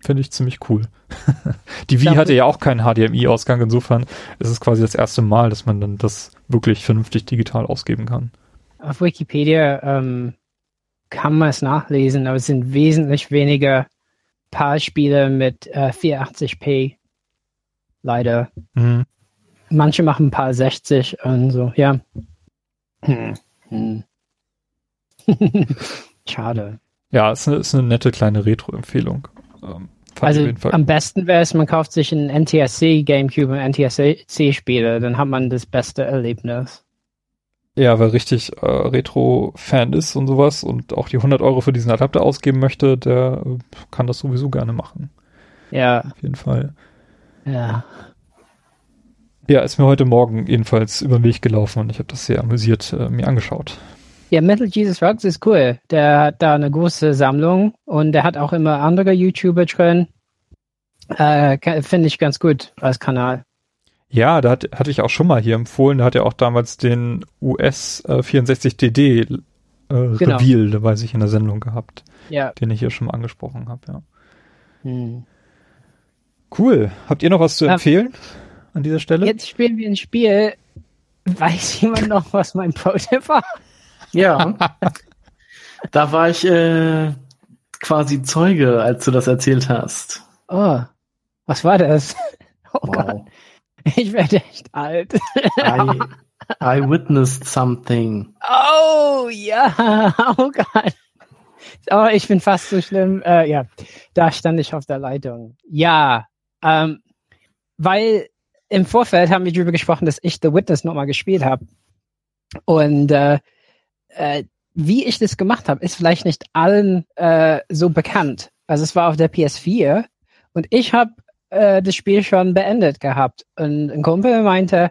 finde ich ziemlich cool. Die Wii hatte ja auch keinen HDMI-Ausgang, insofern ist es quasi das erste Mal, dass man dann das wirklich vernünftig digital ausgeben kann. Auf Wikipedia ähm, kann man es nachlesen, aber es sind wesentlich weniger Paar-Spiele mit äh, 480p. Leider. Mhm. Manche machen ein paar 60 und so, ja. Hm. Hm. Schade. Ja, ist eine, ist eine nette kleine Retro-Empfehlung. Ähm, Also am besten wäre es, man kauft sich ein NTSC Gamecube und NTSC-Spiele, dann hat man das beste Erlebnis. Ja, wer richtig äh, Retro-Fan ist und sowas und auch die 100 Euro für diesen Adapter ausgeben möchte, der äh, kann das sowieso gerne machen. Ja, Auf jeden Fall. ja. Ja, ist mir heute Morgen jedenfalls über den Weg gelaufen und ich habe das sehr amüsiert äh, mir angeschaut. Ja, Metal Jesus Rocks ist cool. Der hat da eine große Sammlung und der hat auch immer andere YouTuber drin. Äh, Finde ich ganz gut als Kanal. Ja, da hat, hatte ich auch schon mal hier empfohlen, da hat er auch damals den US äh, 64DD äh, Genau. Reveal, da weiß ich, in der Sendung gehabt, Ja. den ich hier schon mal angesprochen habe, ja. Hm. Cool. Habt ihr noch was zu empfehlen an dieser Stelle? Jetzt spielen wir ein Spiel. Weiß jemand noch, was mein Pro-Tipp war? Ja. da war ich äh, quasi Zeuge, als du das erzählt hast. Oh, was war das? Oh Gott, Wow. ich werde echt alt. I, I witnessed something. Oh ja, oh Gott. Oh, ich bin fast so schlimm. Äh, ja, da stand ich auf der Leitung. Ja, ähm, weil im Vorfeld haben wir darüber gesprochen, dass ich The Witness nochmal gespielt habe. Und äh, äh, wie ich das gemacht habe, ist vielleicht nicht allen äh, so bekannt. Also es war auf der PS4 und ich habe äh, das Spiel schon beendet gehabt. Und ein Kumpel meinte,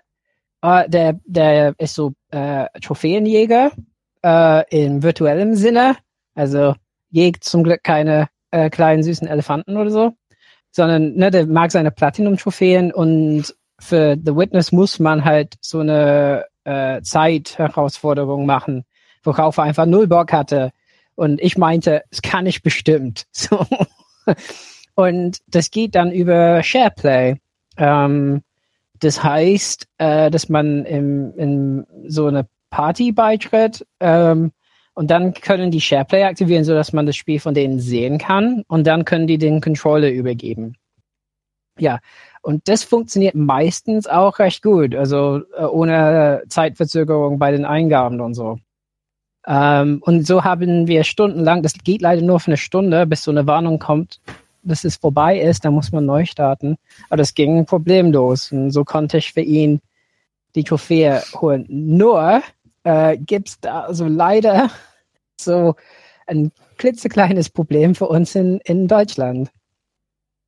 äh, der, der ist so äh, Trophäenjäger äh, im virtuellen Sinne. Also jägt zum Glück keine äh, kleinen süßen Elefanten oder so, sondern ne, der mag seine Platinum-Trophäen und für The Witness muss man halt so eine äh, Zeit-Herausforderung machen, worauf er einfach null Bock hatte. Und ich meinte, es kann ich bestimmt. So. Und das geht dann über SharePlay. Ähm, das heißt, äh, dass man im, in so eine Party beitritt ähm, und dann können die SharePlay aktivieren, sodass man das Spiel von denen sehen kann und dann können die den Controller übergeben. Ja, und das funktioniert meistens auch recht gut, also äh, ohne Zeitverzögerung bei den Eingaben und so. Ähm, und so haben wir stundenlang, das geht leider nur für eine Stunde, bis so eine Warnung kommt, dass es vorbei ist, dann muss man neu starten. Aber das ging problemlos. Und so konnte ich für ihn die Trophäe holen. Nur äh, gibt's da also leider so ein klitzekleines Problem für uns in, in Deutschland,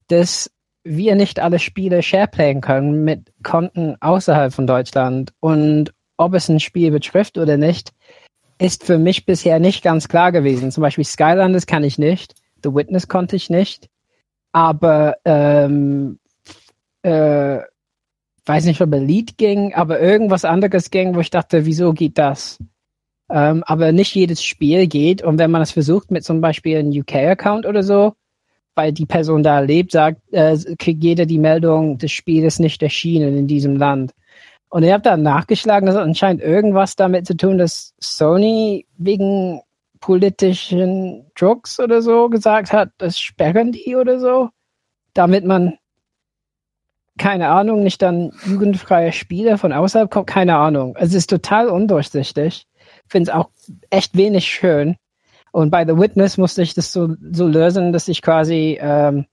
dass wir nicht alle Spiele shareplayen können mit Konten außerhalb von Deutschland. Und ob es ein Spiel betrifft oder nicht, ist für mich bisher nicht ganz klar gewesen. Zum Beispiel Skylanders kann ich nicht, The Witness konnte ich nicht, aber ähm, äh, weiß nicht, ob Elite ging, aber irgendwas anderes ging, wo ich dachte, wieso geht das? Ähm, aber nicht jedes Spiel geht und wenn man das versucht mit zum Beispiel einem UK-Account oder so, weil die Person da lebt, sagt, äh, kriegt jeder die Meldung, das Spiel ist nicht erschienen in diesem Land. Und ich habe da nachgeschlagen, das hat anscheinend irgendwas damit zu tun, dass Sony wegen politischen Drucks oder so gesagt hat, das sperren die oder so, damit man keine Ahnung, nicht dann jugendfreie Spiele von außerhalb kommt, keine Ahnung. Also es ist total undurchsichtig. Finde es auch echt wenig schön. Und bei The Witness musste ich das so, so lösen, dass ich quasi ähm,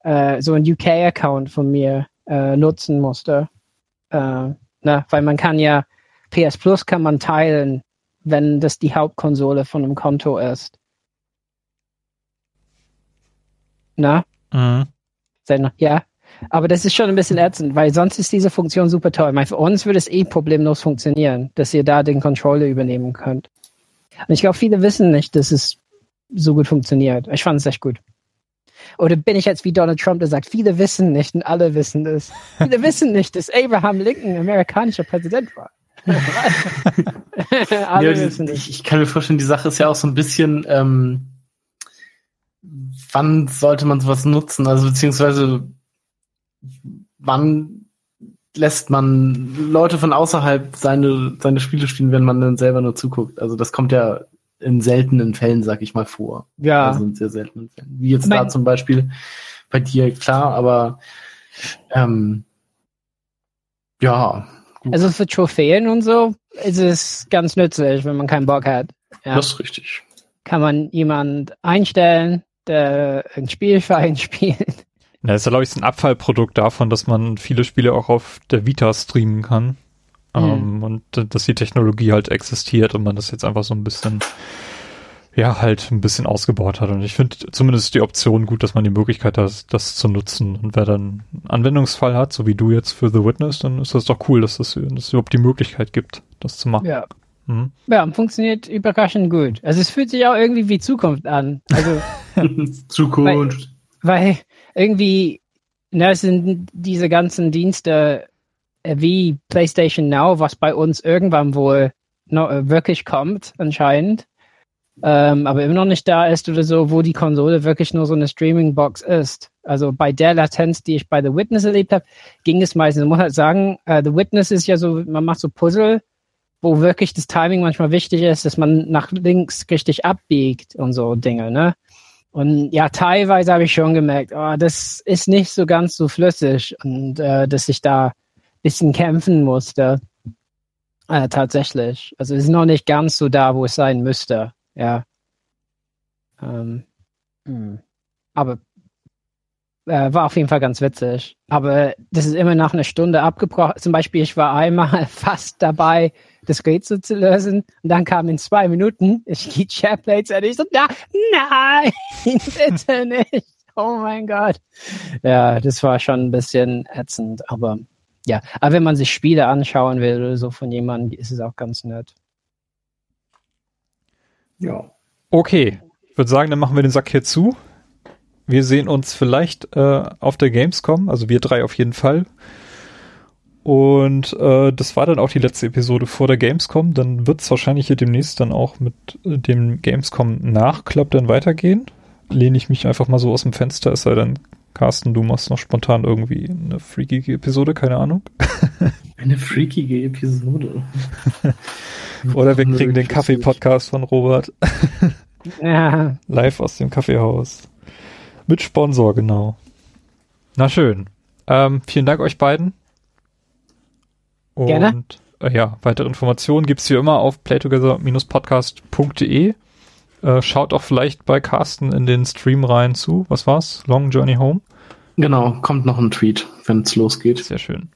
äh, so ein UK-Account von mir äh, nutzen musste. Äh, na, weil man kann ja, PS Plus kann man teilen, wenn das die Hauptkonsole von einem Konto ist. Na? Mhm. Ja. Aber das ist schon ein bisschen ätzend, weil sonst ist diese Funktion super toll. Meine, für uns würde es eh problemlos funktionieren, dass ihr da den Controller übernehmen könnt. Und ich glaube, viele wissen nicht, dass es so gut funktioniert. Ich fand es echt gut. Oder bin ich jetzt wie Donald Trump, der sagt, viele wissen nicht und alle wissen es. Viele wissen nicht, dass Abraham Lincoln amerikanischer Präsident war. ja, ich, ich, kann mir vorstellen, die Sache ist ja auch so ein bisschen, ähm, wann sollte man sowas nutzen? Also beziehungsweise wann lässt man Leute von außerhalb seine, seine Spiele spielen, wenn man dann selber nur zuguckt? Also das kommt ja in seltenen Fällen, sag ich mal, vor. Ja. Also in sehr seltenen Fällen. Wie jetzt mein da zum Beispiel bei dir, klar, aber ähm, ja. Gut. Also für Trophäen und so ist es ganz nützlich, wenn man keinen Bock hat. Ja. Das ist richtig. Kann man jemand einstellen, der ein Spiel für einen spielt ja, das ist ja, glaube ich, ein Abfallprodukt davon, dass man viele Spiele auch auf der Vita streamen kann. Mhm. Ähm, und dass die Technologie halt existiert und man das jetzt einfach so ein bisschen, ja, halt ein bisschen ausgebaut hat. Und ich finde zumindest die Option gut, dass man die Möglichkeit hat, das zu nutzen. Und wer dann einen Anwendungsfall hat, so wie du jetzt für The Witness, dann ist das doch cool, dass, das, dass es überhaupt die Möglichkeit gibt, das zu machen. Ja. Mhm. Ja, funktioniert überraschend gut. Also es fühlt sich auch irgendwie wie Zukunft an. Also Zukunft. Weil, weil irgendwie, ne, es sind diese ganzen Dienste wie PlayStation Now, was bei uns irgendwann wohl noch, äh, wirklich kommt, anscheinend. Ähm, aber immer noch nicht da ist oder so, wo die Konsole wirklich nur so eine Streaming-Box ist. Also bei der Latenz, die ich bei The Witness erlebt habe, ging es meistens. Man muss halt sagen, uh, The Witness ist ja so, man macht so Puzzle, wo wirklich das Timing manchmal wichtig ist, dass man nach links richtig abbiegt und so Dinge, ne? Und ja, teilweise habe ich schon gemerkt, oh, das ist nicht so ganz so flüssig und äh, dass ich da bisschen kämpfen musste. Äh, tatsächlich. Also es ist noch nicht ganz so da, wo es sein müsste. Ja. Ähm, hm. aber äh, war auf jeden Fall ganz witzig. Aber das ist immer nach einer Stunde abgebrochen. Zum Beispiel, ich war einmal fast dabei, das Rätsel zu lösen. Und dann kam in zwei Minuten, ich die Chairplates und ich so, na, nein, bitte nicht. Oh mein Gott. Ja, das war schon ein bisschen ätzend, aber ja. Aber wenn man sich Spiele anschauen will oder so von jemandem, ist es auch ganz nett. Ja. Okay. Ich würde sagen, dann machen wir den Sack hier zu. Wir sehen uns vielleicht äh, auf der Gamescom, also wir drei auf jeden Fall. Und äh, das war dann auch die letzte Episode vor der Gamescom. Dann wird es wahrscheinlich hier demnächst dann auch mit äh, dem Gamescom-Nachklapp dann weitergehen. Lehne ich mich einfach mal so aus dem Fenster, es sei denn, Carsten, du machst noch spontan irgendwie eine freakige Episode, keine Ahnung. Eine freakige Episode. Oder wir kriegen den Kaffee-Podcast von Robert. ja. Live aus dem Kaffeehaus. Mit Sponsor, genau. Na schön. Ähm, vielen Dank euch beiden. Und Gerne. Äh, ja, weitere Informationen gibt es wie immer auf playtogether-podcast.de. Äh, schaut auch vielleicht bei Carsten in den Stream rein zu. Was war's? Long Journey Home? Genau, kommt noch ein Tweet, wenn es losgeht. Sehr schön.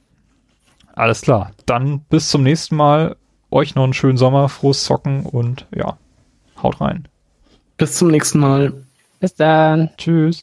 Alles klar. Dann bis zum nächsten Mal. Euch noch einen schönen Sommer, frohes Zocken und ja, haut rein. Bis zum nächsten Mal. Bis dann. Tschüss.